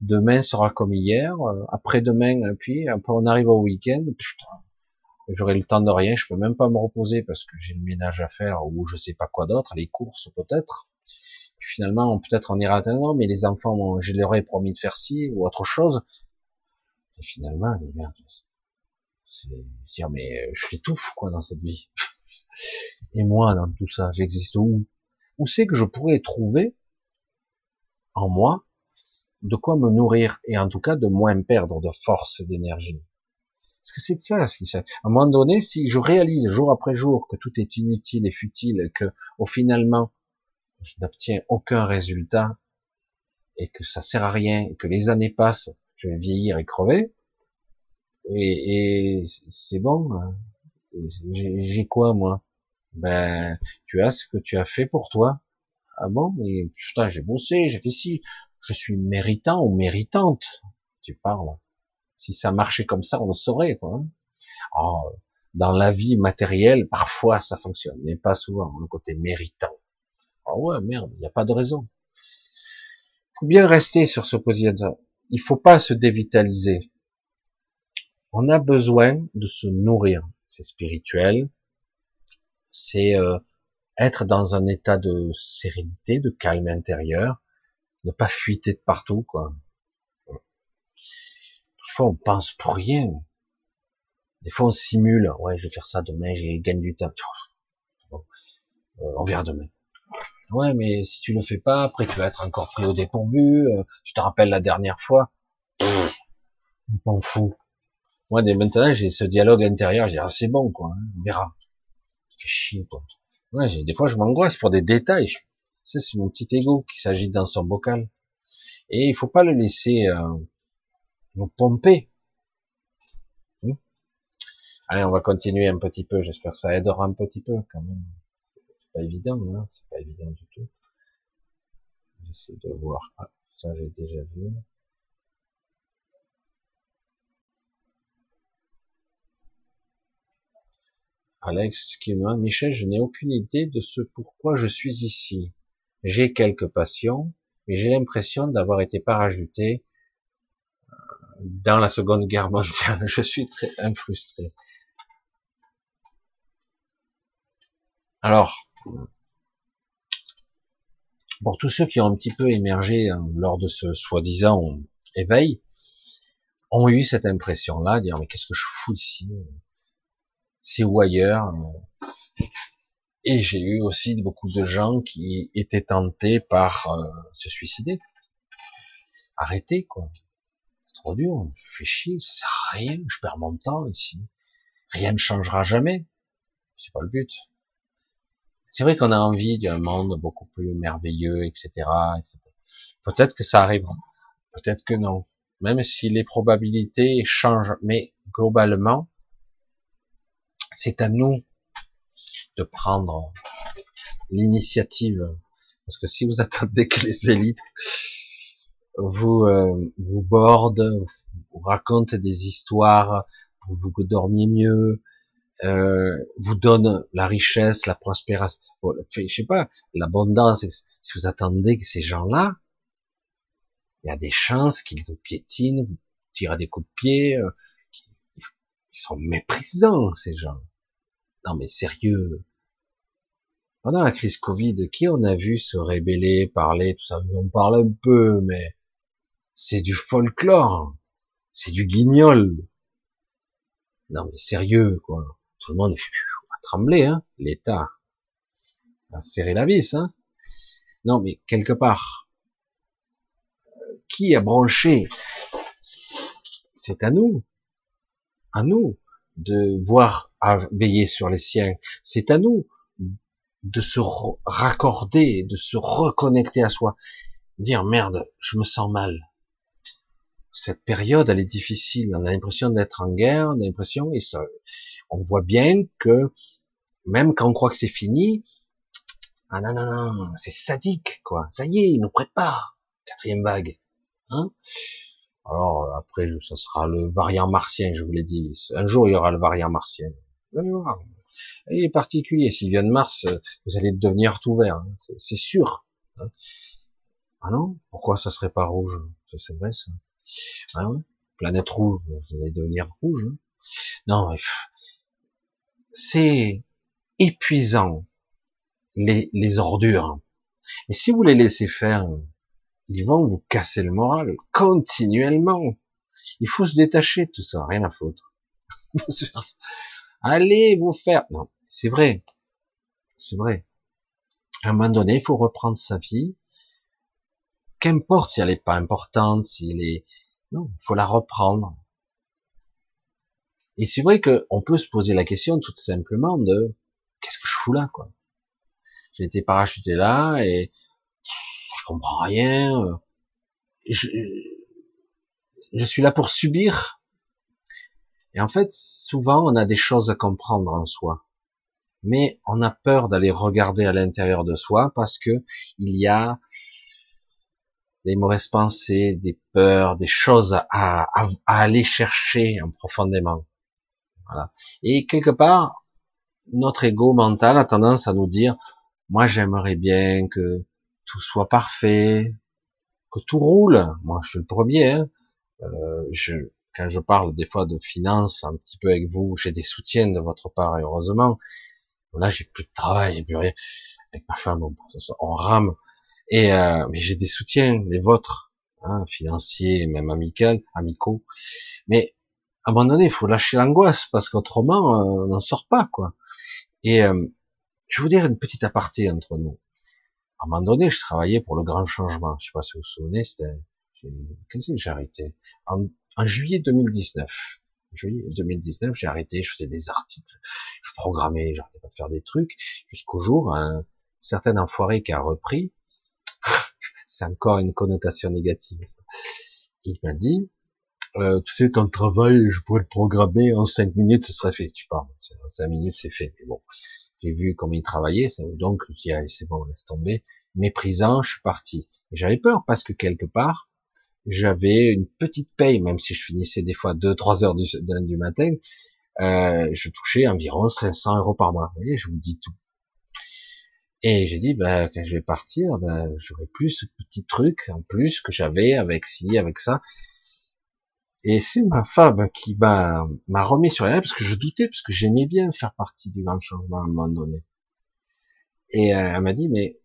demain sera comme hier, euh, après-demain puis après on arrive au week-end, j'aurai le temps de rien, je peux même pas me reposer parce que j'ai le ménage à faire ou je sais pas quoi d'autre, les courses peut-être finalement, peut-être on ira atteindre, mais les enfants, je leur ai promis de faire ci ou autre chose. Et finalement, c'est dire, mais je l'étouffe, quoi, dans cette vie. <laughs> Et moi, dans tout ça, j'existe où? Où c'est que je pourrais trouver, en moi, de quoi me nourrir, et en tout cas, de moins perdre de force et d'énergie? Parce que c'est de ça, ce qui À un moment donné, si je réalise jour après jour que tout est inutile et futile, et que, au finalement, je n'obtiens aucun résultat et que ça sert à rien et que les années passent, je vais vieillir et crever, et, et c'est bon. Hein. J'ai quoi moi? Ben, tu as ce que tu as fait pour toi. Ah bon Mais putain, j'ai bossé, j'ai fait ci. Je suis méritant ou méritante. Tu parles. Si ça marchait comme ça, on le saurait. Quoi. Hein. Oh, dans la vie matérielle, parfois ça fonctionne, mais pas souvent. Le côté méritant. Ah ouais, merde, il n'y a pas de raison. Faut bien rester sur ce position. Il faut pas se dévitaliser. On a besoin de se nourrir. C'est spirituel. C'est euh, être dans un état de sérénité, de calme intérieur, ne pas fuiter de partout, quoi. Des fois, on pense pour rien. Des fois, on simule. Ouais, je vais faire ça demain, j'ai gagné du temps. Euh, on verra demain. Ouais, mais si tu le fais pas, après tu vas être encore pris au dépourvu. Euh, tu te rappelles la dernière fois. On m'en fout. Moi, dès maintenant, j'ai ce dialogue intérieur. J'ai ah, c'est bon, quoi. Hein, on verra. Ça fait chier, des fois, je m'angoisse pour des détails. C'est mon petit ego qui s'agite dans son bocal. Et il faut pas le laisser euh, nous pomper. Hmm. Allez, on va continuer un petit peu. J'espère que ça aidera un petit peu quand même c'est pas évident, hein c'est pas évident du tout. J'essaie de voir. Ah, ça j'ai déjà vu. Alex qui me demande, Michel, je n'ai aucune idée de ce pourquoi je suis ici. J'ai quelques passions, mais j'ai l'impression d'avoir été parachuté euh, dans la Seconde Guerre mondiale. <laughs> Je suis très frustré. Alors, pour tous ceux qui ont un petit peu émergé hein, lors de ce soi-disant éveil, ont eu cette impression-là, dire mais qu'est-ce que je fous ici? C'est où ailleurs Et j'ai eu aussi beaucoup de gens qui étaient tentés par euh, se suicider. Arrêtez quoi. C'est trop dur, je fais chier, ça sert à rien, je perds mon temps ici. Rien ne changera jamais. C'est pas le but. C'est vrai qu'on a envie d'un monde beaucoup plus merveilleux, etc. etc. Peut-être que ça arrivera, peut-être que non. Même si les probabilités changent, mais globalement, c'est à nous de prendre l'initiative. Parce que si vous attendez que les élites vous euh, vous bordent, vous racontent des histoires, pour vous dormiez mieux, euh, vous donne la richesse, la prospérité, je sais pas, l'abondance. Si vous attendez que ces gens-là, il y a des chances qu'ils vous piétinent, vous tirent des coups de pied. Euh, ils sont méprisants ces gens. Non mais sérieux. Pendant la crise Covid, qui on a vu se rébeller, parler, tout ça, on parle un peu, mais c'est du folklore, c'est du guignol. Non mais sérieux, quoi. Tout le monde a tremblé, hein, l'État a serré la vis, hein. Non mais quelque part, qui a branché? C'est à nous, à nous de voir à veiller sur les siens. C'est à nous de se raccorder, de se reconnecter à soi. Dire merde, je me sens mal. Cette période, elle est difficile. On a l'impression d'être en guerre, on a l'impression, et ça, on voit bien que même quand on croit que c'est fini, ah non, non, non, c'est sadique, quoi. Ça y est, il nous prépare. Quatrième vague. Hein Alors, après, ça sera le variant martien, je vous l'ai dit. Un jour, il y aura le variant martien. Il est particulier. S'il vient de Mars, vous allez devenir tout vert. Hein. C'est sûr. Hein. ah non? Pourquoi ça serait pas rouge? C'est vrai, ça. Ah Planète rouge, vous allez devenir rouge. Hein. non, c'est épuisant, les, les ordures. Mais si vous les laissez faire, ils vont vous casser le moral continuellement. Il faut se détacher de tout ça, rien à foutre. <laughs> Allez vous faire. Non, c'est vrai. C'est vrai. À un moment donné, il faut reprendre sa vie. Qu'importe si elle n'est pas importante, s'il est, non, il faut la reprendre. Et c'est vrai qu'on peut se poser la question tout simplement de qu'est-ce que je fous là, quoi? J'ai été parachuté là et comprends rien. Je, je suis là pour subir. Et en fait, souvent, on a des choses à comprendre en soi. Mais on a peur d'aller regarder à l'intérieur de soi parce que il y a des mauvaises pensées, des peurs, des choses à aller chercher en profondément. Voilà. Et quelque part, notre ego mental a tendance à nous dire, moi j'aimerais bien que tout soit parfait, que tout roule. Moi je suis le premier. Hein. Euh, je, quand je parle des fois de finances un petit peu avec vous, j'ai des soutiens de votre part, heureusement. Là j'ai plus de travail, j'ai plus rien. Avec ma femme, on, on rame. Et euh, mais j'ai des soutiens, les vôtres, hein, financiers, même amicaux, amicaux. Mais à un moment donné, il faut lâcher l'angoisse parce qu'autrement, euh, on n'en sort pas, quoi. Et euh, je vais vous dire une petite aparté entre nous. À un moment donné, je travaillais pour le grand changement. Je sais pas si vous vous souvenez, c'était c'est que j'ai arrêté en, en, juillet 2019. Juillet 2019, j'ai arrêté. Je faisais des articles, je programmais, j'arrêtais pas de faire des trucs jusqu'au jour un certain enfoiré qui a repris. <laughs> c'est encore une connotation négative. Ça. Il m'a dit, euh, tu sais, ton travail, je pourrais le programmer en cinq minutes, ce serait fait. Tu parles, en cinq minutes, c'est fait. Mais bon, j'ai vu comment il travaillait, donc je dit, c'est bon, laisse tomber. Méprisant, je suis parti. J'avais peur parce que quelque part, j'avais une petite paye, même si je finissais des fois deux, trois heures du, du matin, euh, je touchais environ 500 euros par mois. Vous voyez, je vous dis tout. Et j'ai dit, ben, quand je vais partir, ben, j'aurai plus ce petit truc en plus que j'avais avec ci, avec ça. Et c'est ma femme qui m'a, m'a remis sur les rails parce que je doutais, parce que j'aimais bien faire partie du grand changement à un moment donné. Et euh, elle m'a dit, mais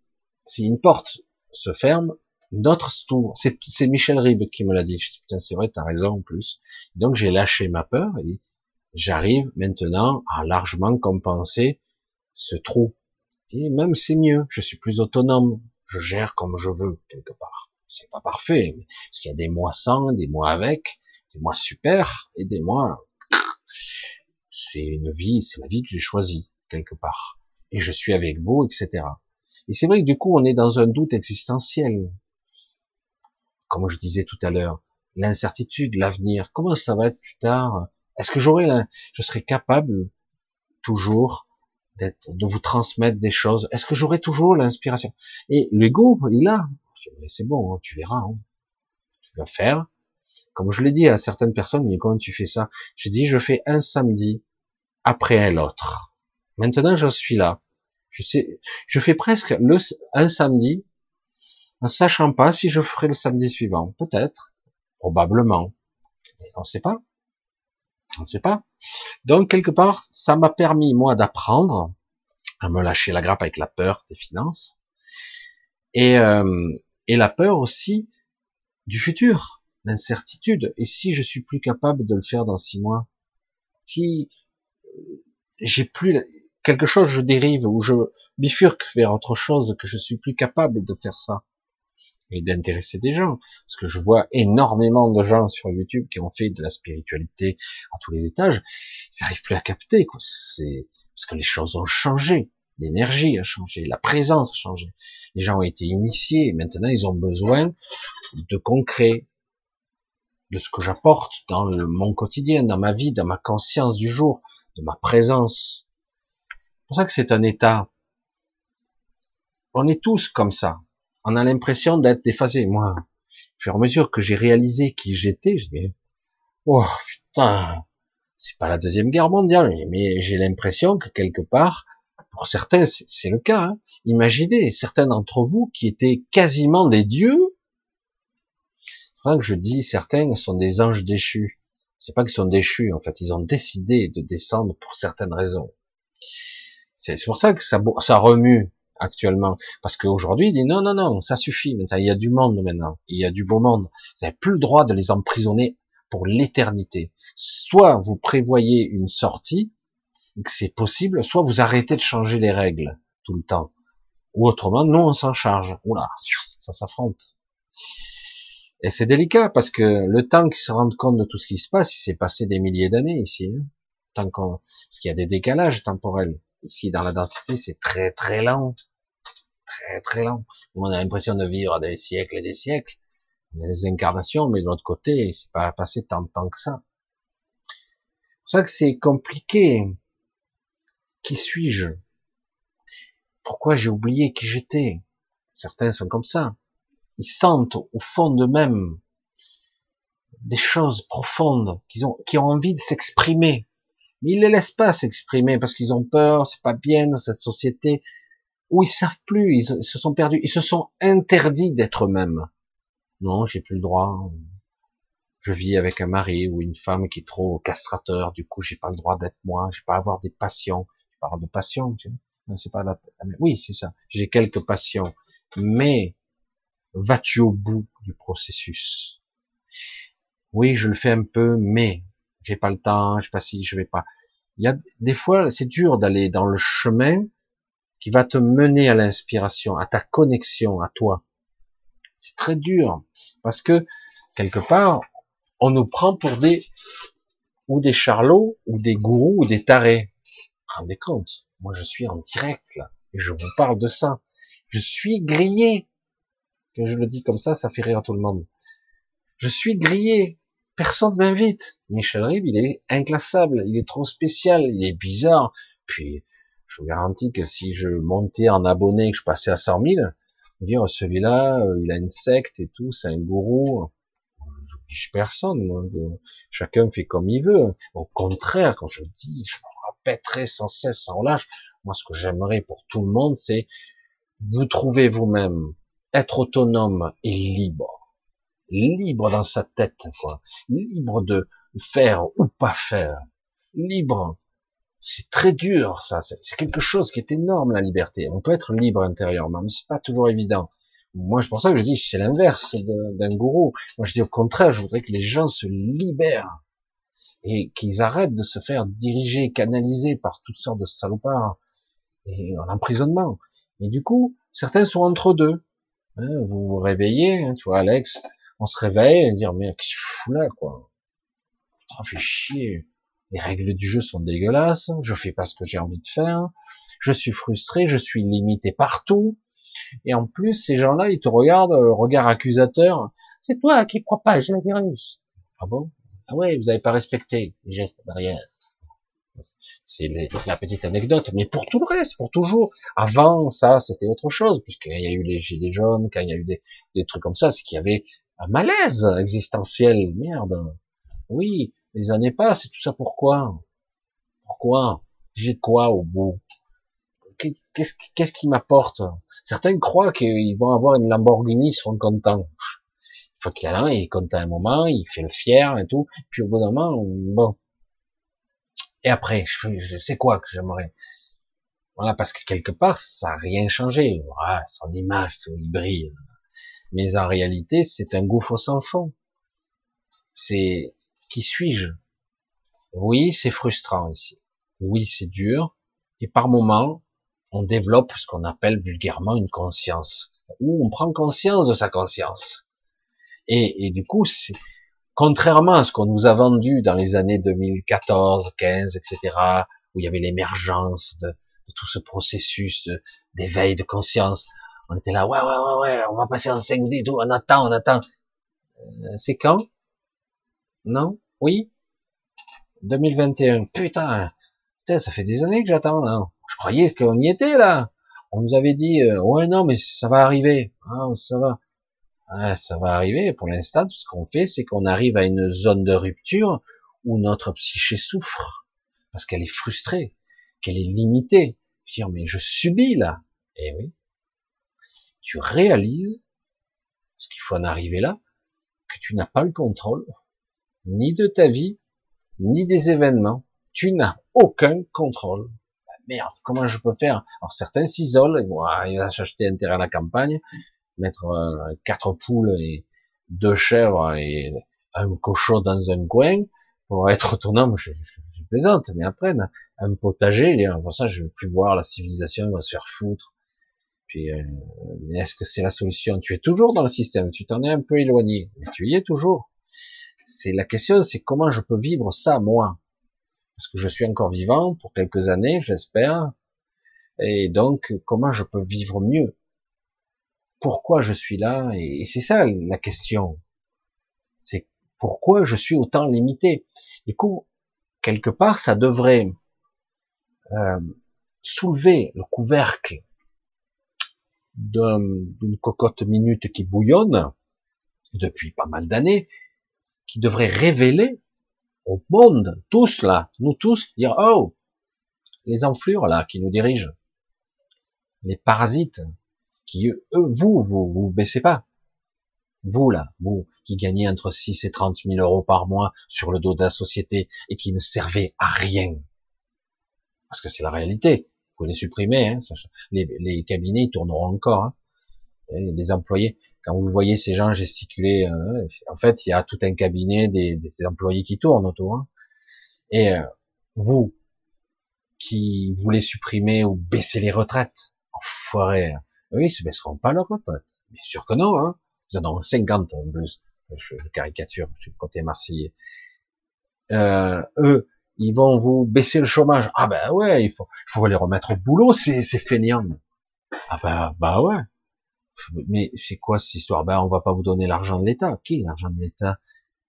si une porte se ferme, d'autres s'ouvrent. C'est, c'est Michel Ribes qui me l'a dit. Je dis, putain, c'est vrai, t'as raison en plus. Donc j'ai lâché ma peur et j'arrive maintenant à largement compenser ce trou. Et même c'est mieux, je suis plus autonome, je gère comme je veux quelque part. C'est pas parfait, parce qu'il y a des mois sans, des mois avec, mois super mois. C'est une vie, c'est la vie que j'ai choisie quelque part. Et je suis avec vous, etc. Et c'est vrai que du coup, on est dans un doute existentiel. Comme je disais tout à l'heure, l'incertitude, l'avenir, comment ça va être plus tard? Est-ce que j'aurai, je serai capable toujours d'être, de vous transmettre des choses? Est-ce que j'aurai toujours l'inspiration? Et l'ego, il a. C'est bon, hein, tu verras. Hein. Tu vas faire, comme je l'ai dit à certaines personnes, mais comment tu fais ça? J'ai dit, je fais un samedi après l'autre. Maintenant, j'en suis là. Je sais, je fais presque le, un samedi, en sachant pas si je ferai le samedi suivant. Peut-être, probablement. Mais on ne sait pas. On ne sait pas. Donc, quelque part, ça m'a permis, moi, d'apprendre à me lâcher la grappe avec la peur des finances, et, euh, et la peur aussi du futur, l'incertitude. Et si je suis plus capable de le faire dans six mois, si j'ai plus quelque chose, je dérive ou je bifurque vers autre chose, que je suis plus capable de faire ça et d'intéresser des gens. Parce que je vois énormément de gens sur YouTube qui ont fait de la spiritualité à tous les étages, ils n'arrivent plus à capter. Quoi. C'est parce que les choses ont changé, l'énergie a changé, la présence a changé. Les gens ont été initiés, maintenant ils ont besoin de concret, de ce que j'apporte dans le, mon quotidien, dans ma vie, dans ma conscience du jour, de ma présence. C'est pour ça que c'est un état. On est tous comme ça on a l'impression d'être déphasé. Moi, au fur et mesure que j'ai réalisé qui j'étais, je dis, oh putain, c'est pas la deuxième guerre mondiale, mais j'ai l'impression que quelque part, pour certains, c'est le cas. Hein. Imaginez certains d'entre vous qui étaient quasiment des dieux. Que je dis certains sont des anges déchus. C'est pas qu'ils sont déchus, en fait, ils ont décidé de descendre pour certaines raisons. C'est pour ça que ça, ça remue actuellement. Parce qu'aujourd'hui, il dit non, non, non, ça suffit. Maintenant, il y a du monde maintenant. Il y a du beau monde. Vous n'avez plus le droit de les emprisonner pour l'éternité. Soit vous prévoyez une sortie, que c'est possible, soit vous arrêtez de changer les règles tout le temps. Ou autrement, nous, on s'en charge. Oula, ça s'affronte. Et c'est délicat parce que le temps qu'ils se rendent compte de tout ce qui se passe, il s'est passé des milliers d'années ici. Hein. Tant qu'on, parce qu'il y a des décalages temporels. Ici, dans la densité, c'est très très lent. Très très lent. On a l'impression de vivre des siècles et des siècles. des incarnations, mais de l'autre côté, c'est pas passé tant de temps que ça. C'est pour ça que c'est compliqué. Qui suis-je? Pourquoi j'ai oublié qui j'étais? Certains sont comme ça. Ils sentent au fond d'eux-mêmes des choses profondes, qu'ils ont, qui ont envie de s'exprimer mais ils les laissent pas s'exprimer parce qu'ils ont peur, c'est pas bien dans cette société où ils savent plus, ils se sont perdus, ils se sont interdits d'être eux-mêmes. Non, j'ai plus le droit. Je vis avec un mari ou une femme qui est trop castrateur, du coup j'ai pas le droit d'être moi, j'ai pas avoir des passions. Je parle de passion, tu c'est pas la... Oui, c'est ça. J'ai quelques passions, mais vas-tu au bout du processus? Oui, je le fais un peu, mais j'ai pas le temps, je sais pas si je vais pas. Il y a des fois, c'est dur d'aller dans le chemin qui va te mener à l'inspiration, à ta connexion, à toi. C'est très dur parce que quelque part, on nous prend pour des ou des charlots ou des gourous ou des tarés. Rendez compte, moi je suis en direct là et je vous parle de ça. Je suis grillé. Que je le dis comme ça, ça fait rire tout le monde. Je suis grillé personne m'invite. Michel Rib, il est inclassable, il est trop spécial, il est bizarre. Puis, je vous garantis que si je montais en abonné, que je passais à 100 000, dire celui-là, euh, il a une secte et tout, c'est un gourou. Je dis personne, chacun fait comme il veut. Au contraire, quand je dis, je me répéterai sans cesse, sans lâche. Moi, ce que j'aimerais pour tout le monde, c'est vous trouver vous-même, être autonome et libre libre dans sa tête, quoi. Libre de faire ou pas faire. Libre. C'est très dur, ça. C'est quelque chose qui est énorme, la liberté. On peut être libre intérieurement, mais c'est pas toujours évident. Moi, c'est pour ça que je dis, c'est l'inverse d'un gourou. Moi, je dis au contraire, je voudrais que les gens se libèrent et qu'ils arrêtent de se faire diriger, canaliser par toutes sortes de salopards et en emprisonnement. Et du coup, certains sont entre deux. Vous vous réveillez, hein, tu vois, Alex, on se réveille et dire mais qu'est-ce que fous là quoi? Ça fait chier. Les règles du jeu sont dégueulasses. Je fais pas ce que j'ai envie de faire. Je suis frustré. Je suis limité partout. Et en plus, ces gens-là, ils te regardent, euh, regard accusateur. C'est toi qui propage la virus. Ah bon? Ah ouais, vous n'avez pas respecté les gestes barrières. C'est la petite anecdote, mais pour tout le reste, pour toujours. Avant ça, c'était autre chose, puisqu'il y a eu les gilets jaunes, quand il y a eu des, trucs comme ça, c'est qu'il y avait un malaise existentiel. Merde. Oui, les années passent, et tout ça pourquoi? Pourquoi? J'ai quoi au bout? Qu'est-ce qui m'apporte? Certains croient qu'ils vont avoir une Lamborghini, ils seront contents. Il faut qu'il en ait il est content un moment, il fait le fier et tout, puis au bout d'un moment, bon. Et après, je, je sais quoi que j'aimerais Voilà, parce que quelque part, ça n'a rien changé. Voilà, son image, il brille. Mais en réalité, c'est un gouffre sans fond. C'est qui suis-je? Oui, c'est frustrant ici. Oui, c'est dur. Et par moments, on développe ce qu'on appelle vulgairement une conscience. Ou on prend conscience de sa conscience. Et, et du coup, c'est contrairement à ce qu'on nous a vendu dans les années 2014, 15, etc., où il y avait l'émergence de, tout ce processus d'éveil de, conscience, on était là, ouais, ouais, ouais, ouais, on va passer en 5D, tout, on attend, on attend. Euh, c'est quand? Non? Oui? 2021. Putain, putain, ça fait des années que j'attends là. Je croyais qu'on y était là. On nous avait dit, euh, ouais, non, mais ça va arriver. Ah, ça va. Ah, ça va arriver. Pour l'instant, tout ce qu'on fait, c'est qu'on arrive à une zone de rupture où notre psyché souffre parce qu'elle est frustrée, qu'elle est limitée. Dire, mais je subis là. Eh oui. Tu réalises, ce qu'il faut en arriver là, que tu n'as pas le contrôle, ni de ta vie, ni des événements. Tu n'as aucun contrôle. Bah, merde, comment je peux faire? Alors certains s'isolent, ils vont acheter un terrain à la campagne, mettre euh, quatre poules et deux chèvres et un cochon dans un coin pour être autonome. Je, je, plaisante, mais après un potager, pour ça je vais plus voir la civilisation, va se faire foutre. Puis, euh, est-ce que c'est la solution? Tu es toujours dans le système, tu t'en es un peu éloigné, mais tu y es toujours. C'est la question, c'est comment je peux vivre ça moi, parce que je suis encore vivant pour quelques années, j'espère, et donc comment je peux vivre mieux? Pourquoi je suis là et, c'est ça la question. C'est pourquoi je suis autant limité. Du coup, quelque part, ça devrait euh, soulever le couvercle d'une cocotte minute qui bouillonne depuis pas mal d'années, qui devrait révéler au monde, tous là, nous tous, dire oh, les enflures là qui nous dirigent, les parasites, qui eux, vous, vous, vous baissez pas. Vous là, vous qui gagnez entre 6 et 30 000 euros par mois sur le dos de la société et qui ne servez à rien. Parce que c'est la réalité. Vous les supprimer. Hein, les, les, cabinets tourneront encore. Hein. les employés, quand vous voyez ces gens gesticuler, euh, en fait, il y a tout un cabinet des, des employés qui tournent autour. Hein. Et euh, vous qui voulez supprimer ou baisser les retraites, enfoiré, oui, ils se baisseront pas leur retraite. Bien sûr que non, hein. Ils en ont 50 en plus. Je, caricature, je suis le côté marseillais. Euh, eux, ils vont vous baisser le chômage. Ah ben ouais, il faut, faut les remettre au boulot, c'est, c'est fainéant. Ah ben, bah ouais. Mais c'est quoi cette histoire? Ben on va pas vous donner l'argent de l'État. Qui l'argent de l'État?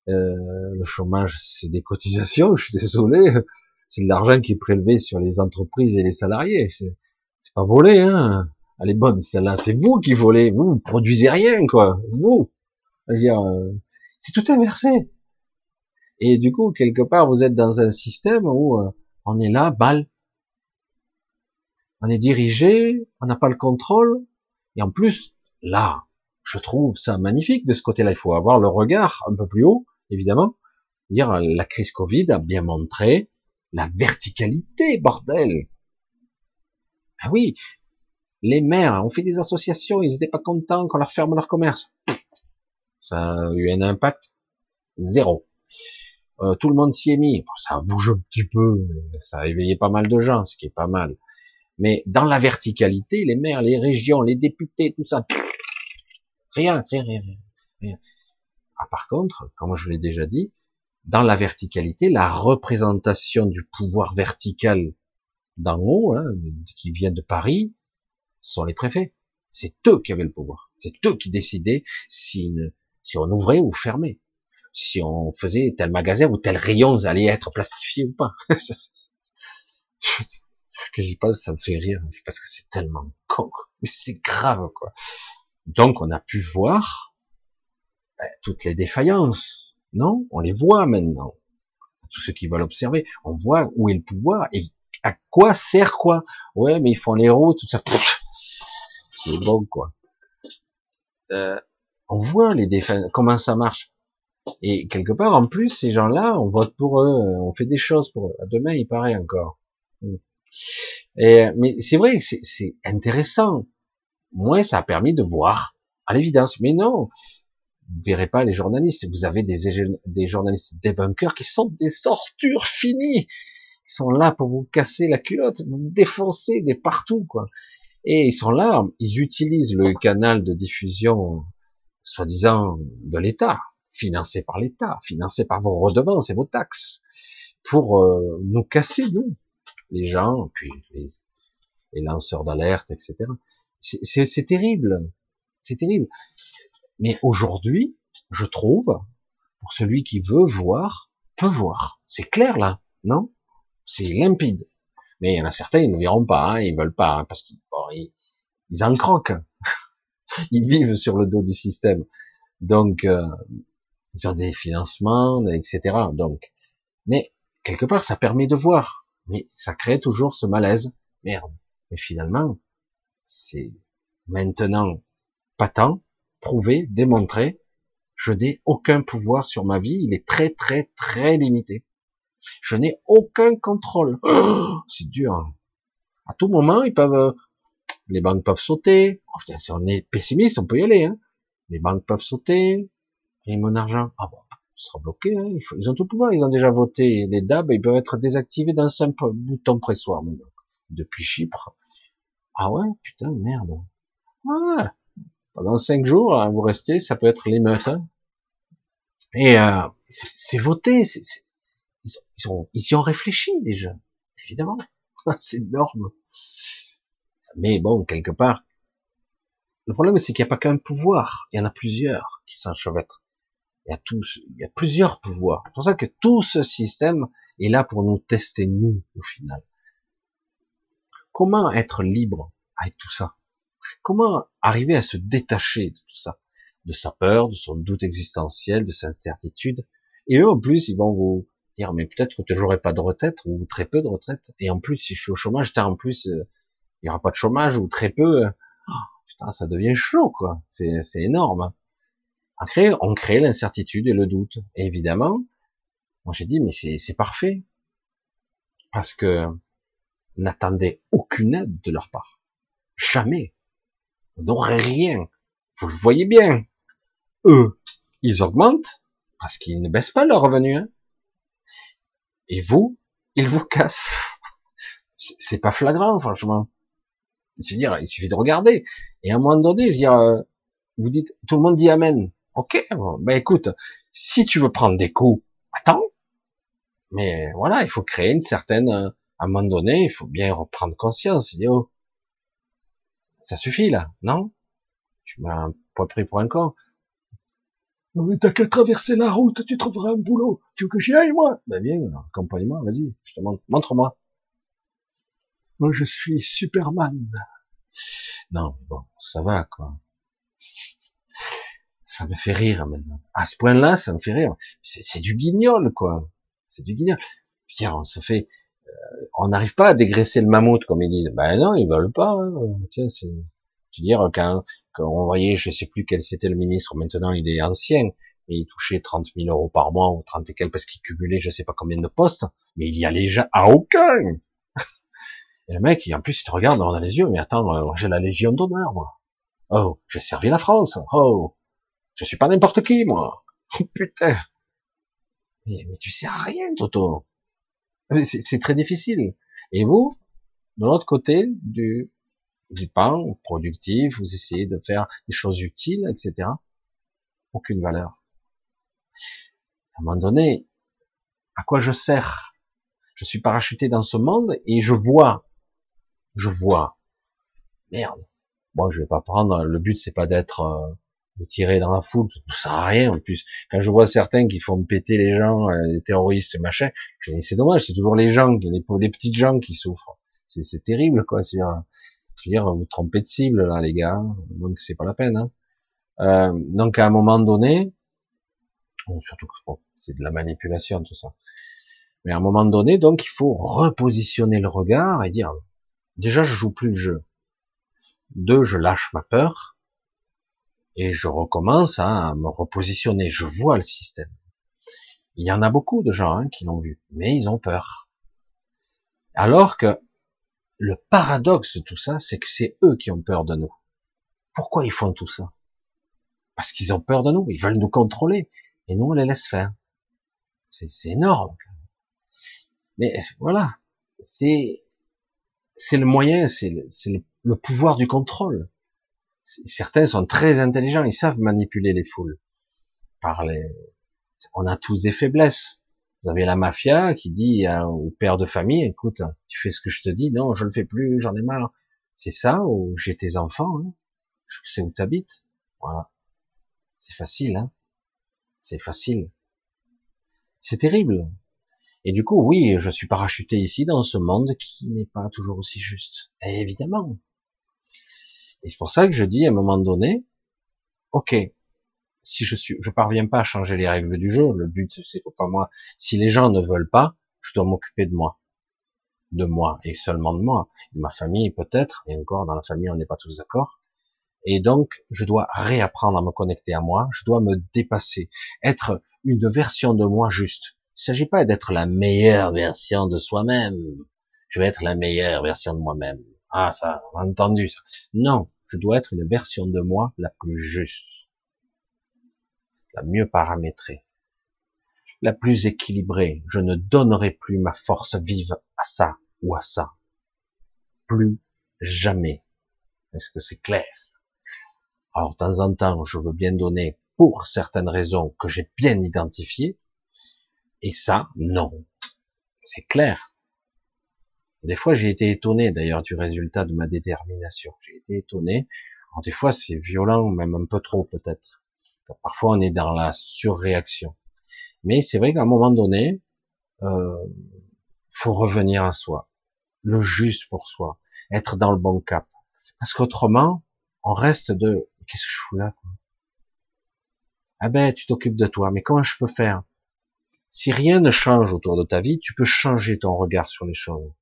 Euh, Le chômage, c'est des cotisations. Je suis désolé. C'est de l'argent qui est prélevé sur les entreprises et les salariés. C'est pas volé, hein elle est bonne celle-là, c'est vous qui volez, vous, vous produisez rien, quoi, vous. euh, c'est tout inversé. Et du coup, quelque part, vous êtes dans un système où euh, on est là, balle. On est dirigé, on n'a pas le contrôle, et en plus, là, je trouve ça magnifique de ce côté-là. Il faut avoir le regard un peu plus haut, évidemment. La crise Covid a bien montré la verticalité, bordel. Ah oui, les maires ont fait des associations, ils n'étaient pas contents qu'on leur ferme leur commerce. Ça a eu un impact zéro. Euh, tout le monde s'y est mis. ça bouge un petit peu, ça a éveillé pas mal de gens, ce qui est pas mal. Mais dans la verticalité, les maires, les régions, les députés, tout ça, rien, rien, rien, rien. Ah, par contre, comme je l'ai déjà dit, dans la verticalité, la représentation du pouvoir vertical d'en haut, hein, qui vient de Paris, sont les préfets. C'est eux qui avaient le pouvoir. C'est eux qui décidaient si, on ouvrait ou fermait. Si on faisait tel magasin ou tel rayon allait être plastifié ou <laughs> pas. que j'y pense, ça me fait rire. C'est parce que c'est tellement con. Mais c'est grave, quoi. Donc, on a pu voir ben, toutes les défaillances. Non? On les voit maintenant. Tous ceux qui veulent observer, on voit où est le pouvoir et à quoi sert quoi? Ouais, mais ils font les roues, tout ça c'est bon quoi. Euh, on voit les défenses, comment ça marche. Et quelque part, en plus, ces gens-là, on vote pour eux, on fait des choses pour eux. Demain, il paraît encore. Hmm. Et, mais c'est vrai, c'est intéressant. Moi, ça a permis de voir à l'évidence. Mais non, vous verrez pas les journalistes. Vous avez des, des journalistes bunkers qui sont des sortures finies. Ils sont là pour vous casser la culotte, vous défoncer des partout, quoi. Et ils sont là, ils utilisent le canal de diffusion, soi-disant, de l'État, financé par l'État, financé par vos redevances et vos taxes, pour euh, nous casser, nous, les gens, puis les, les lanceurs d'alerte, etc. C'est terrible, c'est terrible. Mais aujourd'hui, je trouve, pour celui qui veut voir, peut voir. C'est clair là, non? C'est limpide. Mais il y en a certains, ils ne verront pas, hein, ils veulent pas, hein, parce qu'ils ils, en croquent. <laughs> ils vivent sur le dos du système. Donc, euh, ils ont des financements, etc. Donc, mais quelque part, ça permet de voir. Mais ça crée toujours ce malaise. Merde. Mais finalement, c'est maintenant patent, prouvé, démontré. Je n'ai aucun pouvoir sur ma vie. Il est très, très, très limité. Je n'ai aucun contrôle. Oh, c'est dur. À tout moment, ils peuvent, les banques peuvent sauter. Oh, si on est pessimiste, on peut y aller. Hein. Les banques peuvent sauter. Et mon argent, ah bon, ce sera bloqué. Hein. Ils ont tout pouvoir. Ils ont déjà voté les DAB. Ils peuvent être désactivés d'un simple bouton pressoir maintenant. Depuis Chypre. Ah ouais, putain, merde. Ah, pendant cinq jours, hein, vous restez, ça peut être l'émeute. Hein. Et euh, c'est voté. c'est ils, ont, ils y ont réfléchi déjà, évidemment. <laughs> c'est énorme. Mais bon, quelque part, le problème c'est qu'il n'y a pas qu'un pouvoir, il y en a plusieurs qui s'enchevêtrent. Il y a tous, il y a plusieurs pouvoirs. C'est pour ça que tout ce système est là pour nous tester nous, au final. Comment être libre avec tout ça? Comment arriver à se détacher de tout ça? De sa peur, de son doute existentiel, de sa certitude Et eux, en plus, ils vont vous, dire mais peut-être que j'aurai pas de retraite ou très peu de retraite. Et en plus si je suis au chômage en plus euh, il y aura pas de chômage ou très peu oh, putain ça devient chaud quoi. C'est c'est énorme. On crée on crée l'incertitude et le doute. Et évidemment moi j'ai dit mais c'est c'est parfait. Parce que n'attendez aucune aide de leur part. Jamais. Vous n'aurez rien. Vous le voyez bien. Eux ils augmentent parce qu'ils ne baissent pas leurs revenus hein. Et vous, il vous casse. C'est pas flagrant, franchement. C'est dire, il suffit de regarder. Et à un moment donné, je veux dire, euh, vous dites, tout le monde dit Amen. Ok, ben écoute, si tu veux prendre des coups, attends. Mais voilà, il faut créer une certaine, euh, à un moment donné, il faut bien reprendre conscience. Dire, oh, ça suffit là, non? Tu m'as pas pris pour un con. Non mais t'as qu'à traverser la route, tu trouveras un boulot. Tu veux que j'y aille, moi? Ben viens, accompagne-moi, vas-y, je te montre, montre-moi. Moi, je suis Superman. Non, bon, ça va, quoi. Ça me fait rire, maintenant. À ce point-là, ça me fait rire. C'est du guignol, quoi. C'est du guignol. Tiens, on se fait... Euh, on n'arrive pas à dégraisser le mammouth, comme ils disent. Ben non, ils veulent pas. Hein. Tiens, c'est... Tu dire, quand, on voyait, je sais plus quel c'était le ministre, maintenant il est ancien, et il touchait 30 000 euros par mois, ou 30 et quelques, parce qu'il cumulait je sais pas combien de postes, mais il y allait à aucun. <laughs> Et le mec, en plus, il te regarde dans les yeux, mais attends, euh, j'ai la Légion d'honneur, moi. Oh, j'ai servi la France. Oh, je suis pas n'importe qui, moi. <laughs> Oh, putain. Mais, mais tu sais à rien, Toto. C'est très difficile. Et vous, de l'autre côté du, du pain productif, vous essayez de faire des choses utiles, etc. Aucune valeur. À un moment donné, à quoi je sers? Je suis parachuté dans ce monde et je vois, je vois. Merde. Bon, je vais pas prendre. Le but c'est pas d'être euh, de tirer dans la foule, ça sert à rien. En plus, quand je vois certains qui font péter les gens, euh, les terroristes, machin, je dis c'est dommage, c'est toujours les gens, les, les petites gens qui souffrent. C'est terrible, quoi. Dire, vous trompez de cible là, les gars, donc c'est pas la peine. Hein. Euh, donc à un moment donné, surtout que c'est de la manipulation tout ça. Mais à un moment donné, donc il faut repositionner le regard et dire déjà je joue plus le jeu. Deux, je lâche ma peur et je recommence à me repositionner. Je vois le système. Il y en a beaucoup de gens hein, qui l'ont vu, mais ils ont peur. Alors que le paradoxe de tout ça, c'est que c'est eux qui ont peur de nous. Pourquoi ils font tout ça? Parce qu'ils ont peur de nous, ils veulent nous contrôler, et nous on les laisse faire. C'est énorme. Mais voilà, c'est le moyen, c'est le, pouvoir du contrôle. Certains sont très intelligents, ils savent manipuler les foules. Par les... On a tous des faiblesses. Vous avez la mafia qui dit au père de famille, écoute, tu fais ce que je te dis, non, je le fais plus, j'en ai marre. C'est ça, ou j'ai tes enfants, hein? je sais où t'habites. Voilà. C'est facile, hein. C'est facile. C'est terrible. Et du coup, oui, je suis parachuté ici dans ce monde qui n'est pas toujours aussi juste. évidemment. Et c'est pour ça que je dis à un moment donné, ok, si je suis, je parviens pas à changer les règles du jeu, le but c'est pas moi. Si les gens ne veulent pas, je dois m'occuper de moi, de moi et seulement de moi, de ma famille peut-être. Et encore dans la famille, on n'est pas tous d'accord. Et donc, je dois réapprendre à me connecter à moi. Je dois me dépasser, être une version de moi juste. Il ne s'agit pas d'être la meilleure version de soi-même. Je vais être la meilleure version de moi-même. Ah, ça, on entendu ça. Non, je dois être une version de moi la plus juste, la mieux paramétrée, la plus équilibrée. Je ne donnerai plus ma force vive à ça ou à ça. Plus jamais. Est-ce que c'est clair? Alors, de temps en temps, je veux bien donner pour certaines raisons que j'ai bien identifiées, et ça, non. C'est clair. Des fois, j'ai été étonné d'ailleurs du résultat de ma détermination. J'ai été étonné. Alors des fois, c'est violent, même un peu trop peut-être. Parfois, on est dans la surréaction. Mais c'est vrai qu'à un moment donné, euh, faut revenir à soi, le juste pour soi, être dans le bon cap. Parce qu'autrement, on reste de qu'est-ce que je fous là quoi? Ah ben, tu t'occupes de toi, mais comment je peux faire? Si rien ne change autour de ta vie, tu peux changer ton regard sur les choses.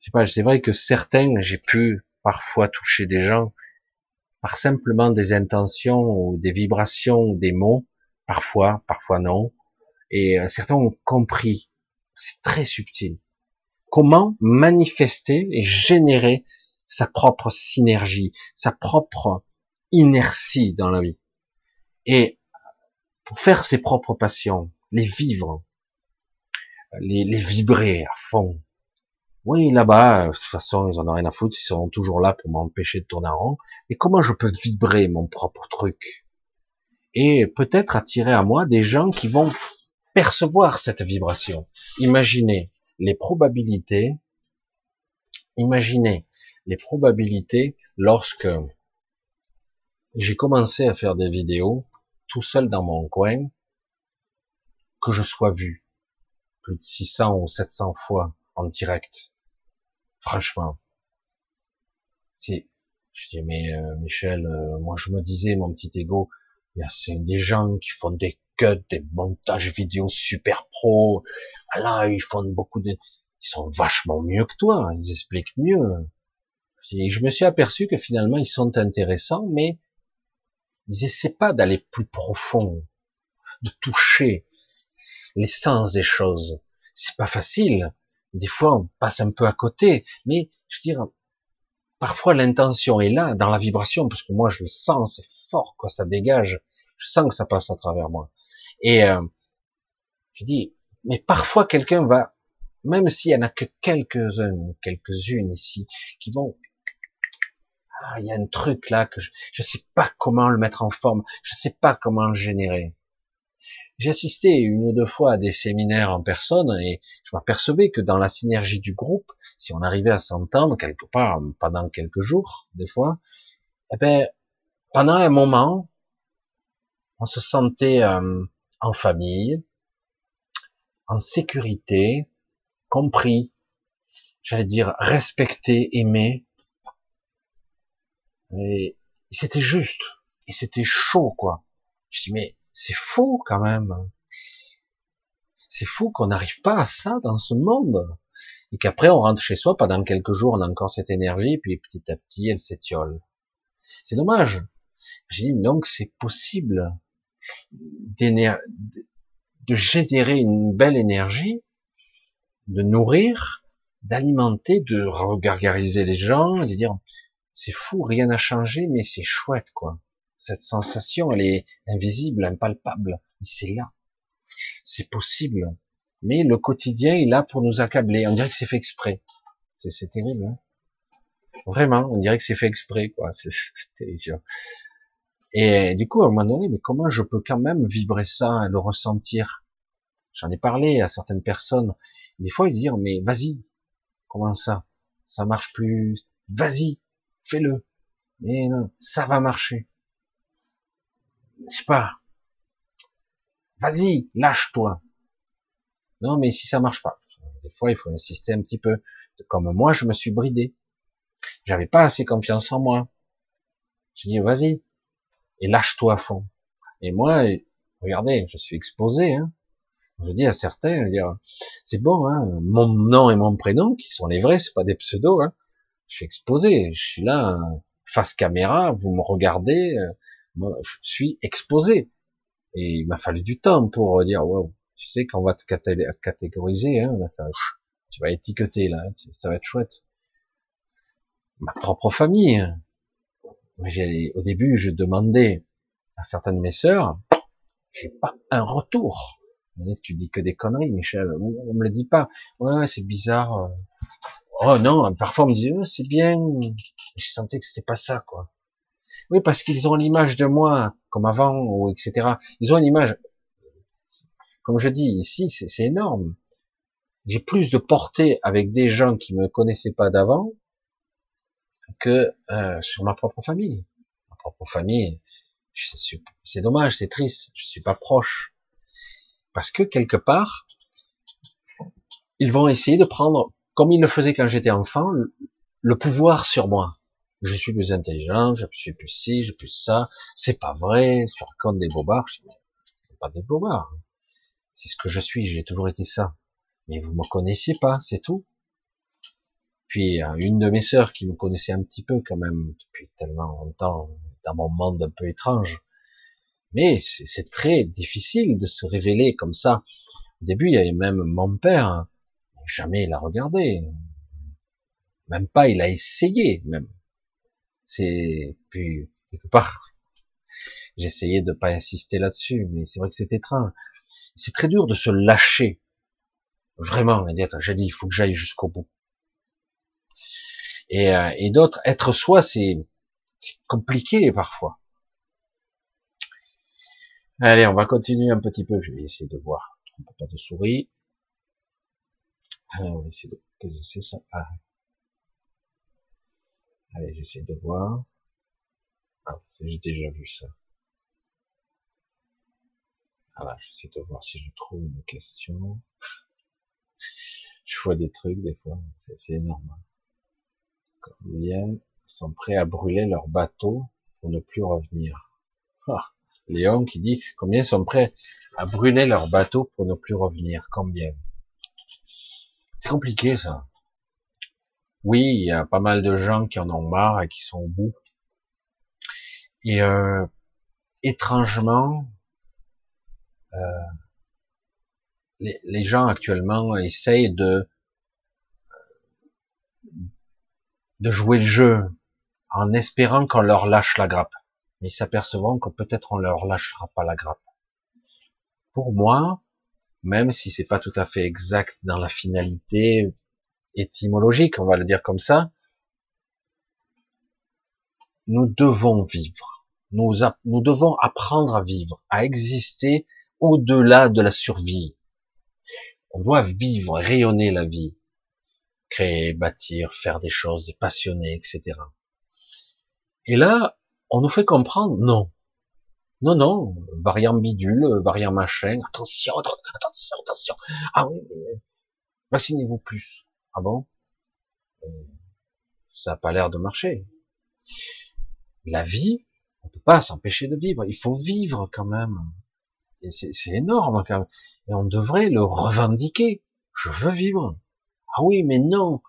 Je sais pas, c'est vrai que certains, j'ai pu parfois toucher des gens par simplement des intentions ou des vibrations des mots, parfois, parfois non. Et euh, certains ont compris. C'est très subtil. Comment manifester et générer sa propre synergie, sa propre inertie dans la vie? Et pour faire ses propres passions, les vivre, les, les vibrer à fond. Oui, là-bas, de toute façon, ils en ont rien à foutre, ils sont toujours là pour m'empêcher de tourner en rond. Mais comment je peux vibrer mon propre truc? Et peut-être attirer à moi des gens qui vont percevoir cette vibration. Imaginez les probabilités, imaginez les probabilités lorsque j'ai commencé à faire des vidéos tout seul dans mon coin, que je sois vu plus de 600 ou 700 fois en direct. Franchement. Si, je dis, mais euh, Michel, euh, moi je me disais, mon petit ego, il y a des gens qui font des cuts, des montages vidéo super pro. Ah là, ils font beaucoup de... Ils sont vachement mieux que toi, ils expliquent mieux. Et je me suis aperçu que finalement, ils sont intéressants, mais ils essaient pas d'aller plus profond, de toucher, l'essence des choses. C'est pas facile. Des fois, on passe un peu à côté, mais je veux dire, parfois l'intention est là, dans la vibration, parce que moi je le sens, c'est fort, quoi, ça dégage. Je sens que ça passe à travers moi. Et euh, je dis, mais parfois quelqu'un va, même s'il y en a que quelques-uns, quelques-unes ici, qui vont ah, il y a un truc là que je, je sais pas comment le mettre en forme, je sais pas comment le générer. J'ai assisté une ou deux fois à des séminaires en personne et je m'apercevais que dans la synergie du groupe, si on arrivait à s'entendre quelque part pendant quelques jours, des fois, eh ben, pendant un moment, on se sentait euh, en famille, en sécurité, compris, j'allais dire respecté, aimé. Et c'était juste, et c'était chaud, quoi. Je dis, mais c'est fou quand même. C'est fou qu'on n'arrive pas à ça dans ce monde. Et qu'après on rentre chez soi, pendant quelques jours on a encore cette énergie, puis petit à petit elle s'étiole. C'est dommage. J'ai dit donc c'est possible de générer une belle énergie, de nourrir, d'alimenter, de regargariser les gens, de dire c'est fou, rien n'a changé, mais c'est chouette quoi. Cette sensation, elle est invisible, impalpable, mais c'est là, c'est possible. Mais le quotidien est là pour nous accabler. On dirait que c'est fait exprès. C'est terrible. Hein Vraiment, on dirait que c'est fait exprès, quoi. <laughs> C'est terrible. Et du coup, à un moment donné, mais comment je peux quand même vibrer ça, le ressentir? J'en ai parlé à certaines personnes. Des fois, ils disent, mais vas-y, comment ça? Ça marche plus. Vas-y, fais-le. Mais non, ça va marcher. Je sais pas. Vas-y, lâche-toi. Non, mais si ça marche pas. Des fois, il faut insister un petit peu. Comme moi, je me suis bridé. J'avais pas assez confiance en moi. Je dis, vas-y. Et lâche-toi à fond. Et moi, regardez, je suis exposé, hein. Je dis à certains, c'est bon, hein, mon nom et mon prénom, qui sont les vrais, c'est pas des pseudos, hein. Je suis exposé, je suis là, face caméra, vous me regardez, euh, moi, je suis exposé. Et il m'a fallu du temps pour dire, wow, tu sais qu'on va te catégoriser, hein, là, ça, tu vas étiqueter, là, ça va être chouette. Ma propre famille. Hein. Au début, je demandais à certaines de mes sœurs, j'ai pas un retour. Tu dis que des conneries, Michel. On me le dit pas. Ouais, c'est bizarre. Euh. Oh non, parfois on me dit, oh, c'est bien. Je sentais que c'était pas ça, quoi. Oui, parce qu'ils ont l'image de moi, comme avant, ou etc. Ils ont une image. Comme je dis ici, c'est énorme. J'ai plus de portée avec des gens qui me connaissaient pas d'avant que euh, sur ma propre famille. Ma propre famille, c'est dommage, c'est triste. Je suis pas proche parce que quelque part, ils vont essayer de prendre, comme ils le faisaient quand j'étais enfant, le pouvoir sur moi. Je suis plus intelligent, je suis plus ci, je suis plus ça. C'est pas vrai, je raconte des bobards. Je dis, pas des bobards. C'est ce que je suis, j'ai toujours été ça. Mais vous me connaissiez pas, c'est tout. Puis une de mes sœurs qui me connaissait un petit peu quand même depuis tellement longtemps dans mon monde un peu étrange, mais c'est très difficile de se révéler comme ça. Au début, il y avait même mon père, hein. jamais il a regardé, même pas il a essayé même. C'est puis quelque part, j'essayais de pas insister là-dessus, mais c'est vrai que c'est étrange. C'est très dur de se lâcher, vraiment, j'ai dit, il faut que j'aille jusqu'au bout. Et, euh, et d'autres, être soi, c'est compliqué parfois. Allez, on va continuer un petit peu. Je vais essayer de voir. On peut pas de souris. Alors, on va essayer de. Qu'est-ce que c'est ça? Ah. Allez, j'essaie de voir. Ah, j'ai déjà vu ça. Voilà, j'essaie de voir si je trouve une question. <laughs> Je vois des trucs des fois, c'est énorme. Combien sont prêts à brûler leur bateau pour ne plus revenir <laughs> ah. Léon qui dit combien sont prêts à brûler leur bateau pour ne plus revenir? Combien? C'est compliqué ça. Oui, il y a pas mal de gens qui en ont marre et qui sont au bout. Et euh, étrangement, euh, les, gens actuellement essayent de de jouer le jeu en espérant qu'on leur lâche la grappe mais ils s'apercevront que peut-être on leur lâchera pas la grappe. Pour moi, même si c'est pas tout à fait exact dans la finalité étymologique, on va le dire comme ça, nous devons vivre. Nous, devons apprendre à vivre, à exister au-delà de la survie. On doit vivre, rayonner la vie, créer, bâtir, faire des choses, des passionnés, etc. Et là, on nous fait comprendre, non. Non, non, variant bidule, variant machin, attention, attention, attention. Ah oui, vaccinez-vous plus. Ah bon? Euh, Ça n'a pas l'air de marcher. La vie, on peut pas s'empêcher de vivre. Il faut vivre quand même. Et c'est énorme quand même. Et on devrait le revendiquer. Je veux vivre. Ah oui, mais non.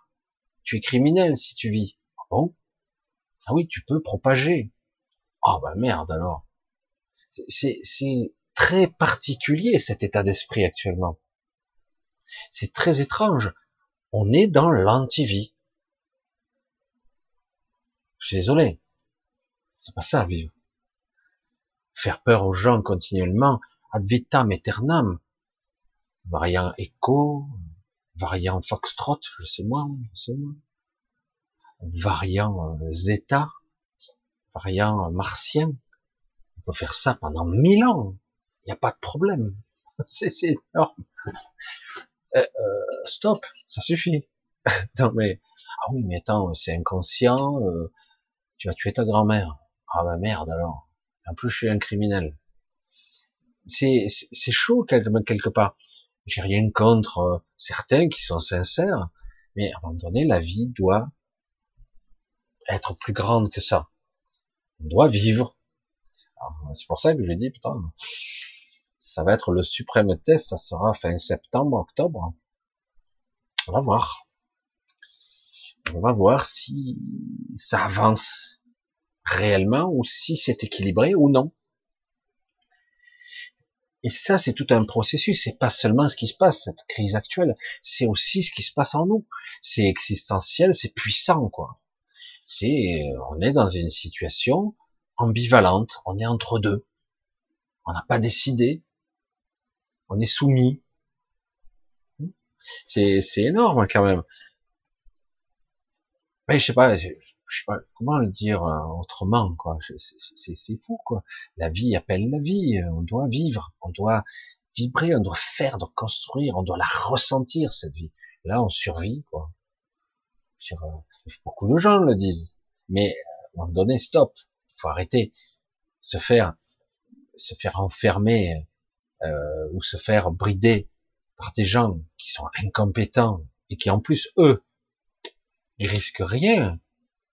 Tu es criminel si tu vis. Ah bon? Ah oui, tu peux propager. Oh bah merde alors. C'est très particulier cet état d'esprit actuellement. C'est très étrange. On est dans l'antivie. Je suis désolé. C'est pas ça, vivre. Faire peur aux gens continuellement, ad vitam aeternam, variant écho, variant foxtrot, je sais moi, je sais moi, variant euh, zeta, variant martien. On peut faire ça pendant mille ans. Il n'y a pas de problème. <laughs> C'est énorme. Euh, euh, stop, ça suffit. <laughs> non mais ah oui mais attends c'est inconscient. Euh, tu vas tuer ta grand-mère. Ah bah merde alors. En plus je suis un criminel. C'est chaud quelque part. J'ai rien contre certains qui sont sincères, mais à un moment donné la vie doit être plus grande que ça. On doit vivre. C'est pour ça que je dis putain ça va être le suprême test, ça sera fin septembre, octobre. On va voir. On va voir si ça avance réellement ou si c'est équilibré ou non. Et ça, c'est tout un processus. C'est pas seulement ce qui se passe, cette crise actuelle. C'est aussi ce qui se passe en nous. C'est existentiel, c'est puissant, quoi. C'est, on est dans une situation ambivalente. On est entre deux. On n'a pas décidé on est soumis. C'est, c'est énorme quand même. Mais je sais pas, je, sais pas comment le dire euh, autrement quoi. C'est, c'est fou quoi. La vie appelle la vie. On doit vivre, on doit vibrer, on doit faire, on doit construire, on doit la ressentir cette vie. Là, on survit quoi. Euh, beaucoup de gens le disent, mais à un moment donné, stop. Faut arrêter. Se faire, se faire enfermer euh, ou se faire brider par des gens qui sont incompétents et qui en plus eux ils risquent rien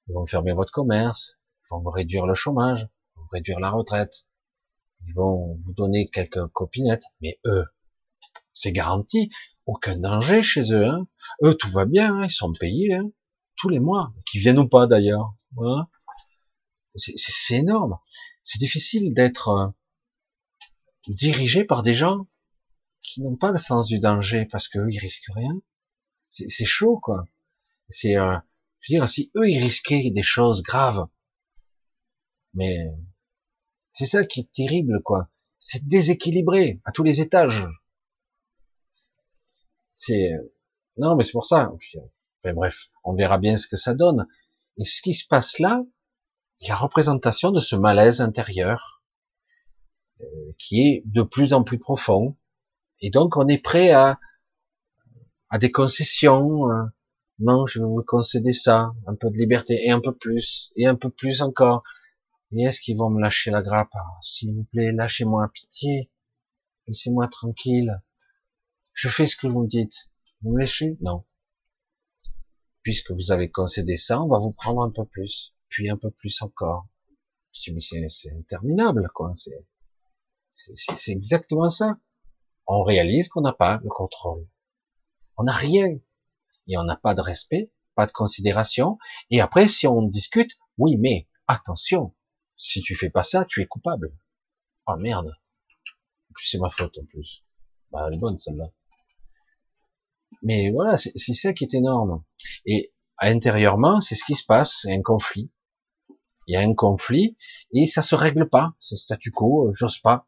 ils vont fermer votre commerce ils vont réduire le chômage ils vont réduire la retraite ils vont vous donner quelques copinettes mais eux c'est garanti aucun danger chez eux hein. eux tout va bien hein. ils sont payés hein. tous les mois qui viennent ou pas d'ailleurs c'est énorme c'est difficile d'être euh, dirigé par des gens qui n'ont pas le sens du danger parce qu'eux ils risquent rien. C'est chaud quoi. C'est, euh, je veux dire, si eux ils risquaient des choses graves, mais c'est ça qui est terrible quoi. C'est déséquilibré à tous les étages. C'est non mais c'est pour ça. Enfin, bref, on verra bien ce que ça donne. Et ce qui se passe là, la représentation de ce malaise intérieur, qui est de plus en plus profond. Et donc, on est prêt à, à des concessions. Euh, non, je vais vous concéder ça, un peu de liberté, et un peu plus, et un peu plus encore. Et est-ce qu'ils vont me lâcher la grappe? Ah, S'il vous plaît, lâchez-moi, pitié. Laissez-moi tranquille. Je fais ce que vous me dites. Vous me lâchez Non. Puisque vous avez concédé ça, on va vous prendre un peu plus, puis un peu plus encore. C'est interminable, quoi. C'est c'est exactement ça. On réalise qu'on n'a pas le contrôle. On n'a rien. Et on n'a pas de respect, pas de considération. Et après, si on discute, oui, mais attention, si tu fais pas ça, tu es coupable. Oh merde. En plus, c'est ma faute en plus. Bah, elle est bonne celle-là. Mais voilà, c'est ça qui est énorme. Et intérieurement, c'est ce qui se passe, un conflit. Il y a un conflit et ça se règle pas. C'est statu quo, euh, j'ose pas.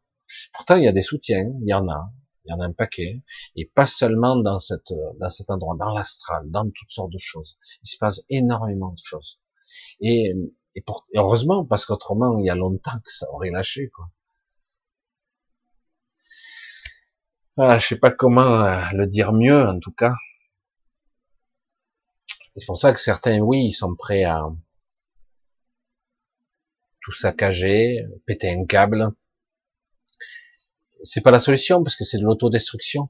Pourtant, il y a des soutiens, il y en a, il y en a un paquet, et pas seulement dans cet endroit, dans l'astral, dans toutes sortes de choses. Il se passe énormément de choses. Et, et, heureusement, parce qu'autrement, il y a longtemps que ça aurait lâché, quoi. Voilà, je sais pas comment euh, le dire mieux, en tout cas. C'est pour ça que certains, oui, ils sont prêts à tout saccager, péter un câble, c'est pas la solution parce que c'est de l'autodestruction.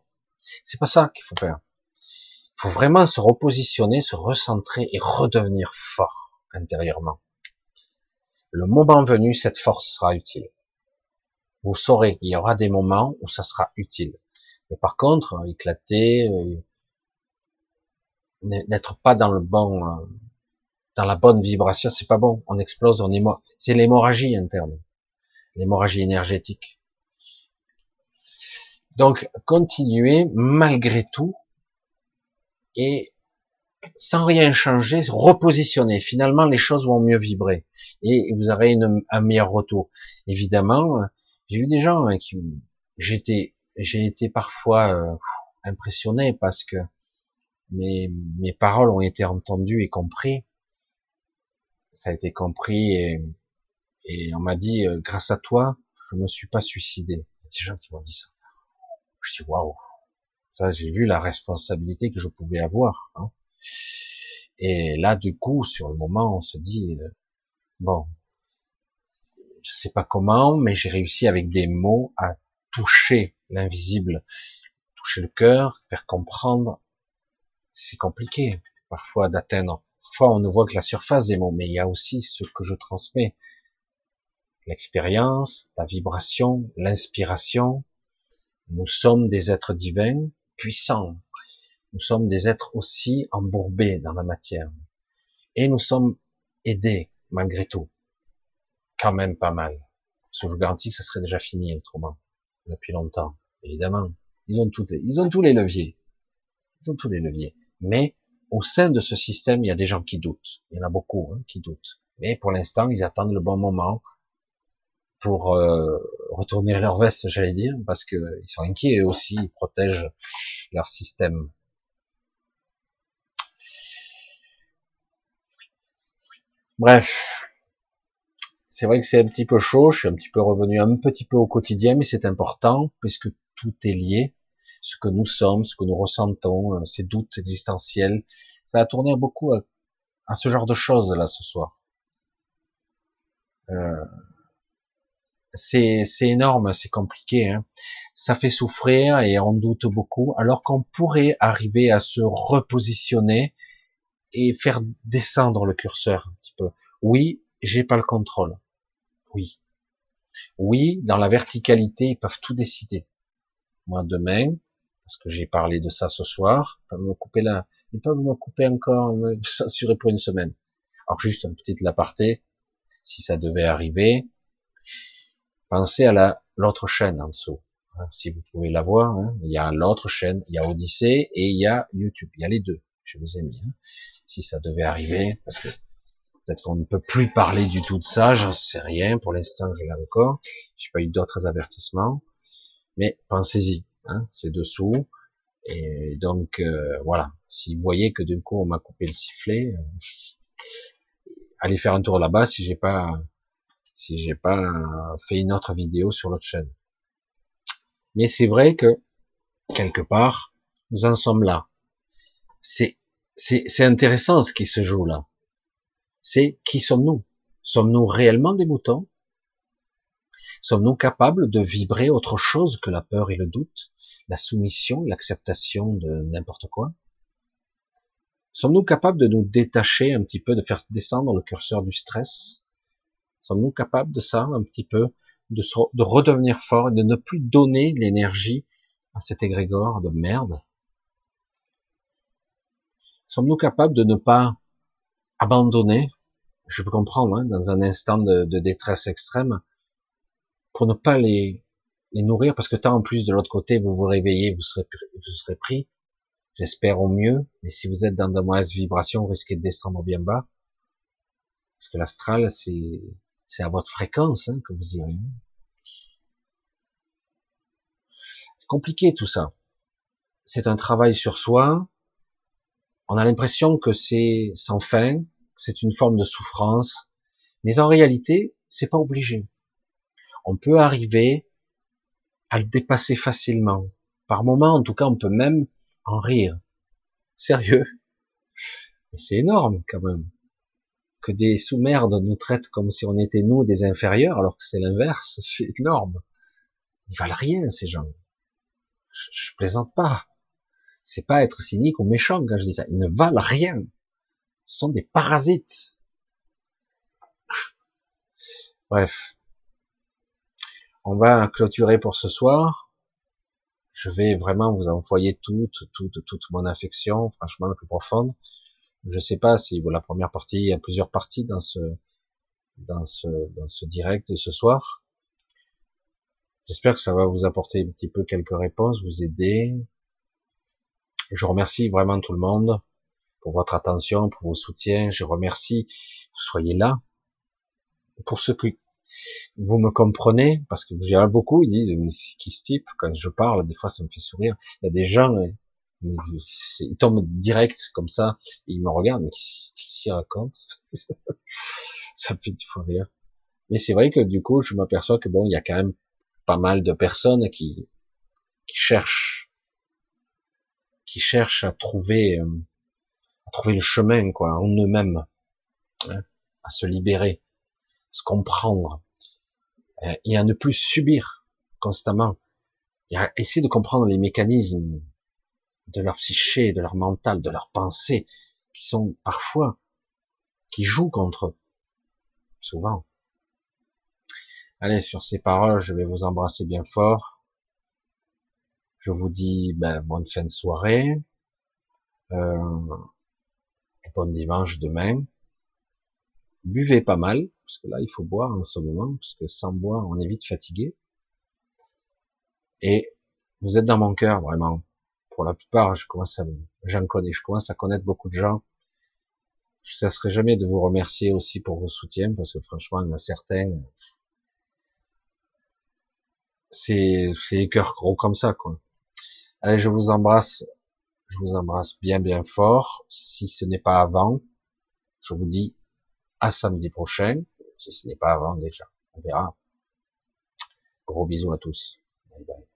C'est pas ça qu'il faut faire. Il faut vraiment se repositionner, se recentrer et redevenir fort intérieurement. Le moment venu, cette force sera utile. Vous saurez qu'il y aura des moments où ça sera utile. Mais par contre, éclater, euh, n'être pas dans le bon, euh, dans la bonne vibration, c'est pas bon. On explose, on est mort. C'est l'hémorragie interne, l'hémorragie énergétique. Donc, continuez malgré tout et sans rien changer, repositionner. Finalement, les choses vont mieux vibrer et vous aurez un meilleur retour. Évidemment, j'ai vu des gens hein, qui, j'étais, j'ai été parfois euh, impressionné parce que mes, mes paroles ont été entendues et comprises. Ça a été compris et, on m'a dit, euh, grâce à toi, je me suis pas suicidé. Il y a des gens qui m'ont dit ça. Je dis waouh. Ça, j'ai vu la responsabilité que je pouvais avoir. Hein. Et là, du coup, sur le moment, on se dit, euh, bon, je sais pas comment, mais j'ai réussi avec des mots à toucher l'invisible, toucher le cœur, faire comprendre. C'est compliqué, parfois, d'atteindre. Parfois, on ne voit que la surface des mots, mais il y a aussi ce que je transmets. L'expérience, la vibration, l'inspiration. Nous sommes des êtres divins, puissants, nous sommes des êtres aussi embourbés dans la matière. Et nous sommes aidés, malgré tout. Quand même pas mal. Je vous garantis que ça serait déjà fini autrement. Depuis longtemps. Évidemment. Ils ont tous les, ils ont tous les leviers. Ils ont tous les leviers. Mais, au sein de ce système, il y a des gens qui doutent. Il y en a beaucoup, hein, qui doutent. Mais pour l'instant, ils attendent le bon moment pour euh, retourner leur veste, j'allais dire, parce que ils sont inquiets eux aussi, ils protègent leur système. Bref, c'est vrai que c'est un petit peu chaud, je suis un petit peu revenu un petit peu au quotidien, mais c'est important puisque tout est lié. Ce que nous sommes, ce que nous ressentons, euh, ces doutes existentiels, ça a tourné beaucoup à, ce genre de choses là ce soir. Euh, c'est énorme, c'est compliqué. Hein. Ça fait souffrir et on doute beaucoup, alors qu'on pourrait arriver à se repositionner et faire descendre le curseur un petit peu. Oui, j'ai pas le contrôle. Oui. Oui, dans la verticalité, ils peuvent tout décider. Moi, demain, parce que j'ai parlé de ça ce soir, ils peuvent me couper là, ils peuvent me couper encore, me <laughs> censurer pour une semaine. Alors juste un petit aparté, si ça devait arriver, pensez à la l'autre chaîne en dessous. Hein, si vous pouvez la voir, hein, il y a l'autre chaîne, il y a Odyssée et il y a YouTube. Il y a les deux. Je vous ai mis. Hein si ça devait arriver, parce que peut-être qu'on ne peut plus parler du tout de ça, j'en sais rien, pour l'instant je l'ai encore, j'ai pas eu d'autres avertissements, mais pensez-y, hein, c'est dessous, et donc euh, voilà, si vous voyez que d'un coup on m'a coupé le sifflet, euh, allez faire un tour là-bas si j'ai pas si j'ai pas fait une autre vidéo sur l'autre chaîne. Mais c'est vrai que quelque part nous en sommes là. C'est c'est intéressant ce qui se joue là. C'est qui sommes-nous? Sommes-nous réellement des moutons? Sommes-nous capables de vibrer autre chose que la peur et le doute, la soumission, l'acceptation de n'importe quoi? Sommes-nous capables de nous détacher un petit peu, de faire descendre le curseur du stress? Sommes-nous capables de ça un petit peu, de, de redevenir fort et de ne plus donner l'énergie à cet égrégore de merde? Sommes-nous capables de ne pas abandonner Je peux comprendre, hein, dans un instant de, détresse extrême, pour ne pas les, les nourrir, parce que tant en plus de l'autre côté, vous vous réveillez, vous serez, vous serez pris, j'espère au mieux, mais si vous êtes dans de mauvaises vibrations, vous risquez de descendre bien bas, parce que l'astral, c'est, c'est à votre fréquence hein, que vous irez. C'est compliqué tout ça. C'est un travail sur soi, on a l'impression que c'est sans fin, que c'est une forme de souffrance, mais en réalité, c'est pas obligé. On peut arriver à le dépasser facilement. Par moment, en tout cas, on peut même en rire. Sérieux? C'est énorme, quand même. Que des sous-merdes nous traitent comme si on était nous des inférieurs, alors que c'est l'inverse. <laughs> C'est énorme. Ils valent rien, ces gens. Je, plaisante pas. C'est pas être cynique ou méchant quand je dis ça. Ils ne valent rien. Ce sont des parasites. Bref. On va clôturer pour ce soir. Je vais vraiment vous envoyer toute, toute, toute mon affection, franchement la plus profonde. Je sais pas si la première partie, il y a plusieurs parties dans ce, dans ce, dans ce direct de ce soir. J'espère que ça va vous apporter un petit peu quelques réponses, vous aider, je remercie vraiment tout le monde pour votre attention, pour vos soutiens. Je remercie. Vous soyez là. Pour ceux que vous me comprenez, parce que y a beaucoup, ils disent, mais qui ce type? Quand je parle, des fois, ça me fait sourire. Il y a des gens, ils tombent direct, comme ça, et ils me regardent, mais s'y raconte? <laughs> ça fait des fois rire. Mais c'est vrai que du coup, je m'aperçois que bon, il y a quand même pas mal de personnes qui, qui cherchent, qui cherchent à trouver, euh, à trouver le chemin, quoi, en eux-mêmes, hein, à se libérer, à se comprendre, euh, et à ne plus subir constamment, et à essayer de comprendre les mécanismes de leur psyché, de leur mental, de leurs pensées, qui sont parfois, qui jouent contre eux, souvent. Allez, sur ces paroles, je vais vous embrasser bien fort. Je vous dis ben, bonne fin de soirée. Euh, bon dimanche demain. Buvez pas mal, parce que là, il faut boire en ce moment, parce que sans boire, on est vite fatigué. Et vous êtes dans mon cœur, vraiment. Pour la plupart, je commence à, j'en connais, je commence à connaître beaucoup de gens. Ne cesserai jamais de vous remercier aussi pour vos soutiens, parce que franchement, il y en a certains, c'est, c'est les cœurs gros comme ça, quoi. Allez, je vous embrasse, je vous embrasse bien, bien fort. Si ce n'est pas avant, je vous dis à samedi prochain. Si ce n'est pas avant déjà, on verra. Gros bisous à tous. Bye bye.